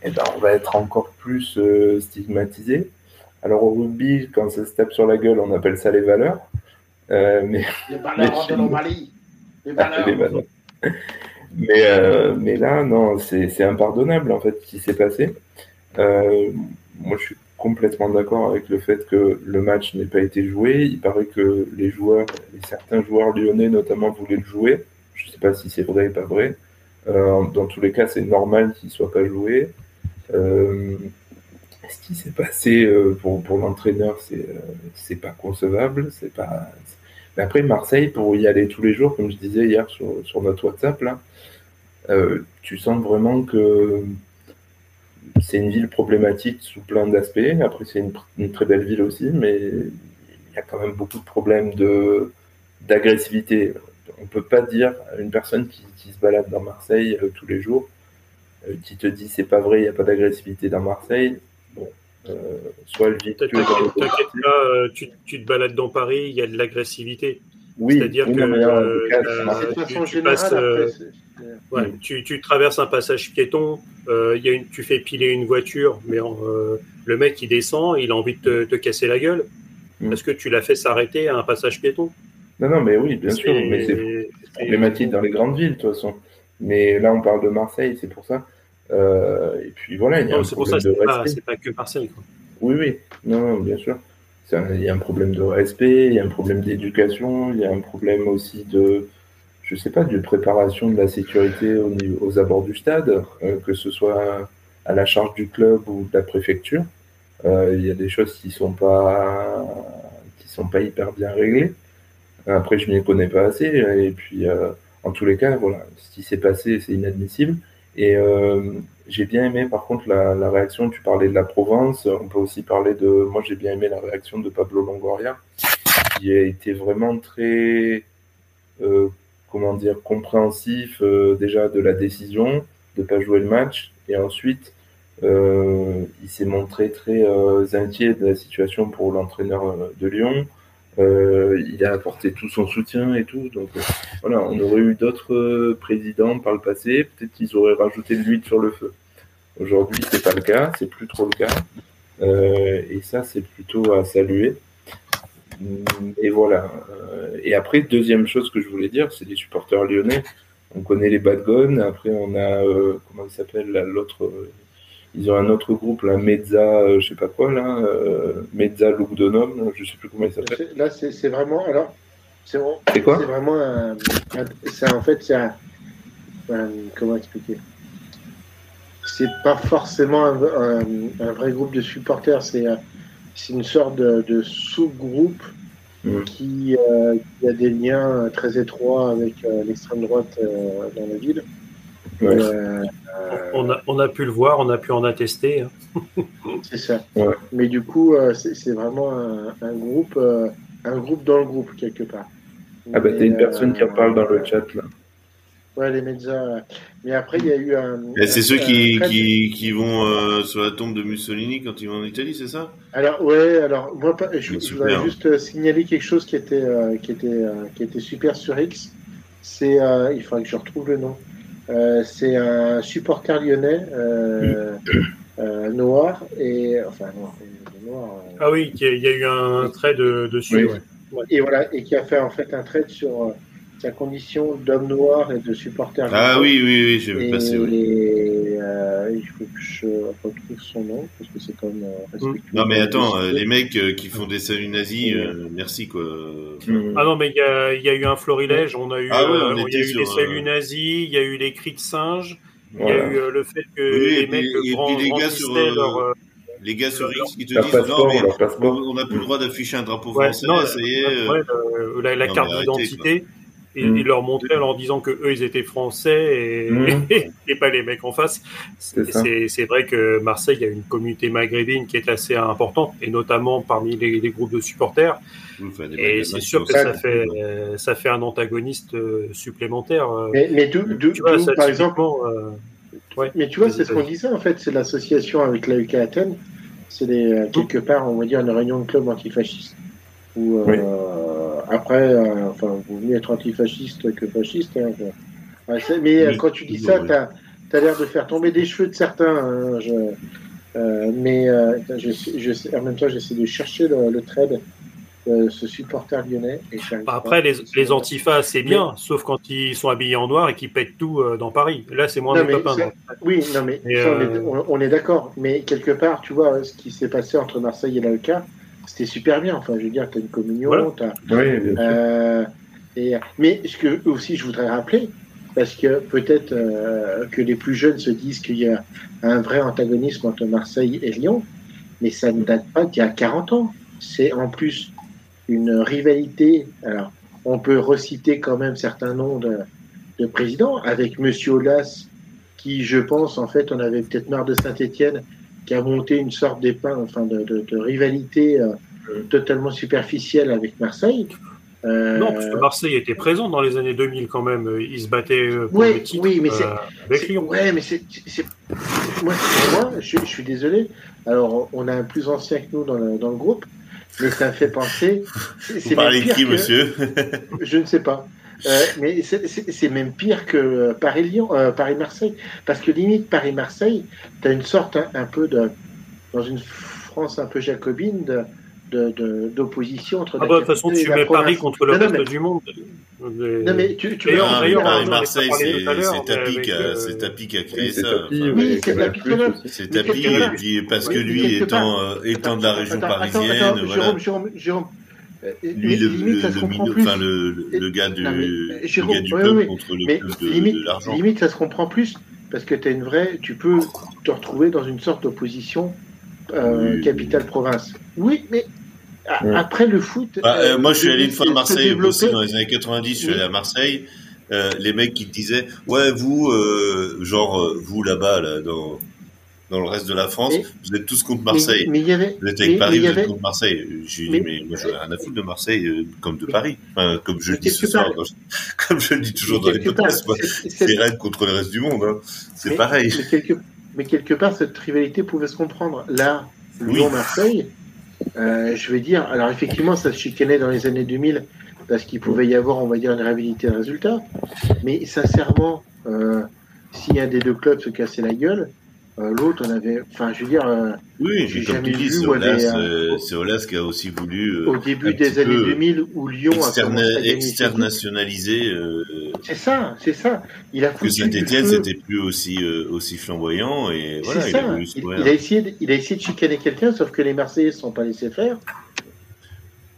et ben, on va être encore plus stigmatisé. Alors au rugby, quand ça se tape sur la gueule, on appelle ça les valeurs. Mais Les valeurs de nous- l'Ovalie. Mais, euh, mais là, non, c'est impardonnable en fait ce qui s'est passé. Euh, moi, je suis complètement d'accord avec le fait que le match n'ait pas été joué. Il paraît que les joueurs, certains joueurs lyonnais notamment, voulaient le jouer. Je ne sais pas si c'est vrai ou pas vrai. Euh, dans tous les cas, c'est normal qu'il ne soit pas joué. Euh, ce qui s'est passé euh, pour, pour l'entraîneur, c'est c'est pas concevable. C'est pas. Mais après, Marseille, pour y aller tous les jours, comme je disais hier sur, sur notre WhatsApp, là, tu sens vraiment que c'est une ville problématique sous plein d'aspects. Après, c'est une, très belle ville aussi, mais il y a quand même beaucoup de problèmes de d'agressivité. On ne peut pas dire à une personne qui, se balade dans Marseille euh, tous les jours, euh, qui te dit c'est pas vrai, il n'y a pas d'agressivité dans Marseille. Bon, euh, soit elle vit. T'inquiète pas, tu, tu, te balades dans Paris, il y a de l'agressivité. Oui, c'est-à-dire que tu, passes, Ouais, tu, tu, traverses un passage piéton, euh, y a une, tu fais piler une voiture, mais euh, le mec il descend, il a envie de te, te casser la gueule mm. parce que tu l'as fait s'arrêter à un passage piéton? Non, non, mais oui, bien sûr, mais c'est problématique dans les grandes villes de toute façon. Mais là, on parle de Marseille, c'est pour ça. Euh, et puis voilà, il y a un problème de respect. C'est pas que Marseille. Quoi. Oui, oui, non, non bien sûr. Il y a un problème de respect, il y a un problème d'éducation, il y a un problème aussi de je sais pas, d'une préparation de la sécurité aux abords du stade, euh, que ce soit à la charge du club ou de la préfecture. Euh, il y a des choses qui sont pas qui sont pas hyper bien réglées. Après, je n'y connais pas assez. Et puis, euh, en tous les cas, voilà, ce qui s'est passé, c'est inadmissible. Et j'ai bien aimé, par contre, la, la, réaction. Tu parlais de la Provence. On peut aussi parler de. Moi, j'ai bien aimé la réaction de Pablo Longoria, qui a été vraiment très comment dire, compréhensif euh, déjà de la décision de pas jouer le match. Et ensuite, euh, il s'est montré très euh, inquiet de la situation pour l'entraîneur de Lyon. Il a apporté tout son soutien et tout. Donc voilà, on aurait eu d'autres présidents par le passé. Peut-être qu'ils auraient rajouté de l'huile sur le feu. Aujourd'hui, c'est pas le cas, c'est plus trop le cas. et ça, c'est plutôt à saluer. Et voilà. Euh, et après, deuxième chose que je voulais dire, c'est les supporters lyonnais. On connaît les Bad Guns. Après, on a, euh, comment il s'appelle, l'autre. Euh, ils ont un autre groupe, là, Mezza, je sais pas quoi, là, Mezza Lugdonum, je sais plus comment il s'appelle. Là, c'est vraiment, alors, c'est quoi C'est vraiment un, en fait, c'est un, comment expliquer? C'est pas forcément un, un, vrai groupe de supporters, c'est c'est une sorte de, sous-groupe mm. qui, euh, qui, a des liens très étroits avec euh, l'extrême droite euh, dans la ville. On, a, on, a, pu le voir, on a pu en attester. Hein. c'est ça. Mais du coup, c'est vraiment un, groupe, un groupe dans le groupe, quelque part. Ah bah, t'as une personne qui en parle dans le chat, là. Ouais, les médias. Mais après, il y a eu un. C'est ceux qui, qui, qui, vont euh, sur la tombe de Mussolini quand ils vont en Italie, c'est ça? Alors, ouais, alors, moi, je, je voudrais juste euh, signaler quelque chose qui était, euh, qui était, qui était super sur X. C'est, il faudrait que je retrouve le nom. C'est un supporter lyonnais noir et. Enfin, noir. noir ah oui, il y, a eu un trait de, dessus. Et voilà, et qui a fait en fait un trait sur sa condition d'homme noir et de supporter. Ah oui, oui, oui, j'ai vu passer. Oui. Euh, il faut que je retrouve son nom parce que c'est comme. Euh, non, mais attends, euh, les mecs qui font des saluts nazis, merci quoi. Ah non, mais il y a, y a, eu un florilège. On a eu, ah il y a eu les saluts nazis, il y a eu les cris de singe, il y a eu le fait que les mecs et, et les gars sur leur les gars sur X qui te disent non mais on n'a plus le droit d'afficher un drapeau français, ça y est. la, la carte d'identité et, mm. leur montrer en leur disant que eux ils étaient français et, mm. et pas les mecs en face. C'est vrai que Marseille a une communauté maghrébine qui est assez importante et notamment parmi les, les groupes de supporters. et c'est sûr que ça fait euh, ça fait un antagoniste euh, supplémentaire. Euh. Mais, mais d'où, par exemple, ouais, mais tu vois, c'est ce qu'on disait en fait, c'est l'association avec la UK Athènes. C'est quelque part, on va dire, une réunion de club antifasciste où euh, enfin, vous venez être antifasciste que fasciste. Hein, mais euh, quand tu dis ça, tu as, l'air de faire tomber des cheveux de certains. Hein, je, euh, mais je, je, en même temps, j'essaie de chercher le, le trade. euh, ce supporter lyonnais. Et Après, les, les antifas, c'est bien, sauf quand ils sont habillés en noir et qu'ils pètent tout euh, dans Paris. Là, c'est moins mes copains. Oui, non, mais, euh, on est, d'accord. Mais quelque part, tu vois, ce qui s'est passé entre Marseille et l'AEK, c'était super bien. Enfin, je veux dire, tu as une communion. et, mais ce que aussi, je voudrais rappeler, parce que peut-être que les plus jeunes se disent qu'il y a un vrai antagonisme entre Marseille et Lyon, mais ça ne date pas d'il y a 40 ans. C'est en plus une rivalité. Alors, on peut reciter quand même certains noms de, de présidents, avec Monsieur Olas, qui, je pense, en fait, on avait peut-être marre de Saint-Étienne, qui a monté une sorte enfin, de, de, rivalité euh, totalement superficielle avec Marseille. Euh, non, parce que Marseille était présent dans les années 2000 quand même. Il se battait euh, pour le titre oui, mais avec Lyon. Ouais, mais c'est, moi, moi je, je, suis désolé. Alors, on a un plus ancien que nous dans le, dans le groupe mais ça me fait penser. Vous parlez de qui, monsieur? Je ne sais pas. Euh, mais c'est même pire que Paris-Lyon, euh, Paris-Marseille. Parce que limite, Paris-Marseille, tu as une sorte un, peu de. Dans une France un peu jacobine, de, d'opposition entre. Ah bah, de toute façon, tu mets Paris contre le reste du monde. Non, mais tu, tu Paris, Marseille, c'est Tapi qui a, euh, qui a créé ça. Oui, c'est Tapi C'est Tapi, parce que lui, étant, euh, étant de la région parisienne, Jérôme, Jérôme, Jérôme. Lui, le, le, enfin, le, le gars du, le gars du peuple contre le peuple de, l'argent. Limite, ça se comprend plus parce que tu une vraie, tu peux te retrouver dans une sorte d'opposition euh, capitale province. Oui, mais après le foot. Bah, euh, moi, je suis allé une fois à Marseille aussi dans les années 90. Je suis allé à Marseille. Euh, les mecs qui te disaient, ouais, vous, euh, genre, euh, vous là-bas, là, dans, dans le reste de la France, vous êtes tous contre Marseille. Mais, y avait, vous êtes avec Paris, vous êtes contre Marseille. J'ai dit, mais moi, j'ai rien à foutre de Marseille, comme de Paris. Enfin, comme je le dis ce soir, comme je le dis toujours dans les podcasts, c'est Rennes contre le reste du monde. Hein. C'est pareil. Mais quelque, mais quelque part, cette rivalité pouvait se comprendre. Là, Lyon-Marseille, euh, je vais dire, alors effectivement, ça se chicanait dans les années 2000 parce qu'il pouvait y avoir, on va dire, une réhabilité de résultat. Mais sincèrement, euh, si un des deux clubs se cassait la gueule, euh, l'autre, on avait, enfin, je veux dire, euh, oui, j'ai jamais vu. C'est Olas, euh, Olas, qui a aussi voulu au début des années 2000 où Lyon externe, a externationalisé. c'est ça, c'est ça. Il a que Saint-Étienne c'était plus aussi aussi flamboyant et voilà, il a, il, a essayé, de, il a essayé de chicaner quelqu'un, sauf que les Marseillais ne sont pas laissés faire.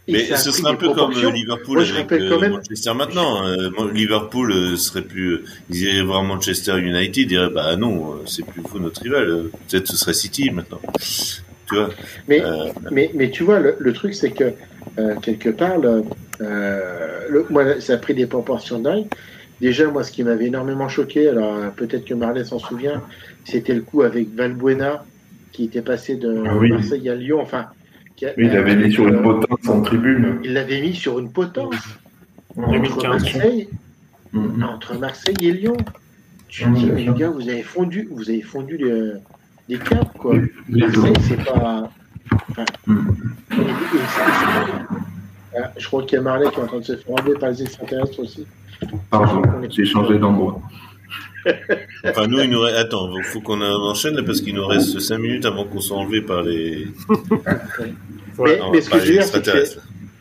Mais ce serait un peu comme euh, Liverpool avec euh, Manchester maintenant. Euh, Liverpool serait plus, ils iraient voir Manchester United, ils diraient bah non, c'est plus fou notre rival. Peut-être ce serait City maintenant. Tu vois. Mais mais mais tu vois le, truc c'est que quelque part le, moi ça a pris des proportions dingues. Déjà moi ce qui m'avait énormément choqué, alors peut-être que Marley s'en souvient, c'était le coup avec Valbuena qui était passé de ah Marseille à Lyon. Enfin il l'avait mis sur une potence en tribune. Il l'avait mis sur une potence. Entre Marseille, mm-hmm. entre Marseille et Lyon. Tu dis, mais les gars, vous avez fondu, vous avez fondu les, les câbles, quoi. Marseille, c'est pas. Mm. Ah, je crois qu'il y a Marley qui est en train de se faire enlever par les extraterrestres aussi. Pardon, j'ai changé d'endroit. Enfin, nous, il nous reste... Attends, il faut qu'on enchaîne là, parce qu'il nous reste 5 minutes avant qu'on soit enlevé par les. mais, ce que je veux dire,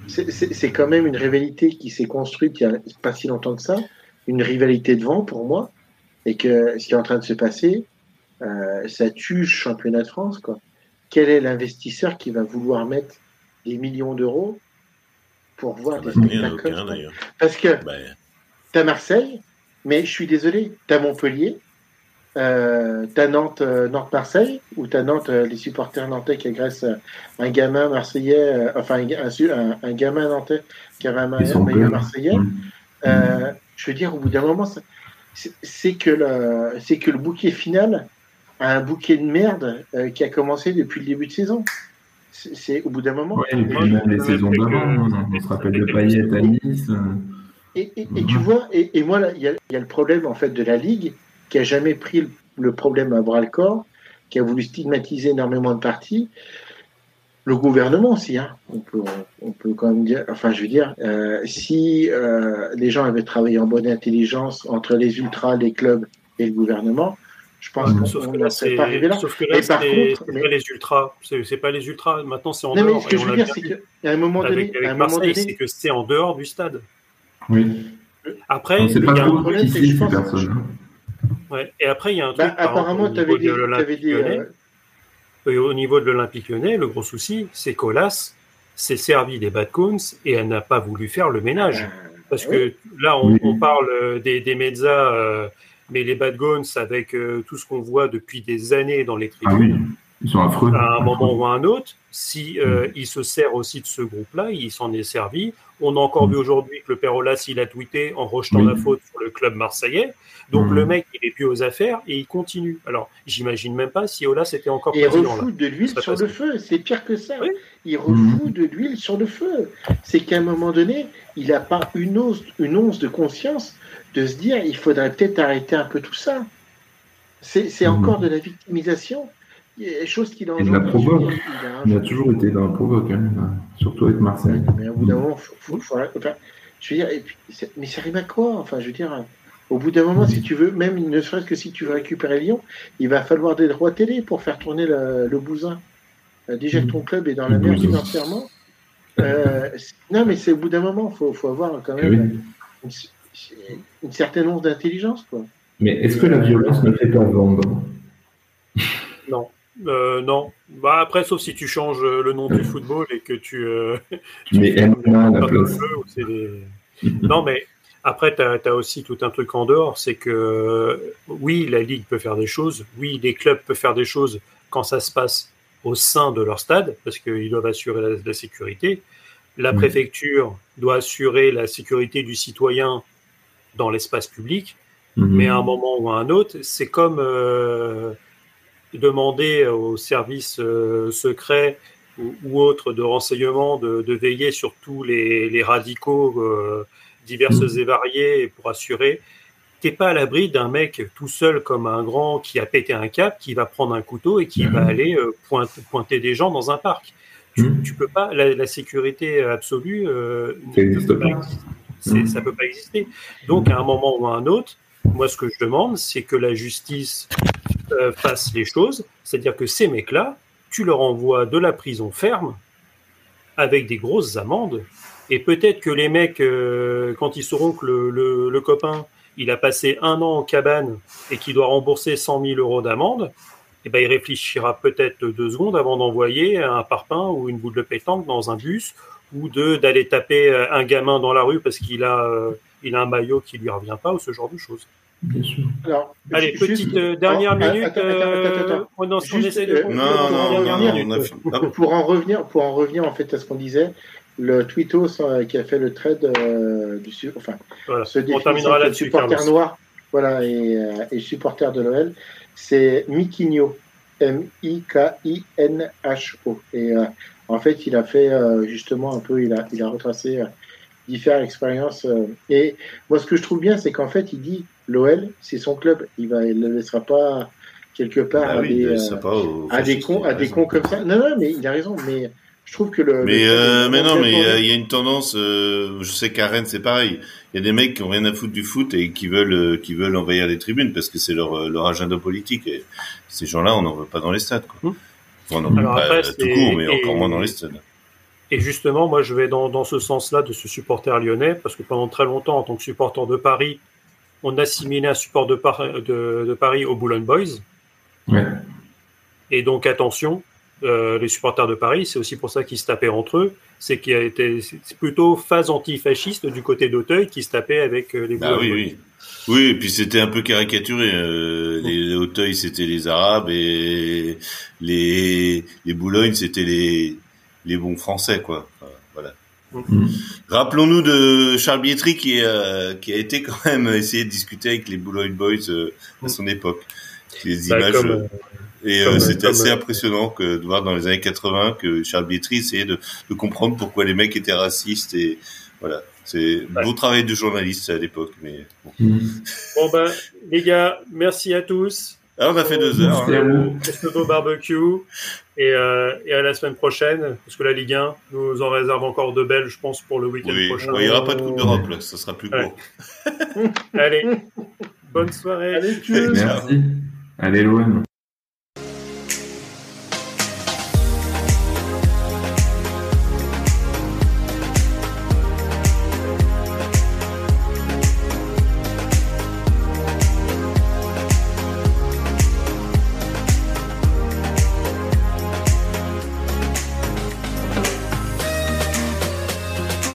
c'est quand même une rivalité qui s'est construite il n'y a pas si longtemps que ça, une rivalité de vent pour moi, et que ce qui est en train de se passer, euh, ça tue le championnat de France. Quoi. Quel est l'investisseur qui va vouloir mettre des millions d'euros pour voir des spectacles Parce que bah, tu as Marseille, mais je suis désolé, tu as Montpellier, euh, t'as Nantes, euh, Nantes-Marseille, ou t'as Nantes, euh, les supporters nantais qui agressent euh, un gamin marseillais, enfin un, un, gamin nantais qui avait un maillot marseillais. Je veux dire, au bout d'un moment, c'est que, le, c'est que le bouquet final a un bouquet de merde qui a commencé depuis le début de saison. C'est au bout d'un moment. et puis même les saisons d'avant, on se rappelle de Payet à Nice. Et, et, tu vois, et, moi, il y, y, a le problème en fait de la Ligue qui a jamais pris le problème à bras le corps, qui a voulu stigmatiser énormément de partis. Le gouvernement aussi, hein. on, peut, on peut quand même dire, enfin je veux dire, euh, si euh, les gens avaient travaillé en bonne intelligence entre les ultras, les clubs et le gouvernement, Je pense Ouais, qu'on n'en serait c'est pas arrivé là. sauf que là, Et par c'est contre, c'est mais- pas les ultras. C'est c'est pas les ultras. Maintenant, c'est en Non, mais dehors. ce que et je veux l'a dire, c'est qu'à un moment donné, avec, avec à un moment Marseille, c'est que c'est en dehors du stade. Oui. Après, il y pas a trop un problème, qui c'est que je pense- personnes. Ouais. Et après, il y a un truc. bah, exemple, apparemment, tu avais dit, l'Olympique dit Lyonnais, euh, Et au niveau de l'Olympique lyonnais, le gros souci, c'est qu'Olas s'est servi des bad et elle n'a pas voulu faire le ménage. Parce Ah que là, on, Oui. on parle euh, des, des mezzas, euh, mais les bad avec euh, tout ce qu'on voit depuis des années dans les Ah oui, tribunes, ils sont affreux. à un moment ou à un autre, si euh, Mm. il se sert aussi de ce groupe-là, il s'en est servi. On a encore Mm. vu aujourd'hui que le père Olas, il a tweeté en rejetant Oui. la faute sur le club marseillais. Donc Mm. le mec, il est plus aux affaires et il continue. Alors, j'imagine même pas si Olas était encore Et il président. là. refout de l'huile sur le feu, c'est pire que ça. Oui. Il refout de l'huile sur le feu. C'est qu'à un moment donné, il n'a pas une once, une once de conscience de se dire il faudrait peut-être arrêter un peu tout ça. C'est encore de la victimisation. Il choses qu'il de la provoque. Il a Il toujours été dans la provoque, hein, surtout avec Marseille. Mais au bout d'un moment, faut, je veux dire, et puis, mais ça rime à quoi Enfin, je veux dire, au bout d'un moment, si tu veux, même ne serait-ce que si tu veux récupérer Lyon, il va falloir des droits télé pour faire tourner le, le bousin. Euh, déjà que ton club est dans la merde financièrement. Euh, non, mais c'est au bout d'un moment, faut, faut avoir quand Eh même oui. une, une certaine once d'intelligence, quoi. Mais est-ce que la violence ne fait pas vendre? Non. Euh, non. Bah après, sauf si tu changes euh, le nom du football et que tu. euh, Tu mets MMA à la place. des- Non, mais après, tu as, aussi tout un truc en dehors. C'est que euh, oui, la Ligue peut faire des choses. Oui, les clubs peuvent faire des choses quand ça se passe au sein de leur stade, parce qu'ils doivent assurer la, la sécurité. La Mm. préfecture doit assurer la sécurité du citoyen dans l'espace public. Mhm. Mais à un moment ou à un autre, c'est comme euh, demander aux services euh, secrets ou, ou autres de renseignement de, de veiller sur tous les, les radicaux euh, diverses Mm. et variés pour assurer. T'es pas à l'abri d'un mec tout seul comme un grand qui a pété un cap, qui va prendre un couteau et qui Mhm. va aller euh, pointe- pointer des gens dans un parc. Tu, tu peux pas, la, la sécurité absolue, euh, Ça ne pas. Ça peut pas exister. Donc, à un moment ou à un autre, moi, ce que je demande, c'est que la justice euh, fasse les choses. C'est-à-dire que ces mecs-là, tu leur envoies de la prison ferme avec des grosses amendes. Et peut-être que les mecs, euh, quand ils sauront que le, copain, il a passé un an en cabane et qu'il doit rembourser 100 000 euros d'amende, eh ben, il réfléchira peut-être deux secondes avant d'envoyer un parpaing ou une boule de pétanque dans un bus ou de d'aller taper euh, un gamin dans la rue parce qu'il a, euh, a un maillot qui lui revient pas ou ce genre de choses. Bien sûr. Alors, Allez, petite juste- euh, dernière Oh, minute. attends, attends, attends, attends. euh, on, on Juste, essaie de euh, Non, pour non, non, dernière non, minute. on a fini. Hop. pour en revenir, pour en revenir en fait à ce qu'on disait, le Twitos euh, qui a fait le trade euh, du enfin Voilà. se On terminera là-dessus. supporter Carlos. noir, voilà et, euh, et supporter de l'OL, c'est Mikinho, M I K I N H O et euh, en fait il a fait euh, justement un peu, il a il a retracé euh, différentes expériences euh, et moi ce que je trouve bien c'est qu'en fait il dit l'OL c'est son club, il va il le laissera pas quelque part Ah à oui, des, il euh, aux à des cons, à des comme ça. Non, non, mais il a raison. Mais je trouve que le. Mais, le- euh, le- mais non, mais il y, a- le- il y a une tendance. euh, je sais qu'à Rennes c'est pareil. Il y a des mecs qui ont rien à foutre du foot et qui veulent euh, qui veulent envahir les tribunes parce que c'est leur euh, leur agenda politique. Et ces gens-là, on n'en veut pas dans les stades. Quoi. Enfin, on n'en veut Alors pas après, euh, tout court, mais et- encore moins dans les stades. Et justement, moi, je vais dans, dans ce sens-là de ce supporter lyonnais, parce que pendant très longtemps, en tant que supporter de Paris, on assimilait un support de, Par- de, de Paris aux Boulogne Boys. Ouais. Et donc, attention, euh, les supporters de Paris, c'est aussi pour ça qu'ils se tapaient entre eux. C'est qu'il y a été plutôt phase antifasciste du côté d'Auteuil qui se tapait avec euh, les Ah Boulogne oui, Boys. oui. Oui, et puis c'était un peu caricaturé. Euh, les, les Hauteuil, c'était les Arabes et les, les Boulognes, c'était les, les bons Français, quoi. Mhm. Rappelons-nous de Charles Bietri qui, euh, qui a été quand même essayer de discuter avec les Boulogne Boys euh, à son époque. Les Bah, images. comme, euh, et euh, c'était assez euh, impressionnant que de voir dans les années 80 que Charles Bietri essayait de, de comprendre pourquoi les mecs étaient racistes et voilà. C'est Ouais. beau travail de journaliste à l'époque, mais bon. Mhm. Bon, ben, les gars, merci à tous. Ah, on a fait deux heures. Merci hein. beau barbecue et, euh, et à la semaine prochaine parce que la Ligue 1 nous en réserve encore de belles je pense pour le week-end Oui, prochain ouais, il n'y aura pas de Coupe d'Europe, là, ça sera plus Ouais. court. allez bonne soirée Allez, tu. Merci. Allez l'OM.